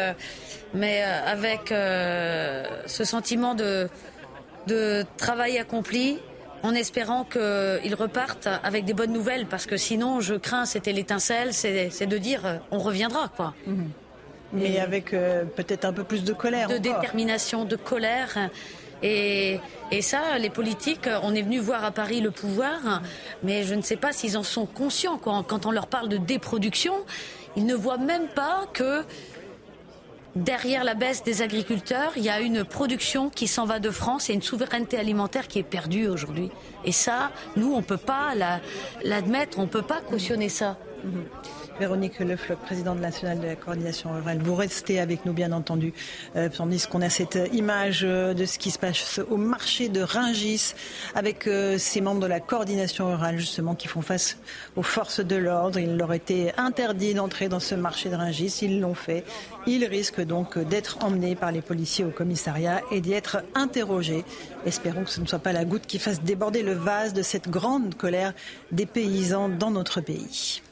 mais avec ce sentiment de, de travail accompli, en espérant qu'ils repartent avec des bonnes nouvelles, parce que sinon, je crains, c'était l'étincelle, c'est de dire on reviendra quoi. Mhm. Mais avec euh, peut-être un peu plus de colère. De détermination, de colère. Et, et, ça, les politiques, on est venu voir à Paris le pouvoir, mais je ne sais pas s'ils en sont conscients. Quand, quand on leur parle de déproduction, ils ne voient même pas que derrière la baisse des agriculteurs, il y a une production qui s'en va de France et une souveraineté alimentaire qui est perdue aujourd'hui. Et ça, nous, on ne peut pas l'admettre, on ne peut pas cautionner ça. Mhm. Véronique Lefloc, présidente nationale de la coordination rurale. Vous restez avec nous, bien entendu, euh, tandis qu'on a cette image euh, de ce qui se passe au marché de Ringis avec euh, ces membres de la coordination rurale, justement, qui font face aux forces de l'ordre. Il leur était interdit d'entrer dans ce marché de Ringis. Ils l'ont fait. Ils risquent donc d'être emmenés par les policiers au commissariat et d'y être interrogés. Espérons que ce ne soit pas la goutte qui fasse déborder le vase de cette grande colère des paysans dans notre pays.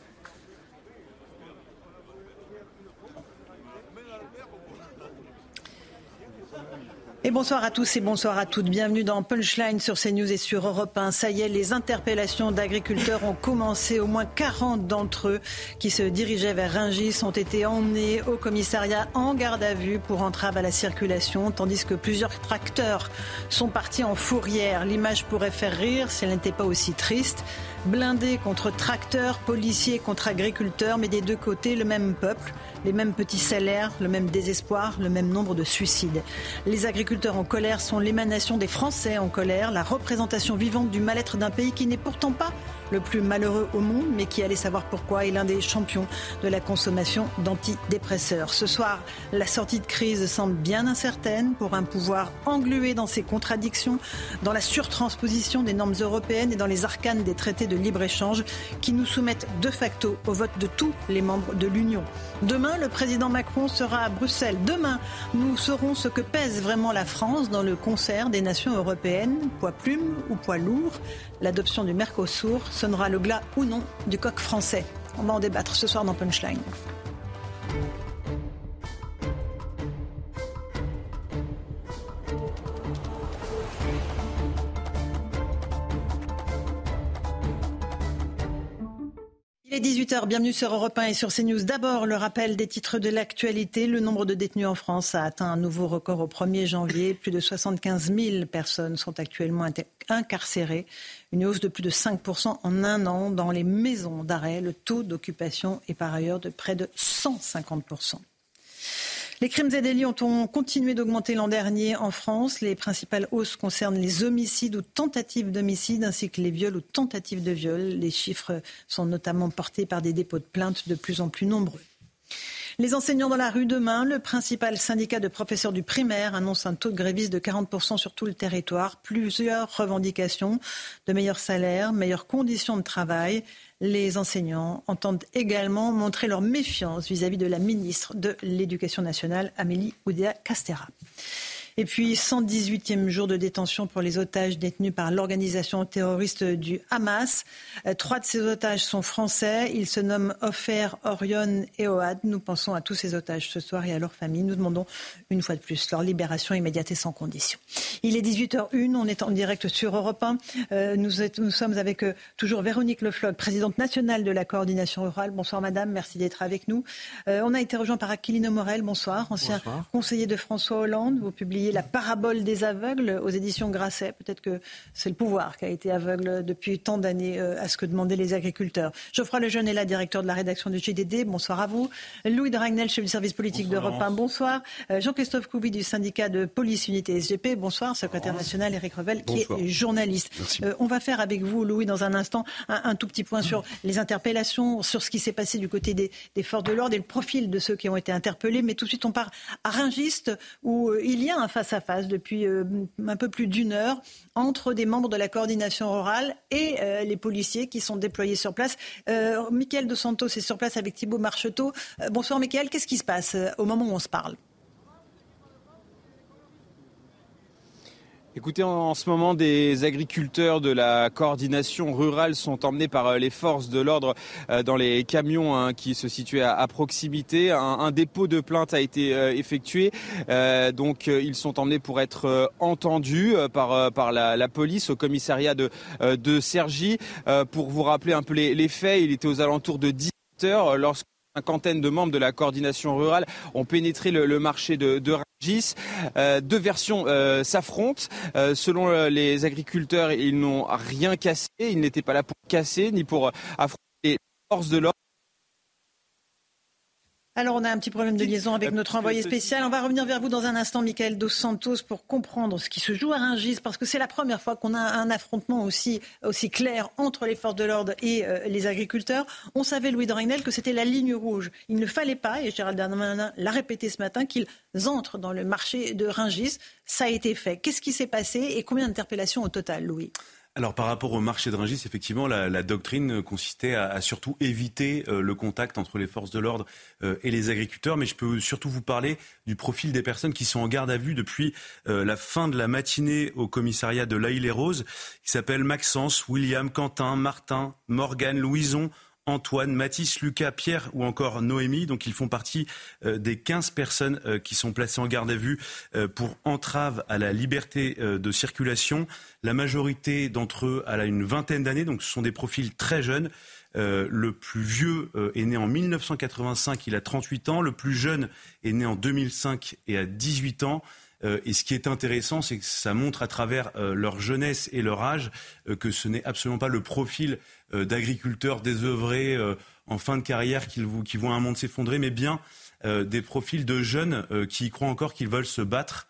Et bonsoir à tous et bonsoir à toutes. Bienvenue dans Punchline sur CNews et sur Europe 1. Ça y est, les interpellations d'agriculteurs ont commencé. Au moins 40 d'entre eux qui se dirigeaient vers Ringis ont été emmenés au commissariat en garde à vue pour entrave à la circulation, tandis que plusieurs tracteurs sont partis en fourrière. L'image pourrait faire rire si elle n'était pas aussi triste. Blindés contre tracteurs, policiers contre agriculteurs, mais des deux côtés, le même peuple les mêmes petits salaires, le même désespoir, le même nombre de suicides. Les agriculteurs en colère sont l'émanation des Français en colère, la représentation vivante du mal-être d'un pays qui n'est pourtant pas le plus malheureux au monde, mais qui allait savoir pourquoi est l'un des champions de la consommation d'antidépresseurs. Ce soir, la sortie de crise semble bien incertaine pour un pouvoir englué dans ses contradictions, dans la surtransposition des normes européennes et dans les arcanes des traités de libre-échange qui nous soumettent de facto au vote de tous les membres de l'Union. Demain, le président Macron sera à Bruxelles. Demain, nous saurons ce que pèse vraiment la France dans le concert des nations européennes, poids plume ou poids lourd. L'adoption du Mercosur sonnera le glas ou non du coq français. On va en débattre ce soir dans Punchline. Il est 18h, bienvenue sur Europe 1 et sur CNews. D'abord, le rappel des titres de l'actualité. Le nombre de détenus en France a atteint un nouveau record au 1er janvier. Plus de 75 000 personnes sont actuellement incarcérées. Une hausse de plus de 5% en un an dans les maisons d'arrêt. Le taux d'occupation est par ailleurs de près de 150%. Les crimes et délits ont continué d'augmenter l'an dernier en France? Les principales hausses concernent les homicides ou tentatives d'homicide ainsi que les viols ou tentatives de viol. Les chiffres sont notamment portés par des dépôts de plaintes de plus en plus nombreux. Les enseignants dans la rue demain, le principal syndicat de professeurs du primaire annonce un taux de grévistes de 40% sur tout le territoire. Plusieurs revendications de meilleurs salaires, meilleures conditions de travail, les enseignants entendent également montrer leur méfiance vis-à-vis de la ministre de l'Éducation nationale, Amélie Oudéa-Castera. Et puis 118e jour de détention pour les otages détenus par l'organisation terroriste du Hamas. Euh, trois de ces otages sont français. Ils se nomment Ofer, Orion et Oad. Nous pensons à tous ces otages ce soir et à leurs familles. Nous demandons une fois de plus leur libération immédiate et sans condition. Il est 18h01. On est en direct sur Europe 1. Euh, nous, nous, sommes avec euh, toujours Véronique Lefloc, présidente nationale de la coordination rurale. Bonsoir madame. Merci d'être avec nous. on a été rejoint par Aquilino Morel. Bonsoir. Ancien conseiller de François Hollande. Vous publiez la parabole des aveugles aux éditions Grasset. Peut-être que c'est le pouvoir qui a été aveugle depuis tant d'années euh, à ce que demandaient les agriculteurs. Geoffroy Lejeune est là, directeur de la rédaction du GDD. Bonsoir à vous. Louis de Ragnel, chef du service politique d'Europe 1. Bonsoir. Euh, Jean-Christophe Couvi du syndicat de police unité SGP. Bonsoir. bonsoir. Secrétaire national Eric Revel, qui est journaliste. on va faire avec vous, Louis, dans un instant, un, tout petit point sur les interpellations, sur ce qui s'est passé du côté des, forces de l'ordre et le profil de ceux qui ont été interpellés. Mais tout de suite, on part à Ringiste, où il y a un face-à-face depuis un peu plus d'une heure entre des membres de la coordination rurale et les policiers qui sont déployés sur place. Euh, Michael De Santos est sur place avec Thibault Marcheteau. bonsoir Michael, qu'est-ce qui se passe au moment où on se parle? Écoutez, en, ce moment, des agriculteurs de la coordination rurale sont emmenés par euh, les forces de l'ordre euh, dans les camions hein, qui se situaient à, proximité. Un, dépôt de plainte a été euh, effectué, donc ils sont emmenés pour être entendus par, la, police au commissariat de, de pour vous rappeler un peu les, faits, il était aux alentours de 10 heures lorsque cinquantaine de membres de la coordination rurale ont pénétré le, marché de, de. Euh, deux versions euh, s'affrontent. Euh, selon les agriculteurs, ils n'ont rien cassé. Ils n'étaient pas là pour casser ni pour affronter les forces de l'ordre. Alors, on a un petit problème de liaison avec notre envoyé spécial. On va revenir vers vous dans un instant, Michael Dos Santos, pour comprendre ce qui se joue à Rungis, parce que c'est la première fois qu'on a un affrontement aussi, aussi clair entre les forces de l'ordre et euh, les agriculteurs. On savait, Louis Dorinel, que c'était la ligne rouge. Il ne fallait pas, et Gérald Darmanin l'a répété ce matin, qu'ils entrent dans le marché de Rungis. Ça a été fait. Qu'est-ce qui s'est passé et combien d'interpellations au total, Louis? Alors par rapport au marché de Rungis, effectivement, la, doctrine consistait à, surtout éviter euh, le contact entre les forces de l'ordre euh, et les agriculteurs, mais je peux surtout vous parler du profil des personnes qui sont en garde à vue depuis euh, la fin de la matinée au commissariat de l'Aïle-et-Rose, qui s'appellent Maxence, William, Quentin, Martin, Morgane, Louison, Antoine, Mathis, Lucas, Pierre ou encore Noémie. Donc ils font partie euh, des 15 personnes euh, qui sont placées en garde à vue euh, pour entrave à la liberté de circulation. La majorité d'entre eux a une vingtaine d'années, donc ce sont des profils très jeunes. le plus vieux est né en 1985, il a 38 ans. Le plus jeune est né en 2005 et a 18 ans. Et ce qui est intéressant, c'est que ça montre à travers leur jeunesse et leur âge que ce n'est absolument pas le profil euh, d'agriculteurs désœuvrés euh, en fin de carrière qui, qui voient un monde s'effondrer, mais bien euh, des profils de jeunes qui croient encore qu'ils veulent se battre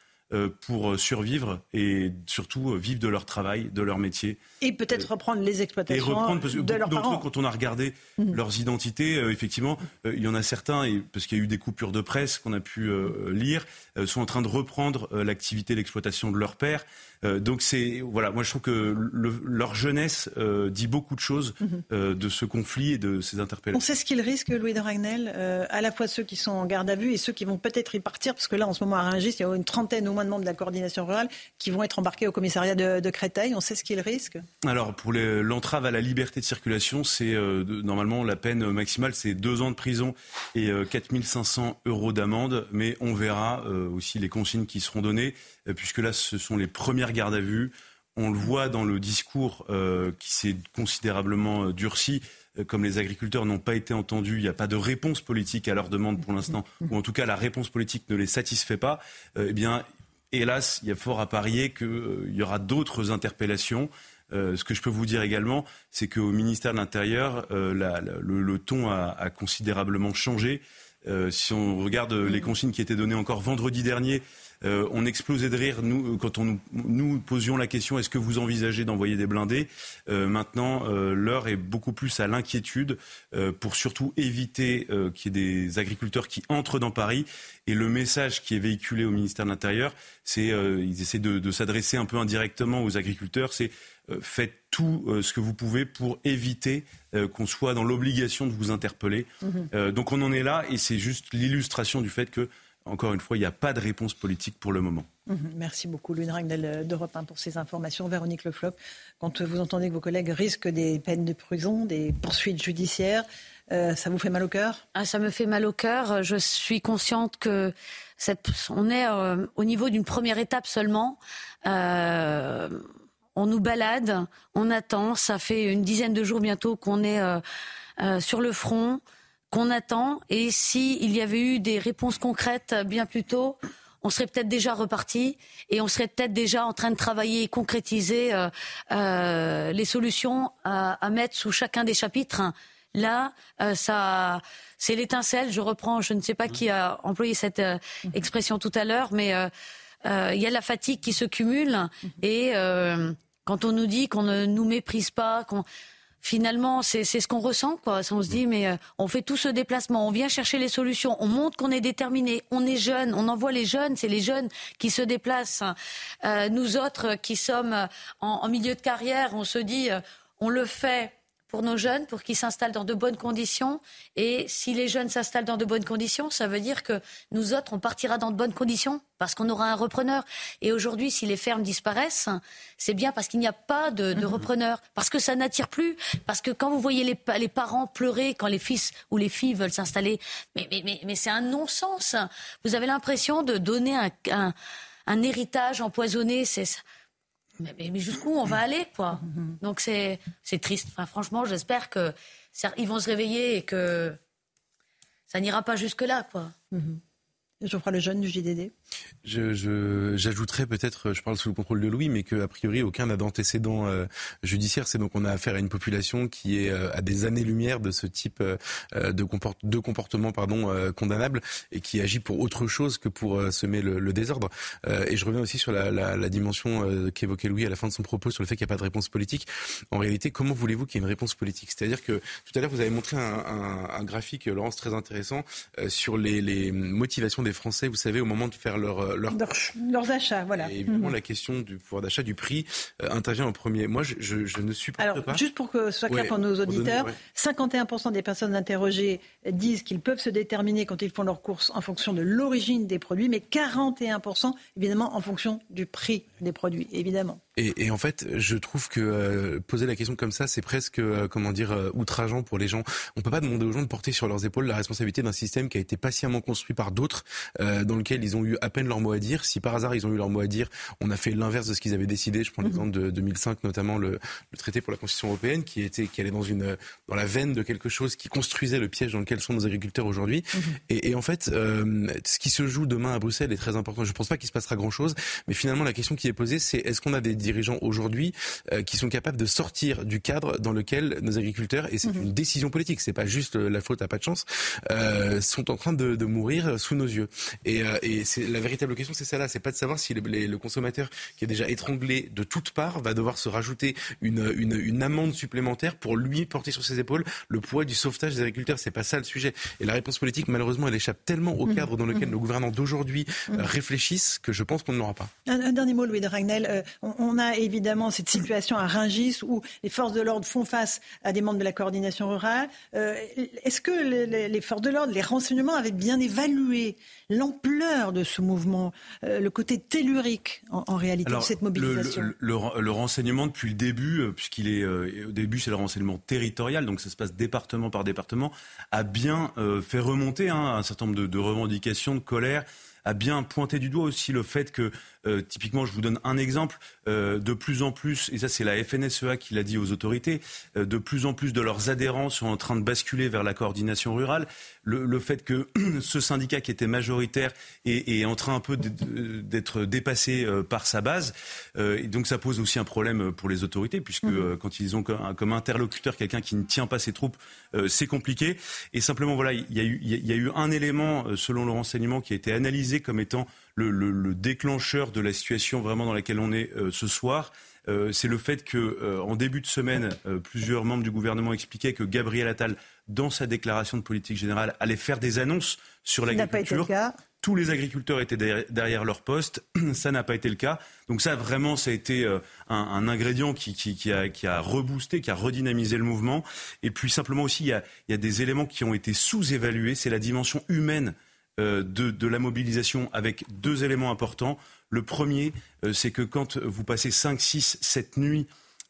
pour survivre et surtout vivre de leur travail, de leur métier. Et peut-être reprendre les exploitations et reprendre, parce que de leurs parents. quand on a regardé mmh. leurs identités, effectivement, il y en a certains, et, parce qu'il y a eu des coupures de presse qu'on a pu lire, sont en train de reprendre l'activité d'exploitation de leur père. Euh, donc c'est voilà, moi je trouve que leur jeunesse euh, dit beaucoup de choses mhm. euh, de ce conflit et de ces interpellations. On sait ce qu'ils risquent, Louis de Ragnel, à la fois ceux qui sont en garde à vue et ceux qui vont peut-être y partir, parce que là en ce moment à Rungis, il y a une trentaine au moins de membres de la coordination rurale qui vont être embarqués au commissariat de, Créteil. On sait ce qu'ils risquent. Alors pour l'entrave à la liberté de circulation, c'est normalement la peine maximale, c'est deux ans de prison et 4500 euros d'amende, mais on verra aussi les consignes qui seront données. Euh, puisque là, ce sont les premières gardes à vue. On le voit dans le discours euh, qui s'est considérablement euh, durci. Comme les agriculteurs n'ont pas été entendus, il n'y a pas de réponse politique à leur demande pour l'instant, ou en tout cas la réponse politique ne les satisfait pas. eh bien, hélas, il y a fort à parier qu'il y aura d'autres interpellations. ce que je peux vous dire également, c'est qu'au ministère de l'Intérieur, le, ton a, considérablement changé. si on regarde les consignes qui étaient données encore vendredi dernier, euh, on explosait de rire nous, euh, quand on nous, posions la question est-ce que vous envisagez d'envoyer des blindés euh, Maintenant, l'heure est beaucoup plus à l'inquiétude pour surtout éviter qu'il y ait des agriculteurs qui entrent dans Paris. Et le message qui est véhiculé au ministère de l'Intérieur, c'est ils essaient de, s'adresser un peu indirectement aux agriculteurs, c'est faites tout ce que vous pouvez pour éviter qu'on soit dans l'obligation de vous interpeller. Mmh donc on en est là et c'est juste l'illustration du fait que encore une fois, il n'y a pas de réponse politique pour le moment. Mhm. Merci beaucoup, Lune Ragnel d'Europe 1 pour ces informations. Véronique Lefloc, quand vous entendez que vos collègues risquent des peines de prison, des poursuites judiciaires, euh, ça vous fait mal au cœur? Ah, Ça me fait mal au cœur. Je suis consciente que cette, on est euh, au niveau d'une première étape seulement. Euh, on nous balade, on attend. Ça fait une dizaine de jours bientôt qu'on est sur le front qu'on attend. Et s'il y avait eu des réponses concrètes bien plus tôt, on serait peut-être déjà reparti et on serait peut-être déjà en train de travailler et concrétiser euh, euh, les solutions à, mettre sous chacun des chapitres. Là, euh, ça, c'est l'étincelle. Je reprends, je ne sais pas qui a employé cette expression tout à l'heure, mais il y a la fatigue qui se cumule et quand on nous dit qu'on ne nous méprise pas, qu'on finalement, c'est ce qu'on ressent. Quoi. On se dit, mais euh, on fait tout ce déplacement, on vient chercher les solutions, on montre qu'on est déterminé, on est jeune, on envoie les jeunes, c'est les jeunes qui se déplacent. Euh, nous autres qui sommes en, milieu de carrière, on se dit, euh, on le fait pour nos jeunes, pour qu'ils s'installent dans de bonnes conditions. Et si les jeunes s'installent dans de bonnes conditions, ça veut dire que nous autres, on partira dans de bonnes conditions parce qu'on aura un repreneur. Et aujourd'hui, si les fermes disparaissent, c'est bien parce qu'il n'y a pas de, de mhm. repreneur, parce que ça n'attire plus, parce que quand vous voyez les, les, parents pleurer quand les fils ou les filles veulent s'installer, mais, mais, mais, mais c'est un non-sens. Vous avez l'impression de donner un, un, un héritage empoisonné. C'est mais, mais, jusqu'où on va aller, quoi? Donc c'est triste. Enfin, franchement, j'espère que ils vont se réveiller et que ça n'ira pas jusque là, quoi. Mhm. Geoffroy Lejeune du JDD. Je, j'ajouterais peut-être, je parle sous le contrôle de Louis, mais qu'a priori aucun n'a d'antécédent euh, judiciaire. C'est donc on a affaire à une population qui est euh, à des années-lumière de ce type euh, de, comport de comportement condamnable et qui agit pour autre chose que pour semer le, désordre. et je reviens aussi sur la, dimension qu'évoquait Louis à la fin de son propos sur le fait qu'il n'y a pas de réponse politique. En réalité, comment voulez-vous qu'il y ait une réponse politique? C'est-à-dire que tout à l'heure, vous avez montré un graphique, Laurence, très intéressant sur les, les motivations des Français, vous savez, au moment de faire leur euh, leurs achats. Voilà. Et évidemment, mhm. la question du pouvoir d'achat, du prix, euh, intervient en premier. Moi, je, je, ne suis pas. Alors, juste pour que ce soit clair pour nos auditeurs, 51% des personnes interrogées disent qu'ils peuvent se déterminer quand ils font leurs courses en fonction de l'origine des produits, mais 41% évidemment en fonction du prix des produits, évidemment. Et, en fait, je trouve que euh, poser la question comme ça, c'est presque, euh, comment dire, euh, outrageant pour les gens. On peut pas demander aux gens de porter sur leurs épaules la responsabilité d'un système qui a été patiemment construit par d'autres, dans lequel ils ont eu à peine leur mot à dire. Si par hasard ils ont eu leur mot à dire, on a fait l'inverse de ce qu'ils avaient décidé. Je prends mhm. l'exemple de 2005, notamment le, le, traité pour la Constitution européenne, qui était, qui allait dans une, dans la veine de quelque chose qui construisait le piège dans lequel sont nos agriculteurs aujourd'hui. Mhm. Et, et, en fait, ce qui se joue demain à Bruxelles est très important. Je pense pas qu'il se passera grand chose, mais finalement la question qui est posée, c'est est-ce qu'on a des dirigeants aujourd'hui euh, qui sont capables de sortir du cadre dans lequel nos agriculteurs, et c'est mhm. une décision politique, c'est pas juste euh, la faute à pas de chance, euh, sont en train de, de, mourir sous nos yeux. Et, euh, et c'est la véritable question, c'est celle-là, c'est pas de savoir si le, le, consommateur qui est déjà étranglé de toutes parts va devoir se rajouter une, une, une amende supplémentaire pour lui porter sur ses épaules le poids du sauvetage des agriculteurs. C'est pas ça le sujet. Et la réponse politique, malheureusement, elle échappe tellement au mhm. cadre dans lequel mhm. nos gouvernants d'aujourd'hui réfléchissent que je pense qu'on ne l'aura pas. Un, un, dernier mot, Louis de Ragnel. on, on a évidemment cette situation à Ringis où les forces de l'ordre font face à des membres de la coordination rurale. Euh, est-ce que les, forces de l'ordre, les renseignements avaient bien évalué l'ampleur de ce mouvement, euh, le côté tellurique en, réalité de cette mobilisation. le, renseignement depuis le début, euh, puisqu'il est au début c'est le renseignement territorial, donc ça se passe département par département, a bien fait remonter hein, un certain nombre de, de revendications, de colère a bien pointé du doigt aussi le fait que euh, typiquement, je vous donne un exemple. Euh, de plus en plus, et ça c'est la FNSEA qui l'a dit aux autorités, euh, de plus en plus de leurs adhérents sont en train de basculer vers la coordination rurale. Le, fait que ce syndicat qui était majoritaire est, en train un peu d'être dépassé par sa base, et donc ça pose aussi un problème pour les autorités, puisque mmh. quand ils ont comme, interlocuteur quelqu'un qui ne tient pas ses troupes, c'est compliqué. Et simplement, voilà, y, il y a eu un élément, selon le renseignement, qui a été analysé comme étant le, déclencheur de la situation vraiment dans laquelle on est euh, ce soir. Euh, c'est le fait que, euh, en début de semaine, plusieurs membres du gouvernement expliquaient que Gabriel Attal, dans sa déclaration de politique générale, allait faire des annonces sur l'agriculture. Tous les agriculteurs étaient derrière, leur poste. Ça n'a pas été le cas. Donc ça, vraiment, ça a été un, ingrédient qui, a, reboosté, qui a redynamisé le mouvement. Et puis simplement aussi, il y a, il y a des éléments qui ont été sous-évalués. C'est la dimension humaine euh, de, la mobilisation avec deux éléments importants. Le premier, euh, c'est que quand vous passez 5, 6, 7 nuits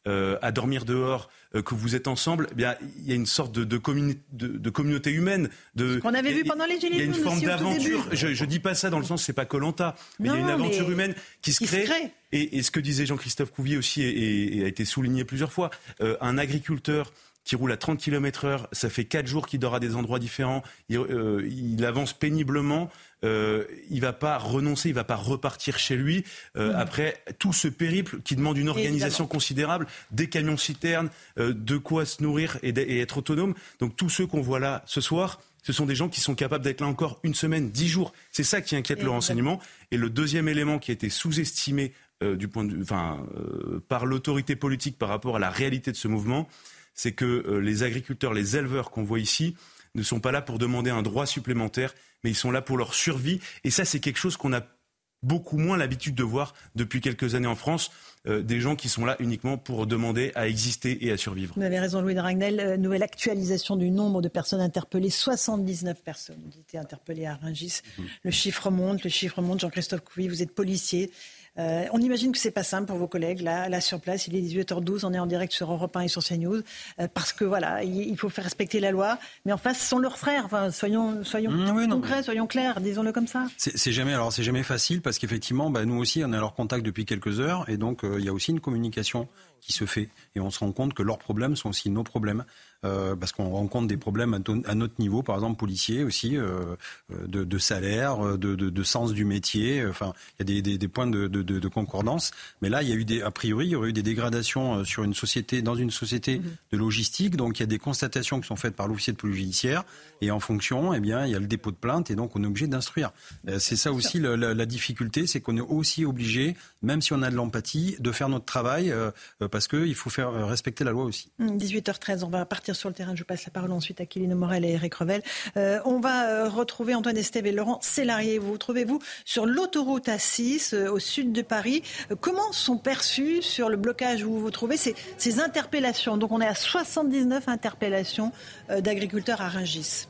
euh, à dormir dehors, que vous êtes ensemble, eh bien, il y a une sorte de, de, communauté humaine. De, qu'on avait vu pendant les Gilets Il y a une forme d'aventure. Je ne dis pas ça dans le sens, c'est pas Colanta, mais il y a une aventure humaine qui se crée. Et, ce que disait Jean-Christophe Couvier aussi, et, a été souligné plusieurs fois, un agriculteur qui roule à 30 km heure, ça fait 4 jours qu'il dort à des endroits différents, il, euh, il avance péniblement, euh, il va pas renoncer, il va pas repartir chez lui euh, mmh. après tout ce périple qui demande une organisation considérable, des camions citernes, euh, de quoi se nourrir et, et, être autonome. Donc tous ceux qu'on voit là ce soir, Ce sont des gens qui sont capables d'être là encore une semaine, dix jours. C'est ça qui inquiète le renseignement. Et le deuxième élément qui a été sous-estimé du point de, enfin, par l'autorité politique par rapport à la réalité de ce mouvement, c'est que euh, les agriculteurs, les éleveurs qu'on voit ici, ne sont pas là pour demander un droit supplémentaire, mais ils sont là pour leur survie. Et ça, c'est quelque chose qu'on a beaucoup moins l'habitude de voir depuis quelques années en France. Euh, des gens qui sont là uniquement pour demander à exister et à survivre. Vous avez raison, Louis de Ragnel. Euh, nouvelle actualisation du nombre de personnes interpellées. 79 personnes ont été interpellées à Rungis. Mhm. Le chiffre monte, le chiffre monte. Jean-Christophe Couy, vous êtes policier. Euh, on imagine que c'est pas simple pour vos collègues là, là sur place. Il est 18h12, on est en direct sur Europe 1 et sur CNews euh, parce que voilà, il, faut faire respecter la loi. Mais en face, sont leurs frères. Enfin, soyons, soyons mmh, concrets, soyons clairs, disons-le comme ça. C'est jamais, alors c'est jamais facile parce qu'effectivement, bah, nous aussi, on est à leur contact depuis quelques heures et donc euh, il y a aussi une communication qui se fait et on se rend compte que leurs problèmes sont aussi nos problèmes. Euh, parce qu'on rencontre des problèmes à, notre niveau, par exemple policier aussi, euh, de, de, salaire, de, de, de, sens du métier. Enfin, il y a des, des, des points de, concordance. Mais là, il y a eu des, a priori, il y aurait eu des dégradations euh, sur une société, dans une société mhm. de logistique. Donc, il y a des constatations qui sont faites par l'officier de police judiciaire. Et en fonction, eh bien, il y a le dépôt de plainte et donc on est obligé d'instruire. C'est ça aussi la, la, difficulté, c'est qu'on est aussi obligé, même si on a de l'empathie, de faire notre travail parce qu'il faut faire respecter la loi aussi. 18h13, on va partir sur le terrain. Je passe la parole ensuite à Kélino Morel et Eric Revel. Euh, on va euh, retrouver Antoine Estève et Laurent Sélarié. Vous vous trouvez-vous sur l'autoroute A6 euh, au sud de Paris. comment sont perçues sur le blocage où vous vous trouvez ces, ces interpellations? Donc on est à 79 interpellations d'agriculteurs à Rungis.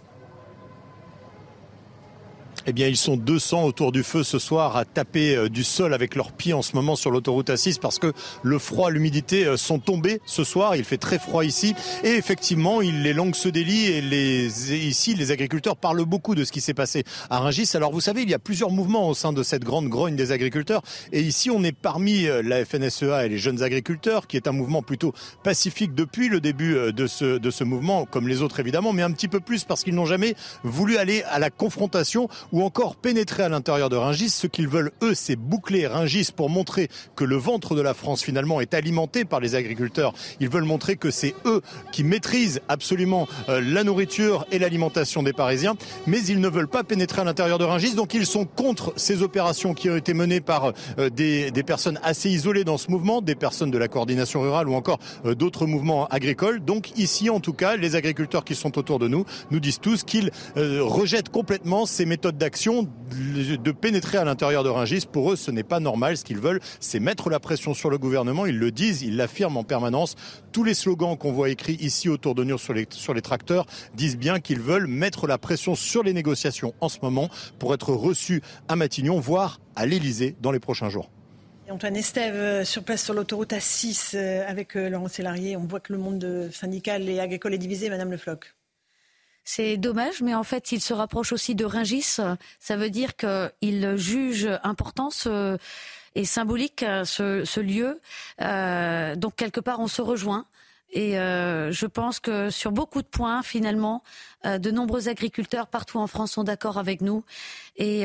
Eh bien, ils sont 200 autour du feu ce soir à taper euh, du sol avec leurs pieds en ce moment sur l'autoroute A6 parce que le froid, l'humidité euh, sont tombés ce soir. Il fait très froid ici et effectivement, les langues se délient et les, ici, les agriculteurs parlent beaucoup de ce qui s'est passé à Rungis. Alors, vous savez, il y a plusieurs mouvements au sein de cette grande grogne des agriculteurs et ici, on est parmi euh, la FNSEA et les jeunes agriculteurs, qui est un mouvement plutôt pacifique depuis le début de ce, de ce mouvement, comme les autres évidemment, mais un petit peu plus parce qu'ils n'ont jamais voulu aller à la confrontation encore pénétrer à l'intérieur de Ringis. Ce qu'ils veulent, eux, c'est boucler Ringis pour montrer que le ventre de la France, finalement, est alimenté par les agriculteurs. Ils veulent montrer que c'est eux qui maîtrisent absolument euh, la nourriture et l'alimentation des Parisiens, mais ils ne veulent pas pénétrer à l'intérieur de Ringis, donc ils sont contre ces opérations qui ont été menées par euh, des, personnes assez isolées dans ce mouvement, des personnes de la coordination rurale ou encore euh, d'autres mouvements agricoles. Donc ici, en tout cas, les agriculteurs qui sont autour de nous nous disent tous qu'ils rejettent complètement ces méthodes d'action de pénétrer à l'intérieur de Rungis. Pour eux, ce n'est pas normal. Ce qu'ils veulent, c'est mettre la pression sur le gouvernement. Ils le disent, ils l'affirment en permanence. Tous les slogans qu'on voit écrits ici autour de nous sur les, tracteurs disent bien qu'ils veulent mettre la pression sur les négociations en ce moment pour être reçus à Matignon, voire à l'Elysée dans les prochains jours. Antoine Estève, euh, sur place sur l'autoroute A6 euh, avec euh, Laurent Sélarié, on voit que le monde syndical et agricole est divisé, Madame Le Floch. C'est dommage, mais en fait, il se rapproche aussi de Ringis. Ça veut dire qu'il juge important et symbolique ce, lieu. Euh, donc, quelque part, on se rejoint. Et euh, je pense que sur beaucoup de points, finalement, euh, de nombreux agriculteurs partout en France sont d'accord avec nous. Et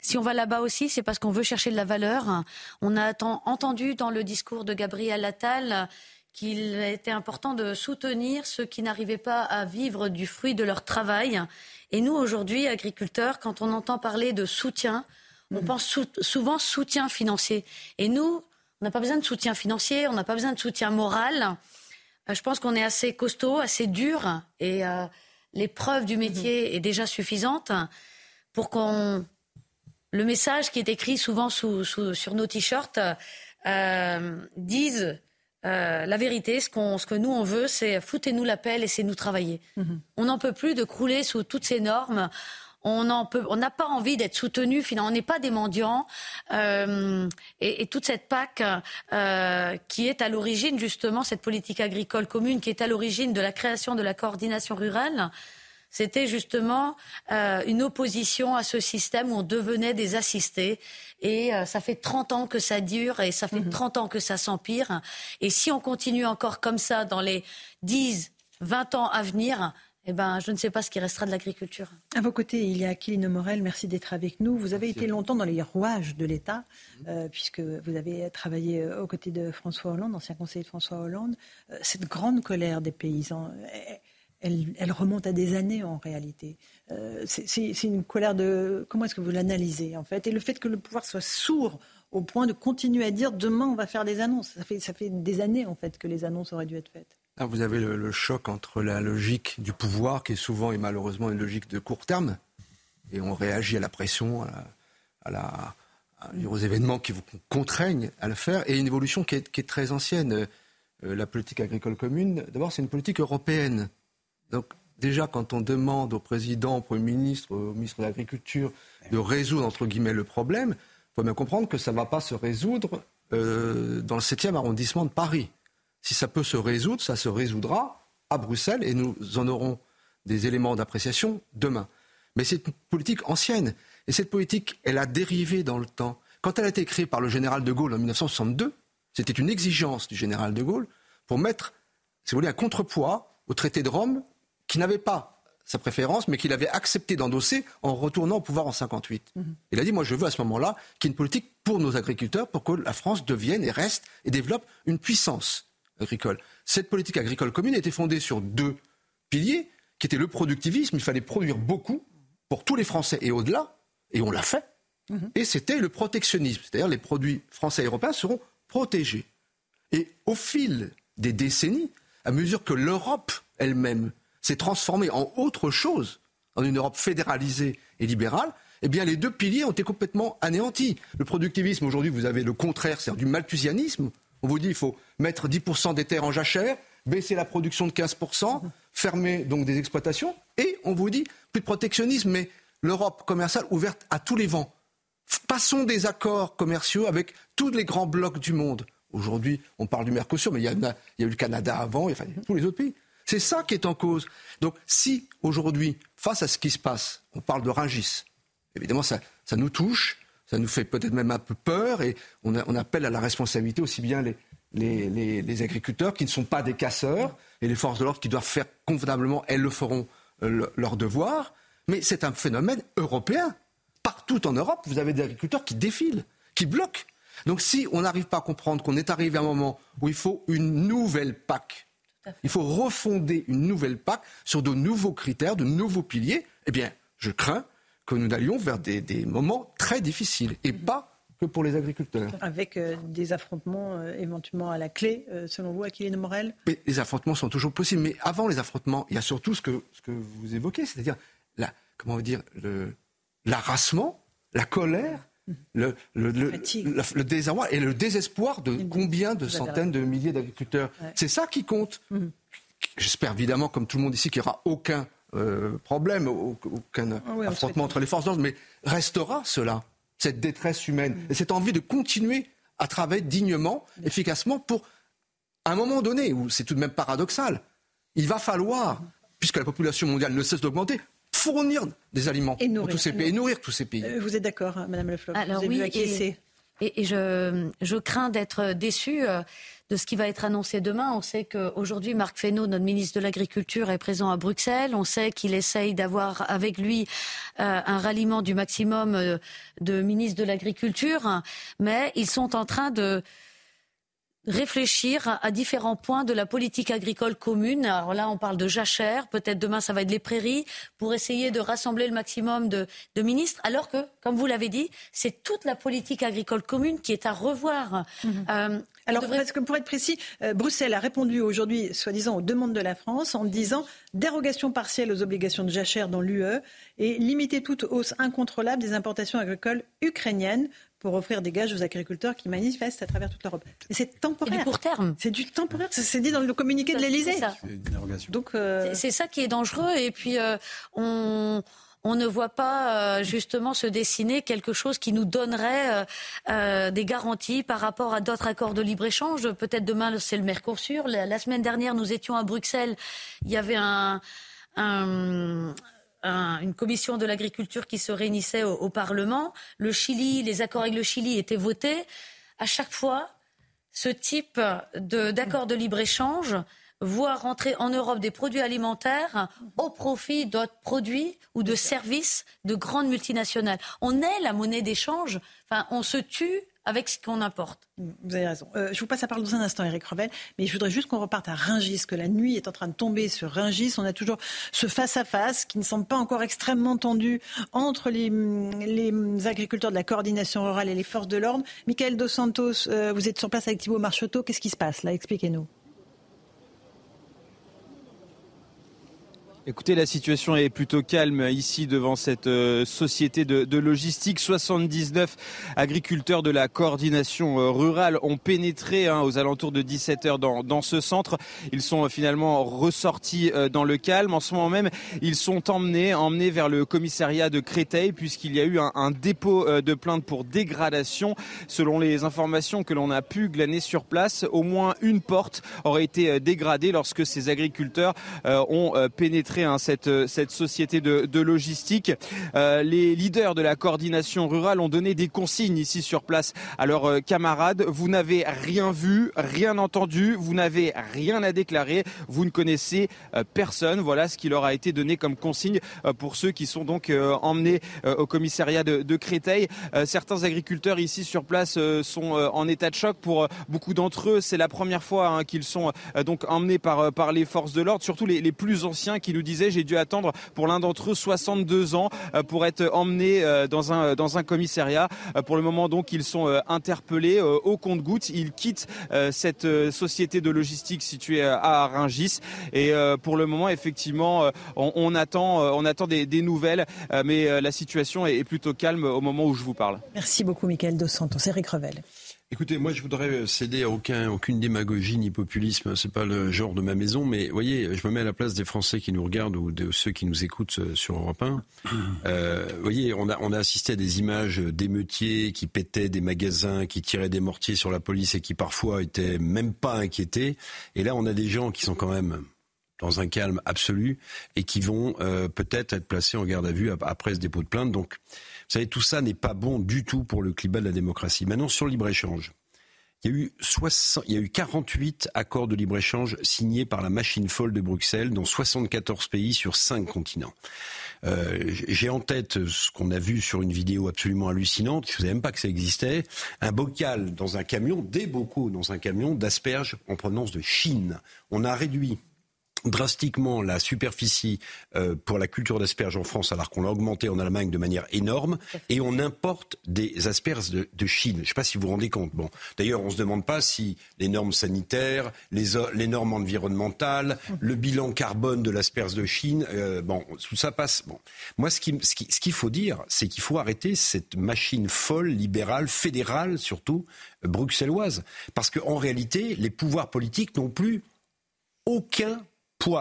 si on va là-bas aussi, c'est parce qu'on veut chercher de la valeur. On a entendu dans le discours de Gabriel Attal qu'il était important de soutenir ceux qui n'arrivaient pas à vivre du fruit de leur travail. Et nous, aujourd'hui, agriculteurs, quand on entend parler de soutien, on mm. pense souvent soutien financier. Et nous, on n'a pas besoin de soutien financier, on n'a pas besoin de soutien moral. Euh, je pense qu'on est assez costaud, assez dur, et euh, l'épreuve du métier mm-hmm. est déjà suffisante pour qu'on le message qui est écrit souvent sur nos t-shirts euh, dise euh, la vérité, ce, ce, que nous on veut, c'est foutez-nous la pelle, laissez-nous travailler. Mhm. On n'en peut plus de crouler sous toutes ces normes. On n'a pas envie d'être soutenu. Finalement, on n'est pas des mendiants. Euh, et, toute cette PAC euh, qui est à l'origine justement cette politique agricole commune, qui est à l'origine de la création de la coordination rurale. C'était justement euh, une opposition à ce système où on devenait des assistés. Et euh, ça fait 30 ans que ça dure et ça fait 30 mhm. ans que ça s'empire. Et si on continue encore comme ça dans les 10, 20 ans à venir, eh ben, je ne sais pas ce qui restera de l'agriculture. À vos côtés, il y a Kyline Morel. Merci d'être avec nous. Vous avez été longtemps dans les rouages de l'État, euh, puisque vous avez travaillé aux côtés de François Hollande, ancien conseiller de François Hollande. cette grande colère des paysans, elle, remonte à des années en réalité. Euh, c'est une colère de... Comment est-ce que vous l'analysez en fait? Et le fait que le pouvoir soit sourd au point de continuer à dire demain on va faire des annonces. Ça fait, ça fait des années en fait que les annonces auraient dû être faites. Ah, vous avez le, choc entre la logique du pouvoir, qui est souvent et malheureusement une logique de court terme, et on réagit à la pression, à la, aux événements qui vous contraignent à le faire, et une évolution qui est, très ancienne. Euh, la politique agricole commune, d'abord, c'est une politique européenne. Donc, déjà, quand on demande au président, au Premier ministre, au ministre de l'Agriculture de résoudre, entre guillemets, le problème, il faut bien comprendre que ça ne va pas se résoudre euh, dans le 7e arrondissement de Paris. Si ça peut se résoudre, ça se résoudra à Bruxelles et nous en aurons des éléments d'appréciation demain. Mais c'est une politique ancienne. Et cette politique, elle a dérivé dans le temps. Quand elle a été créée par le général de Gaulle en 1962, c'était une exigence du général de Gaulle pour mettre, si vous voulez, un contrepoids au traité de Rome qui n'avait pas sa préférence, mais qu'il avait accepté d'endosser en retournant au pouvoir en 58. Mhm. Il a dit, moi je veux à ce moment-là qu'il y ait une politique pour nos agriculteurs, pour que la France devienne et reste et développe une puissance agricole. Cette politique agricole commune était fondée sur deux piliers, qui étaient le productivisme, il fallait produire beaucoup pour tous les Français et au-delà, et on l'a fait. Mhm. Et c'était le protectionnisme, c'est-à-dire les produits français et européens seront protégés. Et au fil des décennies, à mesure que l'Europe elle-même s'est transformée en autre chose, en une Europe fédéralisée et libérale, eh bien les deux piliers ont été complètement anéantis. Le productivisme, aujourd'hui, vous avez le contraire, c'est-à-dire du malthusianisme, on vous dit qu'il faut mettre 10% des terres en jachère, baisser la production de 15%, fermer donc des exploitations, et on vous dit plus de protectionnisme, mais l'Europe commerciale ouverte à tous les vents. Passons des accords commerciaux avec tous les grands blocs du monde. Aujourd'hui, on parle du Mercosur, mais il y, a, eu le Canada avant, et enfin, tous les autres pays. C'est ça qui est en cause. Donc, si aujourd'hui, face à ce qui se passe, on parle de Ringis, évidemment, ça nous touche, ça nous fait peut-être même un peu peur et on, appelle à la responsabilité aussi bien les, agriculteurs qui ne sont pas des casseurs et les forces de l'ordre qui doivent faire convenablement, elles le feront euh, leur devoir. Mais c'est un phénomène européen. Partout en Europe, vous avez des agriculteurs qui défilent, qui bloquent. Donc si on n'arrive pas à comprendre qu'on est arrivé à un moment où il faut une nouvelle PAC, il faut refonder une nouvelle PAC sur de nouveaux critères, de nouveaux piliers, eh bien, je crains que nous allions vers des, moments très difficiles et mhm. pas que pour les agriculteurs. Avec euh, des affrontements euh, éventuellement à la clé, euh, selon vous, Aquilino Morel? Mais Les affrontements sont toujours possibles, mais avant les affrontements, il y a surtout ce que, ce que vous évoquez, c'est-à-dire la, comment vous dire, la colère, mhm. le, le, le, désarroi et le désespoir de combien de centaines de milliers d'agriculteurs. C'est ça qui compte. Mhm. J'espère évidemment, comme tout le monde ici, qu'il n'y aura aucun euh, problème, aucun ah affrontement entre les forces d'ordre, mais restera cela, cette détresse humaine, mm. et cette envie de continuer à travailler dignement, efficacement, pour un moment donné, où c'est tout de même paradoxal, il va falloir, puisque la population mondiale ne cesse d'augmenter, fournir des aliments et nourrir, tous ces pays, et nourrir tous ces pays. Euh, vous êtes d'accord, hein, Madame Le Alors oui, et, et, je, je crains d'être déçue. Euh, de ce qui va être annoncé demain. On sait qu'aujourd'hui, Marc Fesneau, notre ministre de l'Agriculture, est présent à Bruxelles. On sait qu'il essaye d'avoir avec lui euh, un ralliement du maximum de ministres de l'Agriculture. Mais ils sont en train de réfléchir à différents points de la politique agricole commune. Alors là, on parle de jachère, peut-être demain ça va être les prairies, pour essayer de rassembler le maximum de, ministres, alors que, comme vous l'avez dit, c'est toute la politique agricole commune qui est à revoir. Mhm. Euh, alors, parce que pour être précis, euh, Bruxelles a répondu aujourd'hui, soi-disant, aux demandes de la France en disant dérogation partielle aux obligations de jachère dans l'UE et limiter toute hausse incontrôlable des importations agricoles ukrainiennes pour offrir des gages aux agriculteurs qui manifestent à travers toute l'Europe. Et c'est temporaire. C'est du court terme. C'est du temporaire. C'est dit dans le communiqué de l'Elysée. Donc euh, c'est ça qui est dangereux. Et puis euh, on on ne voit pas euh, justement se dessiner quelque chose qui nous donnerait des garanties par rapport à d'autres accords de libre-échange. Peut-être demain, c'est le Mercosur. La, semaine dernière, nous étions à Bruxelles. Il y avait un, un une commission de l'agriculture qui se réunissait au, Parlement. Le Chili, les accords avec le Chili étaient votés. À chaque fois, ce type d'accord de, libre-échange voit rentrer en Europe des produits alimentaires au profit d'autres produits ou de services de grandes multinationales. On est la monnaie d'échange. Enfin, on se tue avec ce qu'on importe. Vous avez raison. Euh, je vous passe la parole dans un instant, Eric Revel, mais je voudrais juste qu'on reparte à Ringis, que la nuit est en train de tomber sur Ringis. On a toujours ce face-à-face qui ne semble pas encore extrêmement tendu entre les, agriculteurs de la coordination rurale et les forces de l'ordre. Michael Dos Santos, euh, vous êtes sur place avec Thibault Marcheteau. Qu'est-ce qui se passe? Là Expliquez-nous. Écoutez, la situation est plutôt calme ici devant cette euh, société de, logistique. 79 agriculteurs de la coordination euh, rurale ont pénétré hein, aux alentours de 17 heures dans, ce centre. Ils sont euh, finalement ressortis dans le calme. En ce moment même, ils sont emmenés, emmenés vers le commissariat de Créteil puisqu'il y a eu un, dépôt de plainte pour dégradation. Selon les informations que l'on a pu glaner sur place, au moins une porte aurait été dégradée lorsque ces agriculteurs ont pénétré Hein, cette, cette société de, logistique. Euh, les leaders de la coordination rurale ont donné des consignes ici sur place à leurs euh, camarades. Vous n'avez rien vu, rien entendu, vous n'avez rien à déclarer, vous ne connaissez euh, personne. Voilà ce qui leur a été donné comme consigne pour ceux qui sont donc emmenés au commissariat de, Créteil. certains agriculteurs ici sur place sont en état de choc. Pour beaucoup d'entre eux, c'est la première fois hein, qu'ils sont donc emmenés par, les forces de l'ordre, surtout les, les plus anciens qui nous disait, j'ai dû attendre pour l'un d'entre eux 62 ans euh, pour être emmené euh, dans un, dans un commissariat. Euh, pour le moment, donc, ils sont interpellés au compte-gouttes. Ils quittent cette société de logistique située à Rungis. Et pour le moment, effectivement, on, attend, on attend des, nouvelles, mais la situation est plutôt calme au moment où je vous parle. Merci beaucoup, Michael Dos Santos. Eric Revel. Écoutez, moi je voudrais céder à aucun, aucune démagogie ni populisme, c'est pas le genre de ma maison, mais voyez, je me mets à la place des Français qui nous regardent ou de ceux qui nous écoutent euh, sur Europe 1. Euh, voyez, on a, on a assisté à des images d'émeutiers qui pétaient des magasins, qui tiraient des mortiers sur la police et qui parfois étaient même pas inquiétés. Et là, on a des gens qui sont quand même dans un calme absolu et qui vont euh, peut-être être placés en garde à vue après ce dépôt de plainte. Donc, savez, tout ça n'est pas bon du tout pour le climat de la démocratie. Maintenant, sur le libre-échange. Il y, a eu 60, il y a eu 48 accords de libre-échange signés par la machine folle de Bruxelles dans 74 pays sur 5 continents. Euh, J'ai en tête ce qu'on a vu sur une vidéo absolument hallucinante, je ne savais même pas que ça existait, un bocal dans un camion, des bocaux dans un camion d'asperges en provenance de Chine. On a réduit drastiquement la superficie euh, pour la culture d'asperges en France, alors qu'on l'a augmenté en Allemagne de manière énorme, et on importe des asperges de, Chine. Je ne sais pas si vous vous rendez compte. Bon, d'ailleurs, on ne se demande pas si les normes sanitaires, les, les normes environnementales, le bilan carbone de l'asperge de Chine, euh, bon, tout ça passe. Bon, moi, ce qu'il ce qui, ce qu'il faut dire, c'est qu'il faut arrêter cette machine folle, libérale, fédérale surtout, bruxelloise, parce qu'en réalité, les pouvoirs politiques n'ont plus aucun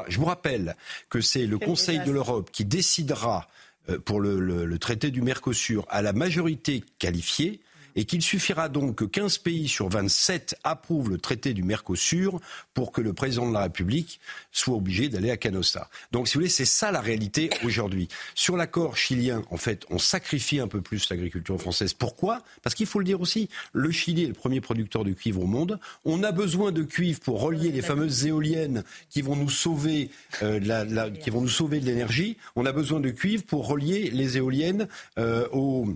je vous rappelle que c'est le Conseil de l'Europe qui décidera euh, pour le, traité du Mercosur à la majorité qualifiée et qu'il suffira donc que 15 pays sur 27 approuvent le traité du Mercosur pour que le président de la République soit obligé d'aller à Canossa. Donc, si vous voulez, c'est ça la réalité aujourd'hui. Sur l'accord chilien, en fait, on sacrifie un peu plus l'agriculture française. Pourquoi? Parce qu'il faut le dire aussi, le Chili est le premier producteur de cuivre au monde. On a besoin de cuivre pour relier les fameuses éoliennes qui vont nous sauver, euh, qui vont nous sauver de l'énergie. On a besoin de cuivre pour relier les éoliennes euh, aux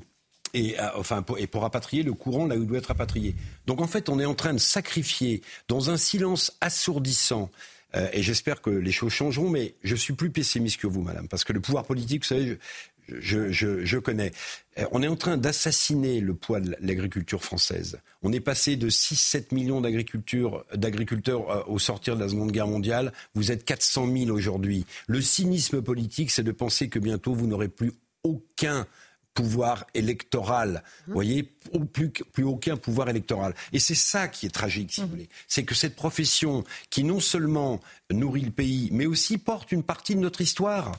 et, euh, enfin, pour, et pour rapatrier le courant là où il doit être rapatrié. Donc en fait, on est en train de sacrifier dans un silence assourdissant. Euh, et j'espère que les choses changeront, mais je suis plus pessimiste que vous, madame, parce que le pouvoir politique, vous savez, je, je, je, connais. Euh, on est en train d'assassiner le poids de l'agriculture française. On est passé de 6-7 millions d'agriculteurs au sortir de la Seconde Guerre mondiale. Vous êtes 400 000 aujourd'hui. Le cynisme politique, c'est de penser que bientôt vous n'aurez plus aucun pouvoir électoral. Vous voyez, plus, plus aucun pouvoir électoral. Et c'est ça qui est tragique, si vous voulez. C'est que cette profession qui non seulement nourrit le pays, mais aussi porte une partie de notre histoire,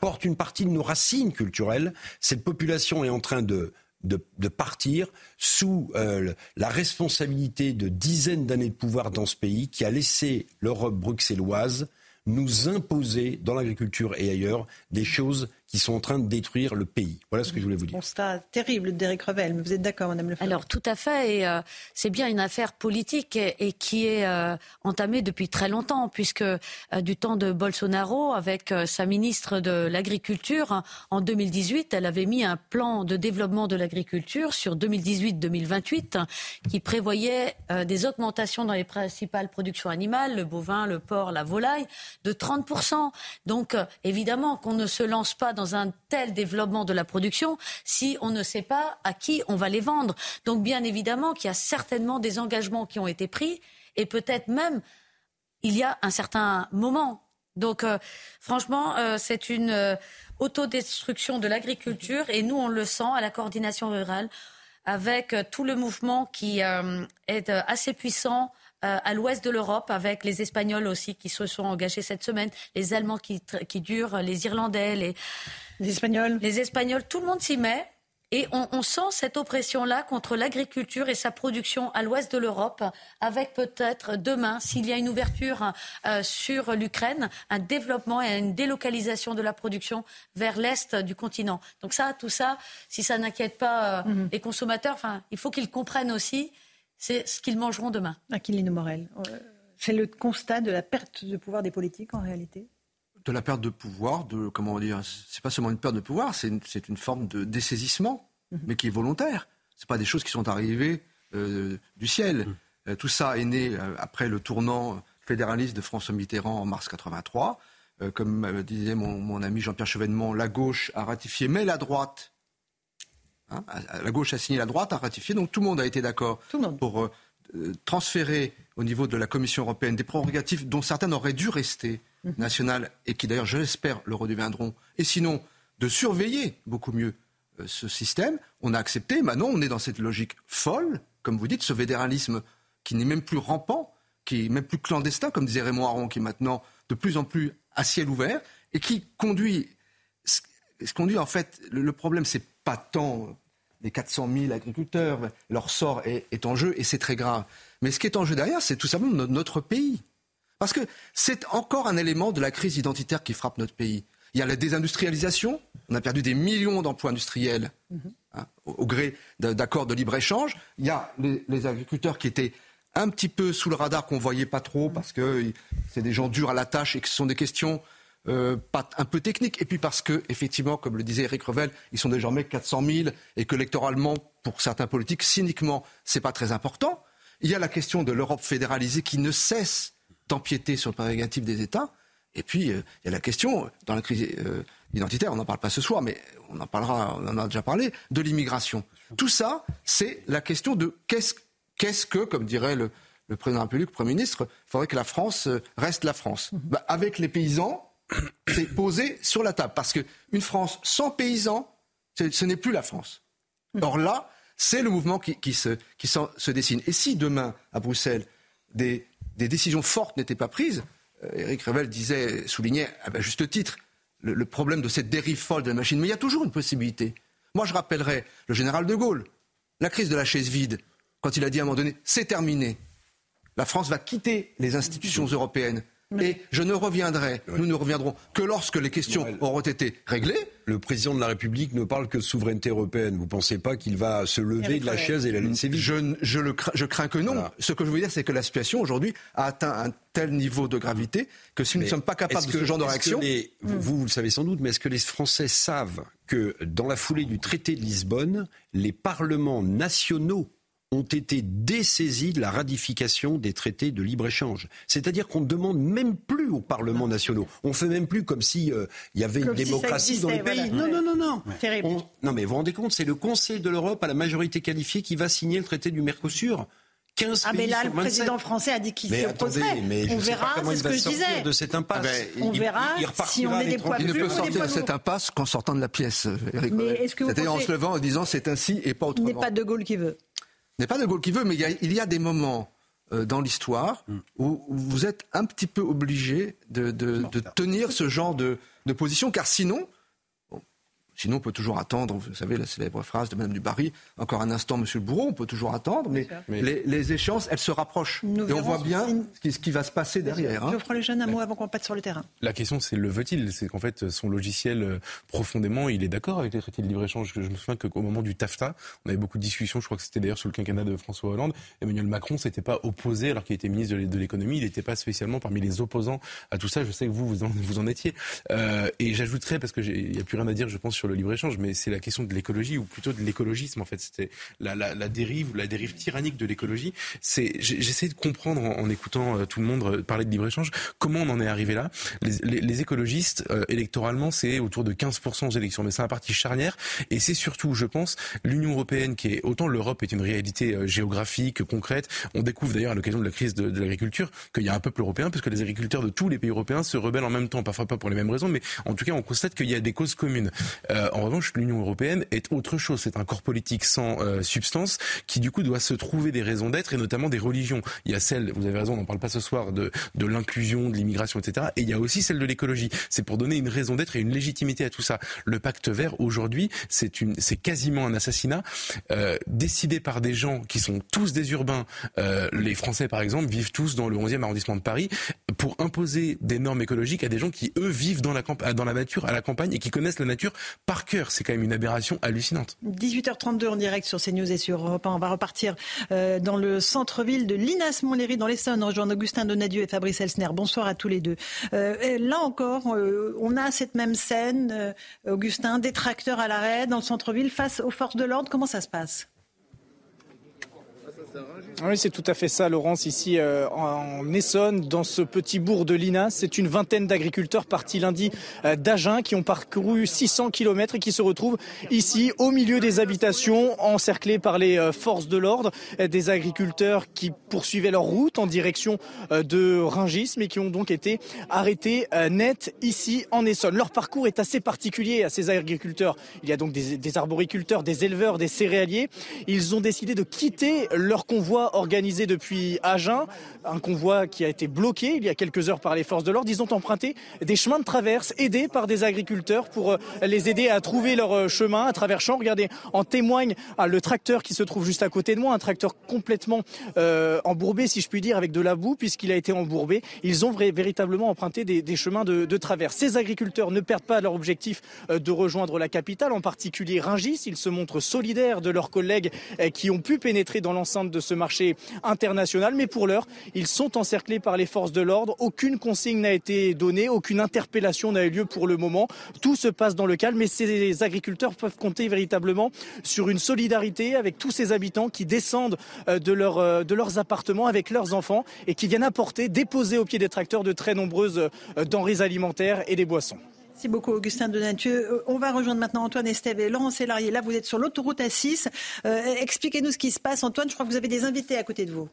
porte une partie de nos racines culturelles, cette population est en train de, de, partir sous euh, la responsabilité de dizaines d'années de pouvoir dans ce pays qui a laissé l'Europe bruxelloise nous imposer dans l'agriculture et ailleurs des choses qui sont en train de détruire le pays. Voilà ce que je voulais vous dire. Constat terrible d'Éric Revel, vous êtes d'accord, Madame Le Alors tout à fait, et euh, c'est bien une affaire politique et, qui est euh, entamée depuis très longtemps, puisque euh, du temps de Bolsonaro, avec sa ministre de l'Agriculture, en 2018, elle avait mis un plan de développement de l'agriculture sur 2018-2028 qui prévoyait des augmentations dans les principales productions animales, le bovin, le porc, la volaille, de 30%. Donc évidemment qu'on ne se lance pas dans un tel développement de la production si on ne sait pas à qui on va les vendre. Donc bien évidemment qu'il y a certainement des engagements qui ont été pris et peut-être même il y a un certain moment. Donc euh, franchement, euh, c'est une euh, autodestruction de l'agriculture et nous on le sent à la coordination rurale avec tout le mouvement qui est assez puissant à l'ouest de l'Europe, avec les Espagnols aussi qui se sont engagés cette semaine, les Allemands qui, qui durent, les Irlandais, les... les Espagnols. Les Espagnols, tout le monde s'y met. Et on, on, sent cette oppression-là contre l'agriculture et sa production à l'ouest de l'Europe, avec peut-être demain, s'il y a une ouverture euh, sur l'Ukraine, un développement et une délocalisation de la production vers l'est du continent. Donc ça, tout ça, si ça n'inquiète pas euh, mm-hmm. les consommateurs, il faut qu'ils comprennent aussi c'est ce qu'ils mangeront demain. Aquilino Morel, euh, c'est le constat de la perte de pouvoir des politiques en réalité? De la perte de pouvoir, de comment dire, c'est pas seulement une perte de pouvoir, c'est une, forme de dessaisissement, mhm. mais qui est volontaire. C'est pas des choses qui sont arrivées euh, du ciel. Mhm. Euh, tout ça est né après le tournant fédéraliste de François Mitterrand en mars 83. comme disait mon, mon ami Jean-Pierre Chevènement, la gauche a ratifié, mais la droite Hein, la gauche a signé, la droite a ratifié, donc tout le monde a été d'accord pour euh, euh, transférer au niveau de la Commission européenne des prérogatives dont certaines auraient dû rester mhm. nationales et qui d'ailleurs, je l'espère, le redeviendront. Et sinon, de surveiller beaucoup mieux euh, ce système. On a accepté. Maintenant, on est dans cette logique folle, comme vous dites, ce fédéralisme qui n'est même plus rampant, qui est même plus clandestin, comme disait Raymond Aron, qui est maintenant de plus en plus à ciel ouvert et qui conduit. Ce conduit en fait, le problème, c'est pas tant les 400 000 agriculteurs, leur sort est, en jeu et c'est très grave. Mais ce qui est en jeu derrière, c'est tout simplement notre pays. Parce que c'est encore un élément de la crise identitaire qui frappe notre pays. Il y a la désindustrialisation, on a perdu des millions d'emplois industriels hein, au, gré d'accords de libre-échange. Il y a les, agriculteurs qui étaient un petit peu sous le radar qu'on voyait pas trop parce que c'est des gens durs à la tâche et que ce sont des questions euh, pas, un peu technique. Et puis parce que, effectivement, comme le disait Eric Revel, ils sont désormais 400 000 et que électoralement, pour certains politiques, cyniquement, c'est pas très important. Il y a la question de l'Europe fédéralisée qui ne cesse d'empiéter sur le prérogatif des États. Et puis, euh, il y a la question, dans la crise euh, identitaire, on n'en parle pas ce soir, mais on en parlera, on en a déjà parlé, de l'immigration. Tout ça, c'est la question de qu'est-ce, qu'est-ce que, comme dirait le, président de la République, le Premier ministre, il faudrait que la France reste la France. Mmh. Bah, avec les paysans, c'est posé sur la table. Parce qu'une France sans paysans, ce n'est plus la France. Or là, c'est le mouvement qui, se, dessine. Et si demain, à Bruxelles, des, décisions fortes n'étaient pas prises, euh, Revel disait, soulignait à juste titre le, problème de cette dérive folle de la machine. Mais il y a toujours une possibilité. Moi, je rappellerai le général de Gaulle, la crise de la chaise vide, quand il a dit à un moment donné, c'est terminé. La France va quitter les institutions européennes. Et je ne reviendrai, nous ne reviendrons que lorsque les questions auront été réglées. Le président de la République ne parle que de souveraineté européenne. Vous ne pensez pas qu'il va se lever de la chaise et la laisser vivre je, je, le crains, je crains que non. Ce que je veux dire, c'est que la situation aujourd'hui a atteint un tel niveau de gravité que si nous ne sommes pas capables de ce genre de réaction. vous, vous le savez sans doute, mais est-ce que les Français savent que dans la foulée du traité de Lisbonne, les parlements nationaux ont été dessaisis de la ratification des traités de libre-échange. C'est-à-dire qu'on ne demande même plus aux parlements nationaux. On fait même plus comme s'il euh, y avait une démocratie dans les pays. Non, non, non, non. non, mais vous vous rendez compte, c'est le Conseil de l'Europe à la majorité qualifiée qui va signer le traité du Mercosur. 15 ah, mais là, le président français a dit qu'il s'y opposerait. on verra, c'est ce que je disais. de cette impasse. Ah ben, on verra si on est des poids Il ne peut sortir de cette impasse qu'en sortant de la pièce, Eric. C'est-à-dire en se levant en disant c'est ainsi et pas autrement. Il n'est pas De Gaulle qui veut n'est pas de Gaulle qui veut, mais il y a, des moments euh, dans l'histoire mm. où, vous êtes un petit peu obligé de, tenir ce genre de, position, car sinon, Sinon, on peut toujours attendre. Vous savez la célèbre phrase de Mme Dubarry encore un instant, Monsieur le Bourreau, on peut toujours attendre, mais, Les, échéances, elles se rapprochent. et on voit bien ce qui, va se passer derrière. Hein. Je prends les jeunes un mot avant qu'on passe sur le terrain. La question, c'est le veut-il? C'est qu'en fait, son logiciel, euh, profondément, il est d'accord avec les traités de libre-échange. Je me souviens qu'au moment du TAFTA, on avait beaucoup de discussions. Je crois que c'était d'ailleurs sous le quinquennat de François Hollande. Emmanuel Macron s'était pas opposé alors qu'il était ministre de l'économie. Il n'était pas spécialement parmi les opposants à tout ça. Je sais que vous, vous en, vous en étiez. Euh, et j'ajouterais, parce qu'il n'y a plus rien à dire, je pense, sur le libre-échange, mais c'est la question de l'écologie, ou plutôt de l'écologisme, en fait. C'était la, la, la, dérive, la dérive tyrannique de l'écologie. C'est, j'essaie de comprendre en, écoutant euh, tout le monde euh, parler de libre-échange, comment on en est arrivé là. Les, les, écologistes, électoralement, c'est autour de 15% aux élections, mais c'est un parti charnière, et c'est surtout, je pense, l'Union européenne qui est, autant l'Europe est une réalité géographique, concrète, on découvre d'ailleurs à l'occasion de la crise de, l'agriculture qu'il y a un peuple européen, parce que les agriculteurs de tous les pays européens se rebellent en même temps, parfois pas pour les mêmes raisons, mais en tout cas on constate qu'il y a des causes communes. Euh, en revanche, l'Union européenne est autre chose. C'est un corps politique sans euh, substance qui du coup doit se trouver des raisons d'être et notamment des religions. Il y a celle, vous avez raison, on n'en parle pas ce soir, de, de l'inclusion, de l'immigration, etc. Et il y a aussi celle de l'écologie. C'est pour donner une raison d'être et une légitimité à tout ça. Le pacte vert aujourd'hui, c'est une, c'est quasiment un assassinat euh, décidé par des gens qui sont tous des urbains. Euh, les Français, par exemple, vivent tous dans le 11e arrondissement de Paris pour imposer des normes écologiques à des gens qui eux vivent dans la dans la nature, à la campagne et qui connaissent la nature par cœur. C'est quand même une aberration hallucinante. 18h32 en direct sur CNews et sur Europe 1. On va repartir euh, dans le centre-ville de Linas Montlhéry dans l'Essonne, rejoindre Augustin Donadieu et Fabrice Elsner. Bonsoir à tous les deux. Euh, là encore, euh, on a cette même scène, Augustin, des tracteurs à l'arrêt dans le centre-ville face aux forces de l'ordre. Comment ça se passe? Oui, c'est tout à fait ça, Laurence, ici euh, en Essonne, dans ce petit bourg de Linas. C'est une vingtaine d'agriculteurs partis lundi euh, d'Agen qui ont parcouru 600 km et qui se retrouvent ici au milieu des habitations, encerclés par les euh, forces de l'ordre, des agriculteurs qui poursuivaient leur route en direction de Ringis, mais qui ont donc été arrêtés net ici en Essonne. Leur parcours est assez particulier à ces agriculteurs. Il y a donc des, des arboriculteurs, des éleveurs, des céréaliers. Ils ont décidé de quitter leur convoi organisé depuis Agen, un convoi qui a été bloqué il y a quelques heures par les forces de l'ordre. Ils ont emprunté des chemins de traverse aidés par des agriculteurs pour euh, les aider à trouver leur euh, chemin à travers champs. Regardez, en témoigne ah, le tracteur qui se trouve juste à côté de moi, un tracteur complètement euh, embourbé, si je puis dire, avec de la boue, puisqu'il a été embourbé. Ils ont véritablement emprunté des, chemins de, de traverse. Ces agriculteurs ne perdent pas leur objectif de rejoindre la capitale, en particulier Ringis. Ils se montrent solidaires de leurs collègues qui ont pu pénétrer dans l'enceinte de ce marché international. Mais pour l'heure, ils sont encerclés par les forces de l'ordre. Aucune consigne n'a été donnée, aucune interpellation n'a eu lieu pour le moment. Tout se passe dans le calme. Mais ces agriculteurs peuvent compter véritablement sur une solidarité avec tous ces habitants qui descendent euh, de, euh, de leurs appartements avec leurs enfants et qui viennent apporter, déposer au pied des tracteurs de très nombreuses euh, denrées alimentaires et des boissons. Merci beaucoup, Augustin Donatieu. Euh, on va rejoindre maintenant Antoine Estève et Laurent Sélarié. Là, vous êtes sur l'autoroute A6. Euh, expliquez-nous ce qui se passe. Antoine, je crois que vous avez des invités à côté de vous.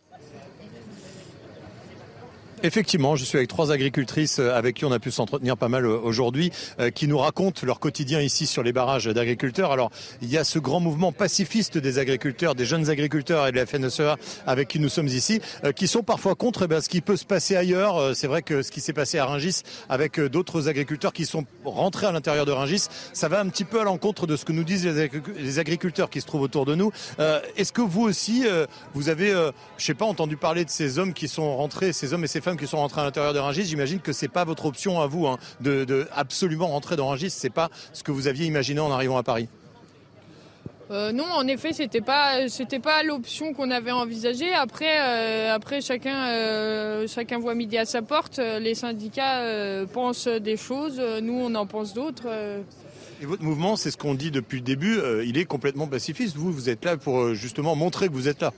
Effectivement, je suis avec trois agricultrices euh, avec qui on a pu s'entretenir pas mal euh, aujourd'hui, euh, qui nous racontent leur quotidien ici sur les barrages d'agriculteurs. Alors, il y a ce grand mouvement pacifiste des agriculteurs, des jeunes agriculteurs et de la FNSEA avec qui nous sommes ici, qui sont parfois contre eh ce qui peut se passer ailleurs. C'est vrai que ce qui s'est passé à Ringis avec d'autres agriculteurs qui sont rentrés à l'intérieur de Ringis, ça va un petit peu à l'encontre de ce que nous disent les agriculteurs qui se trouvent autour de nous. Est-ce que vous aussi, vous avez, je sais pas, entendu parler de ces hommes qui sont rentrés, ces hommes et ces femmes qui sont rentrés à l'intérieur de Rungis, j'imagine que c'est pas votre option à vous hein, de, absolument rentrer dans Rungis. C'est pas ce que vous aviez imaginé en arrivant à Paris. Euh, non, en effet, c'était pas c'était pas l'option qu'on avait envisagée. Après, euh, après chacun euh, chacun voit midi à sa porte. Les syndicats pensent des choses, nous on en pense d'autres. Et votre mouvement, c'est ce qu'on dit depuis le début. il est complètement pacifiste. Vous, vous êtes là pour justement montrer que vous êtes là.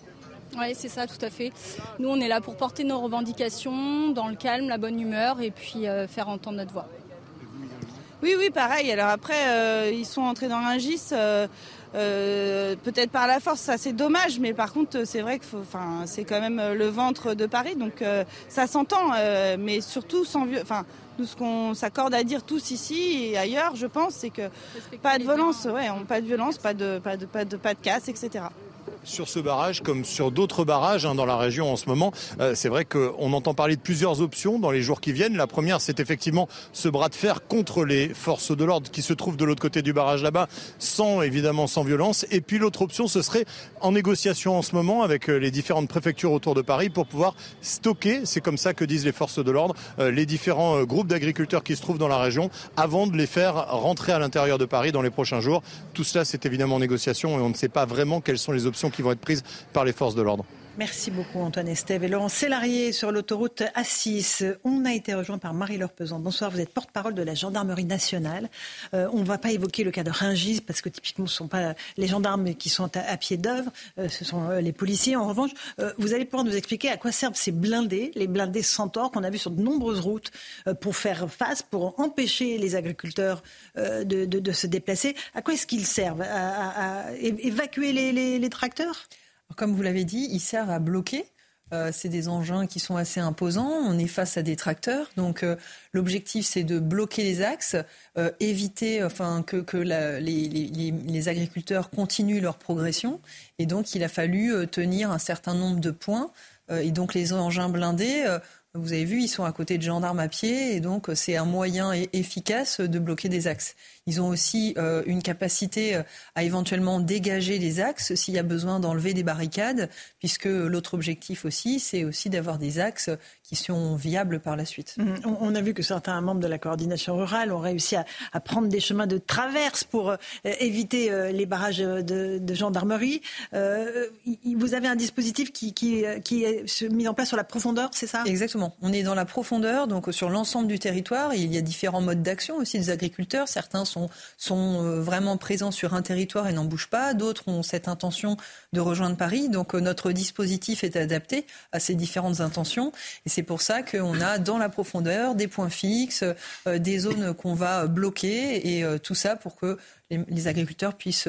Oui, c'est ça, tout à fait. Nous, on est là pour porter nos revendications dans le calme, la bonne humeur et puis euh, faire entendre notre voix. Oui, oui, pareil. Alors après, euh, ils sont entrés dans l'ingis. Euh, peut-être par la force, ça c'est dommage, mais par contre c'est vrai que c'est quand même le ventre de Paris, donc ça s'entend, mais surtout sans, enfin nous ce qu'on s'accorde à dire tous ici et ailleurs, je pense, c'est que pas de violence, ouais, pas de violence, pas de pas de pas de pas de casse, etc. sur ce barrage comme sur d'autres barrages hein, dans la région en ce moment. Euh, c'est vrai qu'on entend parler de plusieurs options dans les jours qui viennent. La première, c'est effectivement ce bras de fer contre les forces de l'ordre qui se trouvent de l'autre côté du barrage là-bas, sans évidemment sans violence. Et puis l'autre option, ce serait en négociation en ce moment avec euh, les différentes préfectures autour de Paris pour pouvoir stocker, c'est comme ça que disent les forces de l'ordre, euh, les différents groupes d'agriculteurs qui se trouvent dans la région avant de les faire rentrer à l'intérieur de Paris dans les prochains jours. Tout cela, c'est évidemment en négociation et on ne sait pas vraiment quelles sont les options qui vont être prises par les forces de l'ordre. Merci beaucoup Antoine Estève et Laurent Sélarié sur l'autoroute A6. On a été rejoint par Marie-Laure Pesant. Bonsoir, vous êtes porte-parole de la gendarmerie nationale. Euh, on ne va pas évoquer le cas de Ringis parce que typiquement ce ne sont pas les gendarmes qui sont à, pied d'œuvre, euh, ce sont euh, les policiers. En revanche, vous allez pouvoir nous expliquer à quoi servent ces blindés, les blindés Centaure qu'on a vus sur de nombreuses routes pour faire face, pour empêcher les agriculteurs de, se déplacer. À quoi est-ce qu'ils servent? À, évacuer les tracteurs? Comme vous l'avez dit, ils servent à bloquer. Euh, c'est des engins qui sont assez imposants. On est face à des tracteurs. Donc euh, l'objectif, c'est de bloquer les axes, euh, éviter enfin, que, que les, les, les, agriculteurs continuent leur progression. Et donc il a fallu tenir un certain nombre de points. et donc les engins blindés vous avez vu, ils sont à côté de gendarmes à pied et donc c'est un moyen efficace de bloquer des axes. Ils ont aussi euh, une capacité euh, à éventuellement dégager des axes s'il y a besoin d'enlever des barricades, puisque l'autre objectif aussi, c'est aussi d'avoir des axes qui sont viables par la suite. Mmh. On a vu que certains membres de la coordination rurale ont réussi à, prendre des chemins de traverse pour euh, éviter les barrages de, gendarmerie. vous avez un dispositif qui, qui, qui est mis en place sur la profondeur, c'est ça? Exactement. On est dans la profondeur, donc sur l'ensemble du territoire. Il y a différents modes d'action aussi des agriculteurs. Certains sont sont, euh, vraiment présents sur un territoire et n'en bougent pas. D'autres ont cette intention de rejoindre Paris. Donc euh, notre dispositif est adapté à ces différentes intentions. Et c'est pour ça qu'on a dans la profondeur des points fixes, euh, des zones qu'on va bloquer et tout ça pour que les, agriculteurs puissent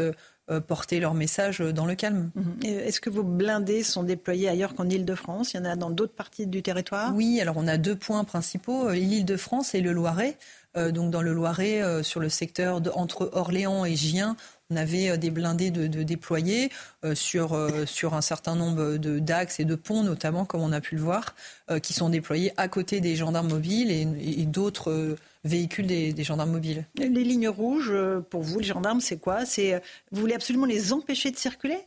porter leur message dans le calme. Mhm. Est-ce que vos blindés sont déployés ailleurs qu'en Ile-de-France Il y en a dans d'autres parties du territoire? Oui, alors on a deux points principaux, l'Île-de-France et le Loiret. Euh, donc dans le Loiret, euh, sur le secteur entre Orléans et Gien, on avait euh, des blindés de, déployer sur, sur un certain nombre d'axes et de ponts, notamment, comme on a pu le voir, qui sont déployés à côté des gendarmes mobiles et, d'autres véhicules des, des, gendarmes mobiles. Les lignes rouges, pour vous, les gendarmes, c'est quoi? C'est Vous voulez absolument les empêcher de circuler?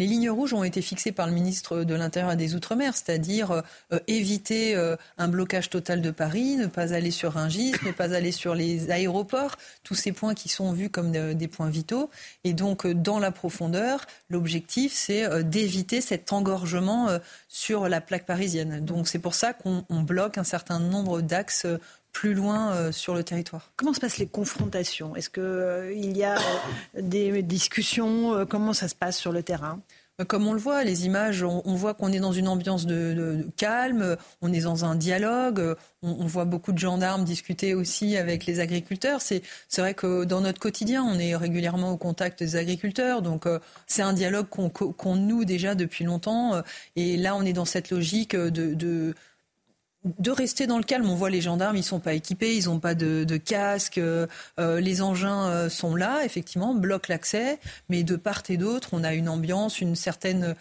Les lignes rouges ont été fixées par le ministre de l'Intérieur et des Outre-mer, c'est-à-dire euh, éviter euh, un blocage total de Paris, ne pas aller sur Rungis, ne pas aller sur les aéroports, tous ces points qui sont vus comme des points vitaux. Et donc, euh, dans la profondeur, l'objectif, c'est d'éviter cet engorgement sur la plaque parisienne. Donc, c'est pour ça qu'on bloque un certain nombre d'axes plus loin euh, sur le territoire. Comment se passent les confrontations? Est-ce qu'il euh, il y a euh, des discussions? Comment ça se passe sur le terrain? Comme on le voit, les images, on, voit qu'on est dans une ambiance de, calme, on est dans un dialogue, on, voit beaucoup de gendarmes discuter aussi avec les agriculteurs. C'est vrai que dans notre quotidien, on est régulièrement au contact des agriculteurs, donc c'est un dialogue qu'on noue déjà depuis longtemps. et là, on est dans cette logique de de rester dans le calme. On voit les gendarmes, ils sont pas équipés, ils n'ont pas de, casque, euh, euh, les engins euh, sont là, effectivement, bloquent l'accès, mais de part et d'autre, on a une ambiance, une certaine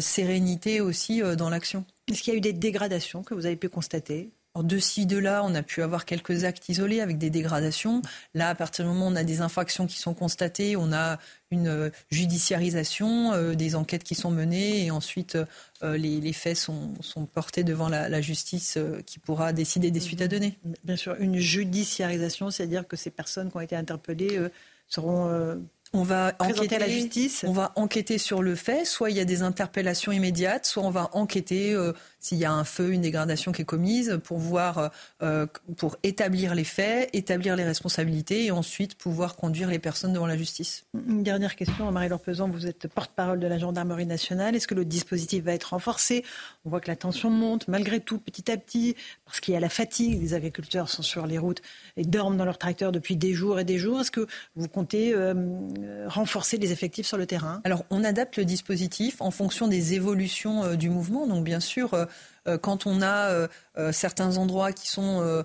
sérénité aussi dans l'action. Est-ce qu'il y a eu des dégradations que vous avez pu constater? De ci, de là, on a pu avoir quelques actes isolés avec des dégradations. Là, à partir du moment où on a des infractions qui sont constatées, on a une euh, judiciarisation, euh, des enquêtes qui sont menées et ensuite euh, les, faits sont, portés devant la, justice qui pourra décider des suites à donner. Bien sûr, une judiciarisation, c'est-à-dire que ces personnes qui ont été interpellées seront on va enquêter la justice. On va enquêter sur le fait. Soit il y a des interpellations immédiates, soit on va enquêter euh, s'il y a un feu, une dégradation qui est commise, pour voir, euh, pour établir les faits, établir les responsabilités et ensuite pouvoir conduire les personnes devant la justice. Une dernière question, Marie-Laure Pesant, vous êtes porte-parole de la gendarmerie nationale. Est-ce que le dispositif va être renforcé? On voit que la tension monte malgré tout, petit à petit, parce qu'il y a la fatigue. Les agriculteurs sont sur les routes et dorment dans leurs tracteurs depuis des jours et des jours. Est-ce que vous comptez euh, euh, renforcer les effectifs sur le terrain? Alors, on adapte le dispositif en fonction des évolutions euh, du mouvement. Donc, bien sûr, quand on a certains endroits qui sont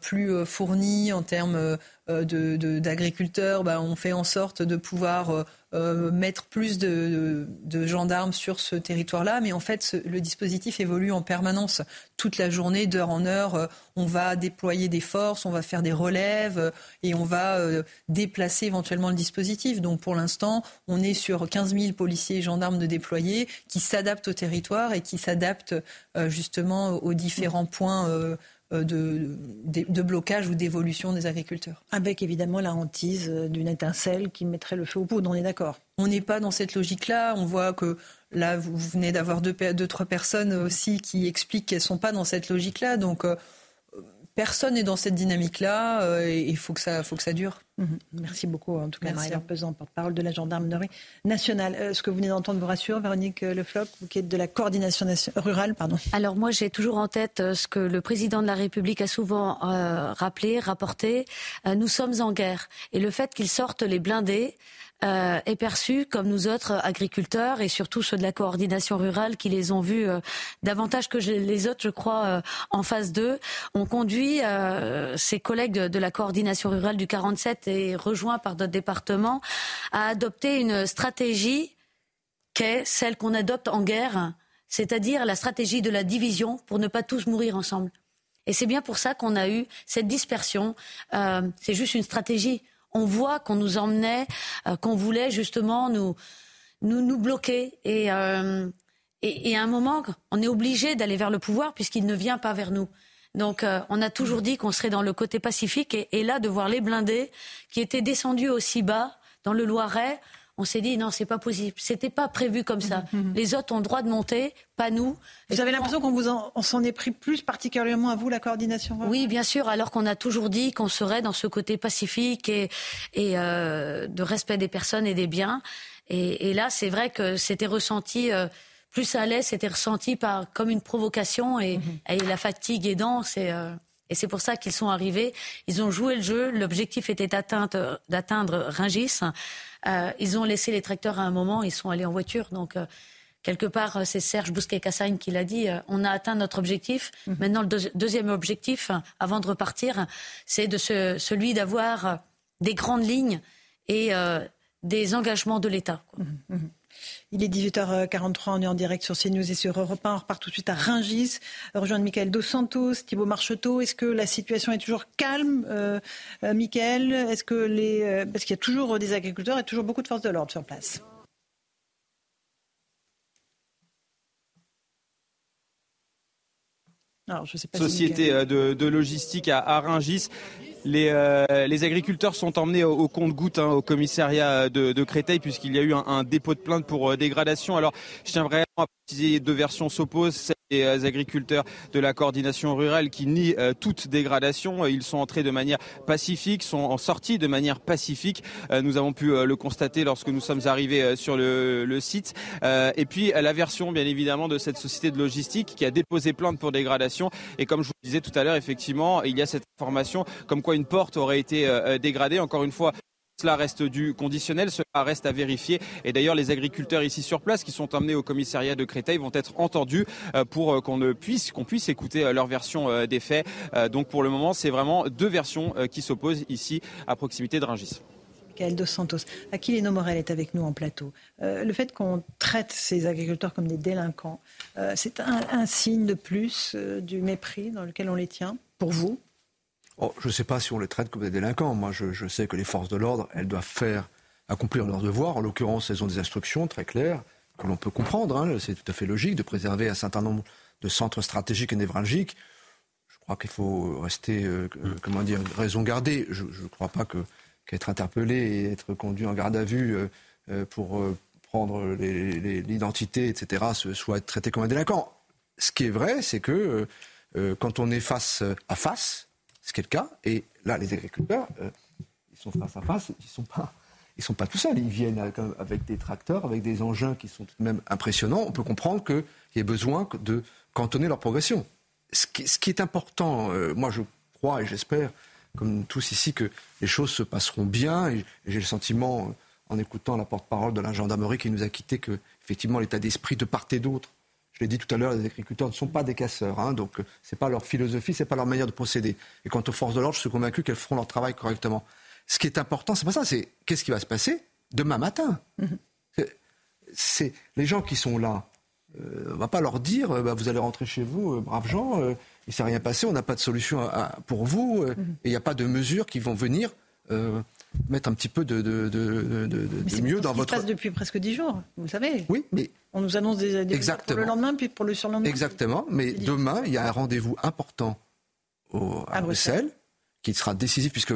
plus fournis en termes d'agriculteurs, bah, on fait en sorte de pouvoir euh, mettre plus de, gendarmes sur ce territoire-là, mais en fait, le dispositif évolue en permanence. Toute la journée, d'heure en heure, euh, on va déployer des forces, on va faire des relèves euh, et on va déplacer éventuellement le dispositif. Donc pour l'instant, on est sur 15 000 policiers et gendarmes de déployer qui s'adaptent au territoire et qui s'adaptent justement aux différents points euh, de, de, blocage ou d'évolution des agriculteurs. Avec évidemment la hantise euh, d'une étincelle qui mettrait le feu au poudre, on est d'accord On n'est pas dans cette logique-là. On voit que là, vous venez d'avoir deux, deux, trois personnes aussi qui expliquent qu'elles ne sont pas dans cette logique-là. Donc, euh, personne n'est dans cette dynamique-là euh, et il faut que ça, faut que ça dure. Mhm. Merci beaucoup, en tout cas, Marie-Laure Pesant, porte-parole de la gendarmerie nationale. Euh, ce que vous venez d'entendre vous rassure, Véronique Le Floch, vous qui êtes de la coordination rurale, pardon. Alors moi, j'ai toujours en tête euh, ce que le président de la République a souvent rappelé, rapporté. nous sommes en guerre et le fait qu'ils sortent les blindés. Euh, est perçu comme nous autres agriculteurs et surtout ceux de la coordination rurale qui les ont vus euh, davantage que les autres, je crois, euh, en phase 2, ont conduit ces collègues de, la coordination rurale du 47 et rejoints par d'autres départements à adopter une stratégie qu'est celle qu'on adopte en guerre, c'est-à-dire la stratégie de la division pour ne pas tous mourir ensemble. Et c'est bien pour ça qu'on a eu cette dispersion. c'est juste une stratégie on voit qu'on nous emmenait, euh, qu'on voulait justement nous, nous, nous bloquer. Euh, et, et, à un moment, on est obligé d'aller vers le pouvoir puisqu'il ne vient pas vers nous. Donc euh, on a toujours dit qu'on serait dans le côté pacifique et, et, là de voir les blindés qui étaient descendus aussi bas dans le Loiret, on s'est dit non, c'est pas possible. C'était pas prévu comme ça. Mhm, mhm. Les autres ont le droit de monter, pas nous. Vous avez l'impression qu'on vous en, s'en est pris plus particulièrement à vous la coordination Oui, bien sûr. Alors qu'on a toujours dit qu'on serait dans ce côté pacifique et, et euh, de respect des personnes et des biens. Et, là, c'est vrai que c'était ressenti. Euh, plus ça allait, c'était ressenti par comme une provocation et, mhm. et la fatigue aidant, c'est euh, et c'est pour ça qu'ils sont arrivés. Ils ont joué le jeu. L'objectif était d'atteindre Ringis. Euh, ils ont laissé les tracteurs à un moment, ils sont allés en voiture. Donc, euh, quelque part, euh, c'est Serge Bousquet-Cassagne qui l'a dit, on a atteint notre objectif. Mhm. Maintenant, le deuxième objectif, avant de repartir, c'est de celui d'avoir des grandes lignes et des engagements de l'État. Mhm, mhm. Il est 18h43, on est en direct sur CNews et sur Europe 1. On repart tout de suite à Ringis, rejoindre Michael Dos Santos, Thibault Marcheteau. Est-ce que la situation est toujours calme, euh, euh Michael? Est-ce que les, euh, parce qu'il y a toujours des agriculteurs et toujours beaucoup de forces de l'ordre sur place Alors, je sais pas Société euh, de, logistique à, à Ringis. Les, les, agriculteurs sont emmenés au, compte-goutte hein, au commissariat de, de Créteil puisqu'il y a eu un, dépôt de plainte pour dégradation. Alors, je tiens deux versions s'opposent. Celle des euh, agriculteurs de la coordination rurale qui nient euh, toute dégradation. Ils sont entrés de manière pacifique, sont en sortie de manière pacifique. Euh, nous avons pu le constater lorsque nous sommes arrivés sur le, site. Et puis la version, bien évidemment, de cette société de logistique qui a déposé plainte pour dégradation. Et comme je vous disais tout à l'heure, effectivement, il y a cette information comme quoi une porte aurait été dégradée. Encore une fois, cela reste du conditionnel, cela reste à vérifier. Et d'ailleurs, les agriculteurs ici sur place qui sont emmenés au commissariat de Créteil vont être entendus euh, pour euh, qu'on puisse, écouter euh, leur version des faits. Donc pour le moment, c'est vraiment deux versions qui s'opposent ici à proximité de Rungis. Michael Dos Santos. Aquilino Morel est avec nous en plateau. le fait qu'on traite ces agriculteurs comme des délinquants, c'est un, signe de plus du mépris dans lequel on les tient, pour vous? Oh, je ne sais pas si on les traite comme des délinquants. Moi, je, sais que les forces de l'ordre, elles doivent faire accomplir leurs devoirs. En l'occurrence, elles ont des instructions très claires que l'on peut comprendre. Hein. C'est tout à fait logique de préserver un certain nombre de centres stratégiques et névralgiques. Je crois qu'il faut rester, euh, euh, comment dire, raison gardée. Je ne crois pas qu'être interpellé et être conduit en garde à vue euh, pour prendre l'identité, etc., soit traité comme un délinquant. Ce qui est vrai, c'est que quand on est face à face, ce qui est le cas. Et là, les agriculteurs, euh, ils sont face à face, ils ne sont, pas, ils sont pas tout seuls. Ils viennent avec, des tracteurs, avec des engins qui sont tout de même impressionnants. On peut comprendre qu'il y ait besoin de cantonner leur progression. Ce qui, est important, euh, moi je crois et j'espère, comme tous ici, que les choses se passeront bien. Et, j'ai le sentiment, en écoutant la porte-parole de la gendarmerie qui nous a quittés, que effectivement l'état d'esprit de part et d'autre, Je l'ai dit tout à l'heure, les agriculteurs ne sont pas des casseurs, hein, donc c'est pas leur philosophie, c'est pas leur manière de procéder. Et quant aux forces de l'ordre, je suis convaincu qu'elles feront leur travail correctement. Ce qui est important, c'est pas ça, c'est qu'est-ce qui va se passer demain matin? Mm-hmm. C'est les gens qui sont là. Euh, on ne va pas leur dire, euh, bah, vous allez rentrer chez vous, euh, braves gens, il ne s'est rien passé, on n'a pas de solution pour vous, mm-hmm. et il n'y a pas de mesures qui vont venir mettre un petit peu de, de, de, de mieux dans votre. Ça se passe depuis presque dix jours, vous savez. Oui, mais. On nous annonce des, des pour le lendemain, puis pour le surlendemain. Exactement, mais demain, il y a un rendez-vous important au, à, Bruxelles, qui sera décisif, puisque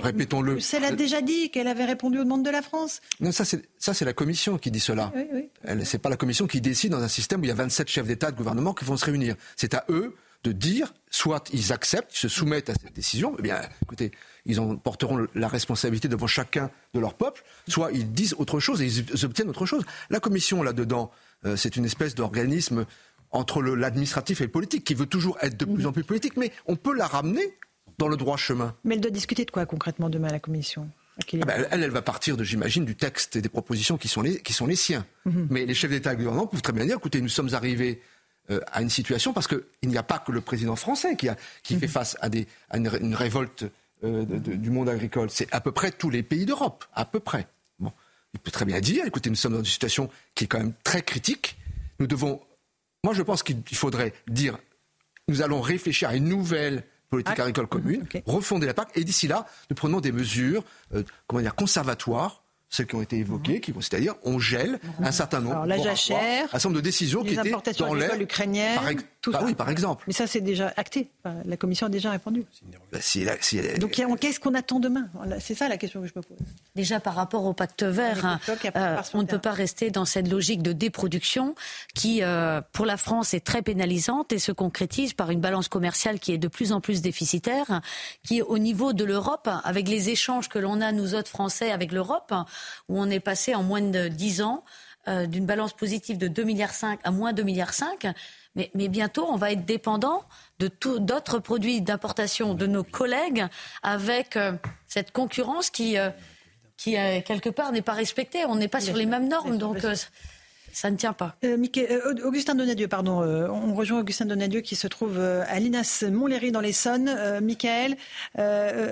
Répétons-le. Bruxelles a déjà dit qu'elle avait répondu aux demandes de la France. Non, ça c'est la Commission qui dit cela. Oui, oui. C'est pas la Commission qui décide dans un système où il y a 27 chefs d'État de gouvernement qui vont se réunir. C'est à eux de dire, soit ils acceptent, ils se soumettent à cette décision. Eh bien, écoutez, ils en porteront la responsabilité devant chacun de leur peuple, soit ils disent autre chose et ils obtiennent autre chose. La commission, là-dedans, euh, c'est une espèce d'organisme entre l'administratif et le politique, qui veut toujours être de plus en plus politique, mais on peut la ramener dans le droit chemin. Mais elle doit discuter de quoi concrètement demain la commission? Ah ben, elle, elle va partir de, j'imagine, du texte et des propositions qui sont les, qui sont les siens. Mhm. Mais les chefs d'État et de gouvernement peuvent très bien dire, écoutez, nous sommes arrivés à une situation parce qu'il n'y a pas que le président français qui, a, qui fait mhm. face à, des, à une révolte euh, du monde agricole. C'est à peu près tous les pays d'Europe, à peu près. Bon. Il peut très bien dire, écoutez, nous sommes dans une situation qui est quand même très critique. Nous devons, moi je pense qu'il faudrait dire, nous allons réfléchir à une nouvelle politique ah. agricole commune, refonder la PAC, et d'ici là, nous prenons des mesures, euh, comment dire, conservatoires celles qui ont été évoquées, qui vont, c'est-à-dire on gèle un certain nombre, Alors, la jachère, un certain nombre de décisions qui étaient dans l'air. Tout bah oui, par exemple. Mais ça, c'est déjà acté. La Commission a déjà répondu. Bah, si si Donc, qu'est-ce qu'on attend demain? C'est ça la question que je me pose. Déjà, par rapport au pacte vert, hein, euh, on ne peut pas rester dans cette logique de déproduction qui, euh, pour la France, est très pénalisante et se concrétise par une balance commerciale qui est de plus en plus déficitaire, qui, au niveau de l'Europe, avec les échanges que l'on a, nous autres Français, avec l'Europe, où on est passé en moins de 10 ans euh, d'une balance positive de 2,5 milliards à moins 2,5 milliards. Mais, mais, bientôt, on va être dépendant de d'autres produits d'importation de nos collègues avec euh, cette concurrence qui, euh, qui quelque part, n'est pas respectée. On n'est pas sur les mêmes normes. Donc, ça ne tient pas. Augustin Donadieu, pardon. On rejoint Augustin Donadieu qui se trouve à l'INAS Montlhéry dans l'Essonne. Michael,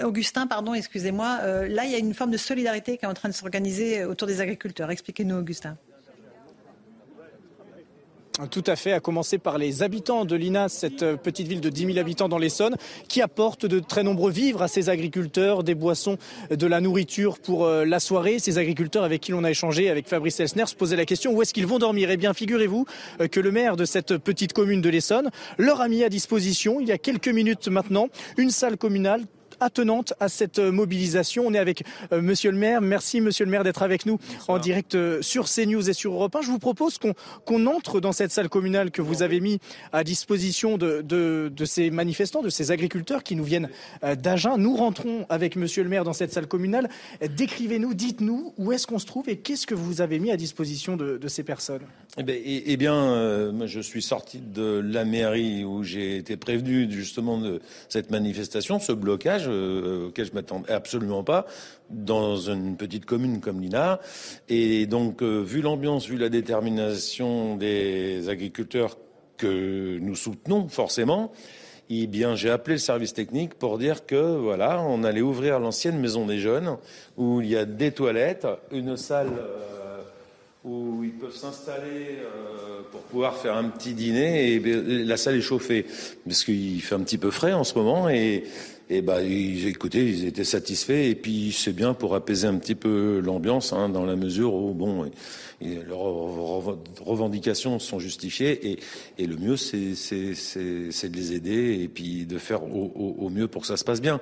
Augustin, pardon, excusez-moi. là, il y a une forme de solidarité qui est en train de s'organiser autour des agriculteurs. Expliquez-nous, Augustin. Tout à fait, à commencer par les habitants de l'INAS, cette euh, petite ville de 10 000 habitants dans l'Essonne, qui apportent de très nombreux vivres à ces agriculteurs, des boissons, de la nourriture pour euh, la soirée. Ces agriculteurs avec qui l'on a échangé, avec Fabrice Elsner, se posaient la question où est-ce qu'ils vont dormir? Eh bien, figurez-vous euh, que le maire de cette petite commune de l'Essonne leur a mis à disposition, il y a quelques minutes maintenant, une salle communale attenante à cette euh, mobilisation. On est avec euh, Monsieur le maire. Merci Monsieur le maire d'être avec nous en direct euh, sur CNews et sur Europe 1. Je vous propose qu'on entre dans cette salle communale que vous avez mis à disposition de, de, de ces manifestants, de ces agriculteurs qui nous viennent d'Agen. Nous rentrons avec Monsieur le maire dans cette salle communale. Décrivez-nous, dites-nous où est-ce qu'on se trouve et qu'est-ce que vous avez mis à disposition de, de ces personnes. Eh bien, eh, eh bien je suis sorti de la mairie où j'ai été prévenu justement de cette manifestation, ce blocage euh, auquel je m'attendais absolument pas dans une petite commune comme Lina. Et donc, euh, vu l'ambiance, vu la détermination des agriculteurs que nous soutenons forcément, eh bien, j'ai appelé le service technique pour dire que voilà, on allait ouvrir l'ancienne maison des jeunes où il y a des toilettes, une salle euh, où ils peuvent s'installer pour pouvoir faire un petit dîner et la salle est chauffée parce qu'il fait un petit peu frais en ce moment et et bah, ils, écoutez, ils étaient satisfaits. Et puis, c'est bien pour apaiser un petit peu l'ambiance, hein, dans la mesure où, bon, leurs revendications sont justifiées. Et, le mieux, c'est de les aider et puis de faire au mieux pour que ça se passe bien.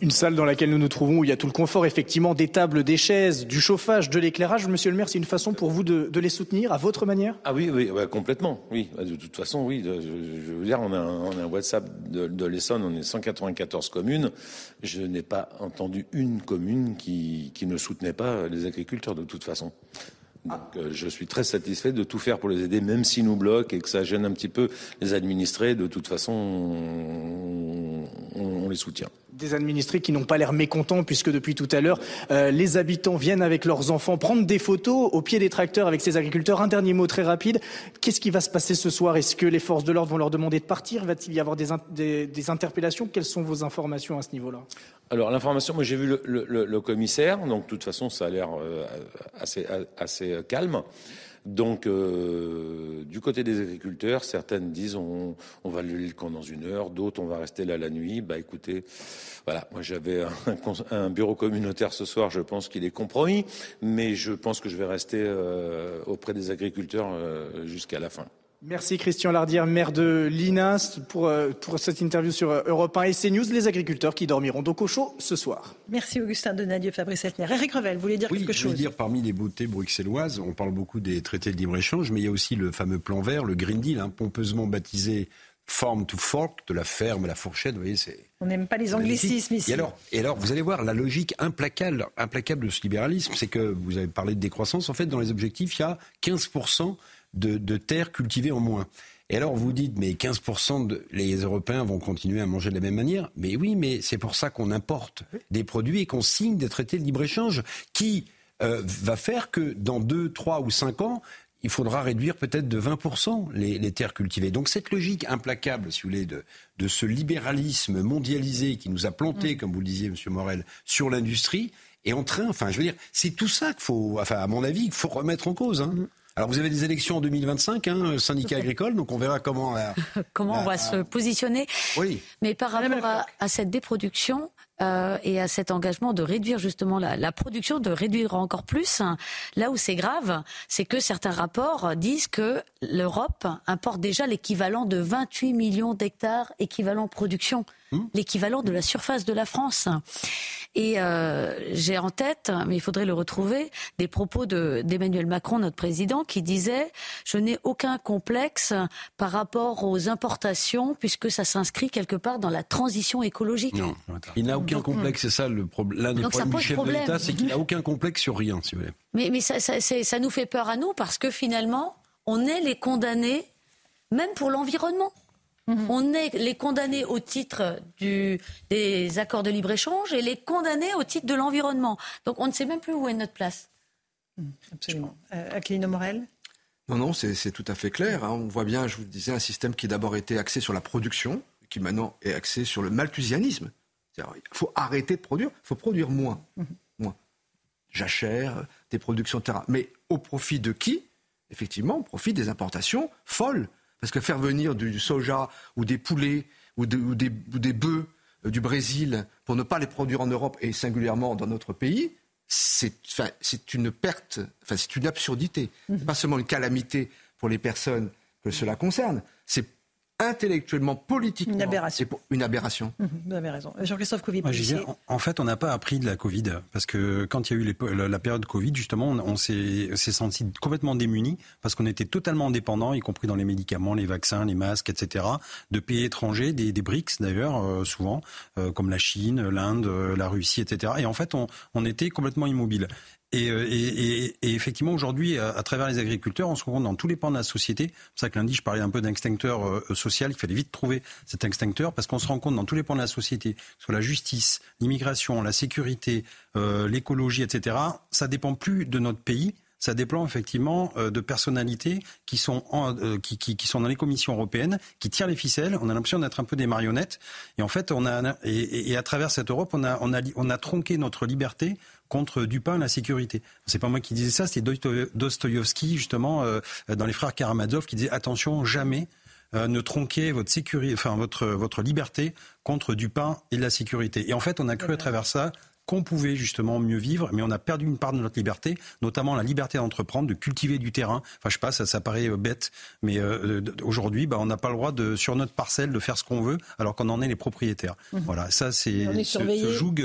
Une, salle dans laquelle nous nous trouvons où il y a tout le confort, effectivement, des tables, des chaises, du chauffage, de l'éclairage. Monsieur le maire, c'est une façon pour vous de, les soutenir à votre manière? Ah oui, oui, complètement. Oui, bah, de toute façon, oui. Je, veux dire, on a un, WhatsApp de, de l'Essonne, on est 194 communes. Je n'ai pas entendu une commune qui, qui ne soutenait pas les agriculteurs, de toute façon. Donc, euh, je suis très satisfait de tout faire pour les aider, même s'ils nous bloquent et que ça gêne un petit peu les administrés. De toute façon, on, les soutient. Des administrés qui n'ont pas l'air mécontents puisque depuis tout à l'heure, euh, les habitants viennent avec leurs enfants prendre des photos au pied des tracteurs avec ces agriculteurs. Un dernier mot très rapide. Qu'est-ce qui va se passer ce soir? Est-ce que les forces de l'ordre vont leur demander de partir? Va-t-il y avoir des, interpellations? Quelles sont vos informations à ce niveau-là? Alors l'information, moi j'ai vu le, commissaire, donc de toute façon ça a l'air euh, assez calme. Donc, euh, du côté des agriculteurs, certaines disent on, va lever le camp dans une heure, d'autres on va rester là la nuit. Bah écoutez, voilà, moi j'avais un, bureau communautaire ce soir, je pense qu'il est compromis, mais je pense que je vais rester euh, auprès des agriculteurs euh, jusqu'à la fin. Merci Christian Lardière, maire de Linas, pour, euh, pour cette interview sur euh, Europe 1 et CNews, les agriculteurs qui dormiront donc au chaud ce soir. Merci Augustin Donadieu, Fabrice Eltner. Eric Revel, vous voulez dire quelque chose Je voulais dire, parmi les beautés bruxelloises, on parle beaucoup des traités de libre-échange, mais il y a aussi le fameux plan vert, le Green Deal, hein, pompeusement baptisé Farm to Fork, de la ferme à la fourchette, vous voyez, c'est... On n'aime pas les anglicismes ici. Et alors, et alors, vous allez voir, la logique implacable, implacable de ce libéralisme, c'est que vous avez parlé de décroissance. En fait, dans les objectifs, il y a 15% de, de terres cultivées en moins. Et alors vous dites, mais 15% de, les Européens vont continuer à manger de la même manière. Mais oui, mais c'est pour ça qu'on importe des produits et qu'on signe des traités de libre-échange qui euh, va faire que dans 2, 3 ou 5 ans, il faudra réduire peut-être de 20% les, les, terres cultivées. Donc cette logique implacable, si vous voulez, de, de ce libéralisme mondialisé qui nous a planté, mm. comme vous le disiez, Monsieur Morel, sur l'industrie, est en train, enfin je veux dire, c'est tout ça qu'il faut, enfin à mon avis, qu'il faut remettre en cause. Hein. Mm. Alors vous avez des élections en 2025, hein, syndicat agricole, donc on verra comment. comment on va se positionner. Oui. Mais par rapport à, cette déproduction, euh, et à cet engagement de réduire justement la, la production, de réduire encore plus. Là où c'est grave, c'est que certains rapports disent que l'Europe importe déjà l'équivalent de 28 millions d'hectares équivalent production, mmh. l'équivalent de la surface de la France. Et euh, j'ai en tête, mais il faudrait le retrouver, des propos d'Emmanuel Macron, notre président, qui disait Je n'ai aucun complexe par rapport aux importations, puisque ça s'inscrit quelque part dans la transition écologique. Non, il n'a aucun complexe, c'est ça le problème. L'un des problèmes du chef de l'État, c'est qu'il n'a aucun complexe sur rien, si vous voulez. Mais, mais ça, ça, ça nous fait peur à nous, parce que finalement, on est les condamnés, même pour l'environnement. Mhm. On est les condamnés au titre des accords de libre-échange et les condamnés au titre de l'environnement. Donc on ne sait même plus où est notre place. Mhm, absolument. Euh, Morel Non, non, c'est tout à fait clair. Hein. On voit bien, je vous disais, un système qui d'abord était axé sur la production, qui maintenant est axé sur le malthusianisme. Il faut arrêter de produire, il faut produire moins. Mhm. moins. Jachère, des productions de terrain. Mais au profit de qui? Effectivement, au profit des importations folles. Parce que faire venir du soja ou des poulets ou, des, bœufs euh, du Brésil pour ne pas les produire en Europe et singulièrement dans notre pays, c'est une perte, enfin, c'est une absurdité. Ce pas seulement une calamité pour les personnes que cela concerne, c'est intellectuellement, politiquement, une aberration. Une aberration. Mhm, vous avez raison. Jean-Christophe Covid. en, fait, on n'a pas appris de la Covid parce que quand il y a eu la, période Covid, justement, on, s'est senti complètement démunis parce qu'on était totalement dépendant, y compris dans les médicaments, les vaccins, les masques, etc., de pays étrangers, des, des BRICS d'ailleurs, euh, souvent, euh, comme la Chine, l'Inde, euh, la Russie, etc. Et en fait, on, on était complètement immobile. Euh, et, effectivement, aujourd'hui, à, travers les agriculteurs, on se rend compte dans tous les pans de la société. C'est pour ça que lundi, je parlais un peu d'extincteur euh, social. Il fallait vite trouver cet extincteur parce qu'on se rend compte dans tous les pans de la société, sur la justice, l'immigration, la sécurité, euh, l'écologie, etc. Ça dépend plus de notre pays. Ça dépend effectivement de personnalités qui sont, qui, qui, sont dans les commissions européennes, qui tirent les ficelles. On a l'impression d'être un peu des marionnettes. Et en fait, on a, et, et à travers cette Europe, on a, on a, on a tronqué notre liberté contre Dupin la sécurité. C'est pas moi qui disais ça, c'est Dostoïevski justement euh, dans les frères Karamazov qui disait attention jamais euh, ne tronquez votre sécurité, enfin votre votre liberté contre Dupin et la sécurité. Et en fait, on a cru à travers ça qu'on pouvait justement mieux vivre, mais on a perdu une part de notre liberté, notamment la liberté d'entreprendre, de cultiver du terrain. Enfin, je sais pas, ça, ça paraît euh, bête, mais euh, aujourd'hui, bah, on n'a pas le droit de, sur notre parcelle, de faire ce qu'on veut, alors qu'on en est les propriétaires. Mhm. Voilà, ça, c'est ce, ce joug,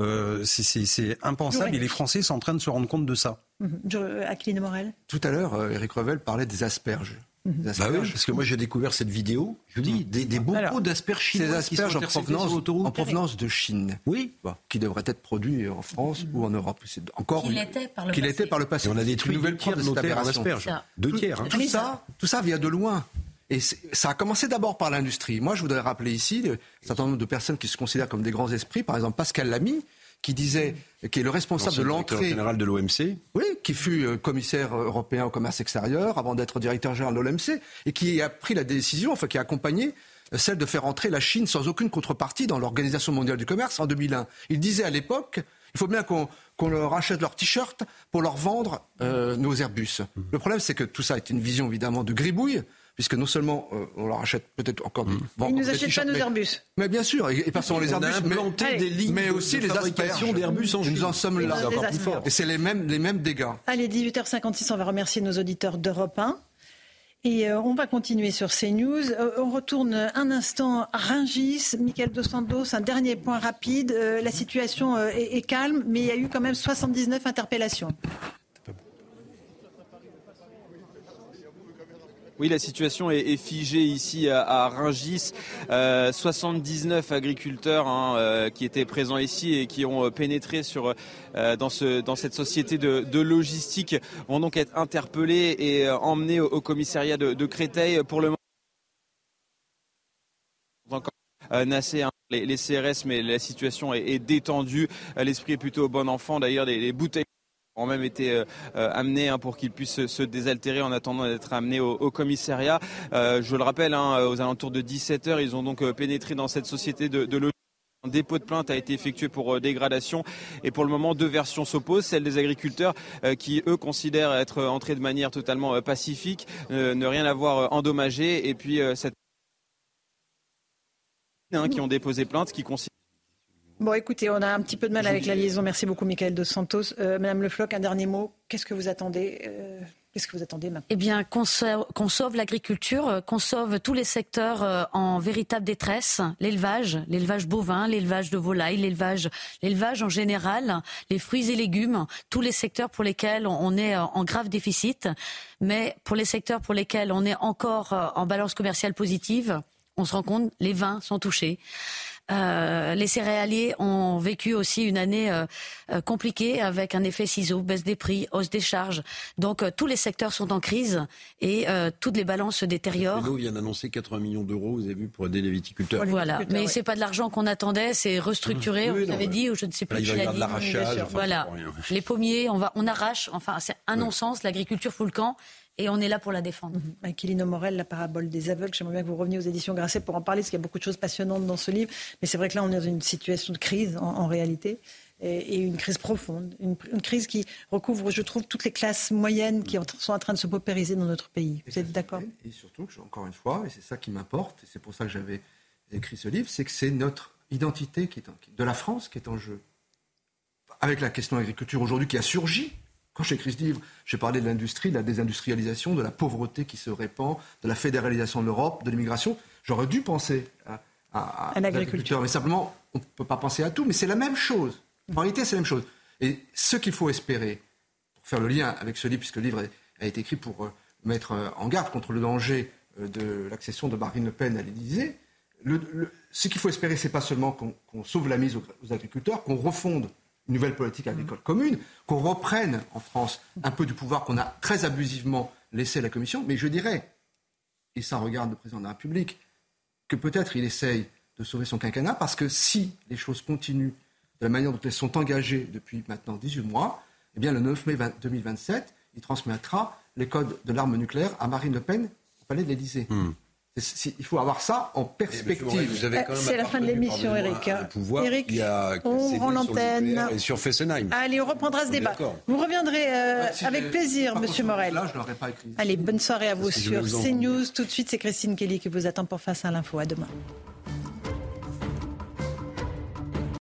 euh, c'est impensable, et les Français sont en train de se rendre compte de ça. Mmh. Morel. Tout à l'heure, Eric Revel parlait des asperges. Bah oui, parce que moi j'ai découvert cette vidéo, je vous dis, des, des beaux pots d'asperges chinois. Ces asperges en provenance, en provenance, de Chine. Oui. Bah, qui devraient être produits en France ou en Europe. C'est encore qu'il était par le passé. par le passé. on a détruit une nouvelle preuve de cette. Deux tiers. Hein. Tout, ça, tout ça vient de loin. Et ça a commencé d'abord par l'industrie. Moi, je voudrais rappeler ici un certain nombre de personnes qui se considèrent comme des grands esprits. Par exemple, Pascal Lamy, qui disait, qui est le responsable de l'entrée général de l'OMC. Oui, qui fut euh, commissaire européen au commerce extérieur avant d'être directeur général de l'OMC et qui a pris la décision, enfin qui a accompagné euh, celle de faire entrer la Chine sans aucune contrepartie dans l'Organisation mondiale du commerce en 2001. Il disait à l'époque, il faut bien qu'on leur achète leurs t-shirts pour leur vendre euh, nos Airbus. Le problème, c'est que tout ça est une vision évidemment de gribouille puisque non seulement euh, on leur achète peut-être encore des. Mmh. Ils nous achètent pas nos Airbus. Mais bien sûr, et, pas seulement les Airbus, mais, des lignes mais aussi les fabrications d'Airbus en Chine. Nous en sommes là. Et c'est les mêmes, les mêmes dégâts. Allez, 18h56, on va remercier nos auditeurs d'Europe 1. Et euh, on va continuer sur CNews. news. Euh, on retourne un instant à Ringis. Michael Dos Santos, un dernier point rapide. la situation est, est calme, mais il y a eu quand même 79 interpellations. Oui, la situation est, figée ici à, Ringis. 79 euh, agriculteurs hein, euh, qui étaient présents ici et qui ont euh, pénétré sur, dans, ce, dans cette société de, logistique vont donc être interpellés et emmenés au, commissariat de, Créteil. Pour le moment, encore hein, les, CRS, mais la situation est, détendue. L'esprit est plutôt bon enfant. D'ailleurs, les bouteilles ont même été euh, euh, amenés hein, pour qu'ils puissent se désaltérer en attendant d'être amenés au, commissariat. Euh, je le rappelle, hein, aux alentours de 17h, ils ont donc pénétré dans cette société de, de un dépôt de plainte a été effectué pour dégradation. Et pour le moment deux versions s'opposent, celle des agriculteurs qui eux considèrent être entrés de manière totalement pacifique, ne rien avoir endommagé. Et puis cette hein, qui ont déposé plainte qui considèrent Bon, écoutez, on a un petit peu de mal avec la liaison. Merci beaucoup, Michael Dos Santos. Euh, Madame Le Floch, un dernier mot. Qu'est-ce que vous attendez euh, Qu'est-ce que vous attendez maintenant? Eh bien, qu'on sauve, l'agriculture, euh, qu'on sauve tous les secteurs en véritable détresse, l'élevage, l'élevage bovin, l'élevage de volailles, l'élevage, l'élevage en général, les fruits et légumes, tous les secteurs pour lesquels on est en grave déficit, mais pour les secteurs pour lesquels on est encore en balance commerciale positive, on se rend compte, les vins sont touchés. Euh, les céréaliers ont vécu aussi une année euh, euh, compliquée avec un effet ciseau, baisse des prix, hausse des charges. Donc tous les secteurs sont en crise et toutes les balances se détériorent. Nous vient d'annoncer 80 millions d'euros, vous avez vu, pour aider les viticulteurs. Voilà, mais c'est pas de l'argent qu'on attendait, c'est restructuré, on avait dit, ou je ne sais plus. Là, il va y de l'arrachage. voilà, les pommiers, on va, on arrache. Enfin, c'est un non-sens. L'agriculture fout le camp et on est là pour la défendre. Mmh. Morel, la parabole des aveugles, j'aimerais bien que vous reveniez aux éditions Grasset pour en parler, parce qu'il y a beaucoup de choses passionnantes dans ce livre. Mais c'est vrai que là, on est dans une situation de crise en, réalité. Et, une crise profonde, une, crise qui recouvre, je trouve, toutes les classes moyennes qui sont en train de se paupériser dans notre pays. Vous êtes d'accord? Et surtout, encore une fois, et c'est ça qui m'importe, et c'est pour ça que j'avais écrit ce livre, c'est que c'est notre identité qui est en, de la France qui est en jeu. Avec la question de l'agriculture aujourd'hui qui a surgi, quand j'écris ce livre, j'ai parlé de l'industrie, de la désindustrialisation, de la pauvreté qui se répand, de la fédéralisation de l'Europe, de l'immigration. J'aurais dû penser à, à, l'agriculture. Mais simplement, on ne peut pas penser à tout. Mais c'est la même chose. En réalité, c'est la même chose. Et ce qu'il faut espérer, pour faire le lien avec ce livre, puisque le livre a été écrit pour euh, mettre euh, en garde contre le danger euh, de l'accession de Marine Le Pen à l'Élysée, ce qu'il faut espérer, c'est pas seulement qu'on sauve la mise aux agriculteurs, qu'on refonde une nouvelle politique agricole commune, qu'on reprenne en France un peu du pouvoir qu'on a très abusivement laissé à la Commission, mais je dirais, et ça regarde le président de la République, que peut-être il essaye de sauver son quinquennat, parce que si les choses continuent de la manière dont elles sont engagées depuis maintenant 18 mois, eh bien le 9 mai 2027, il transmettra les codes de l'arme nucléaire à Marine Le Pen au palais de l'Élysée. Hmm il faut avoir ça en perspective. C'est la fin de l'émission, Eric. Eric, on rend l'antenne. Sur Fessenheim. Allez, on reprendra ce débat. Vous reviendrez euh, avec plaisir, Monsieur Morel. Là, je pas écrit. Allez, bonne soirée à vous sur CNews. Tout de suite, c'est Christine Kelly qui vous attend pour Face à l'info. À demain.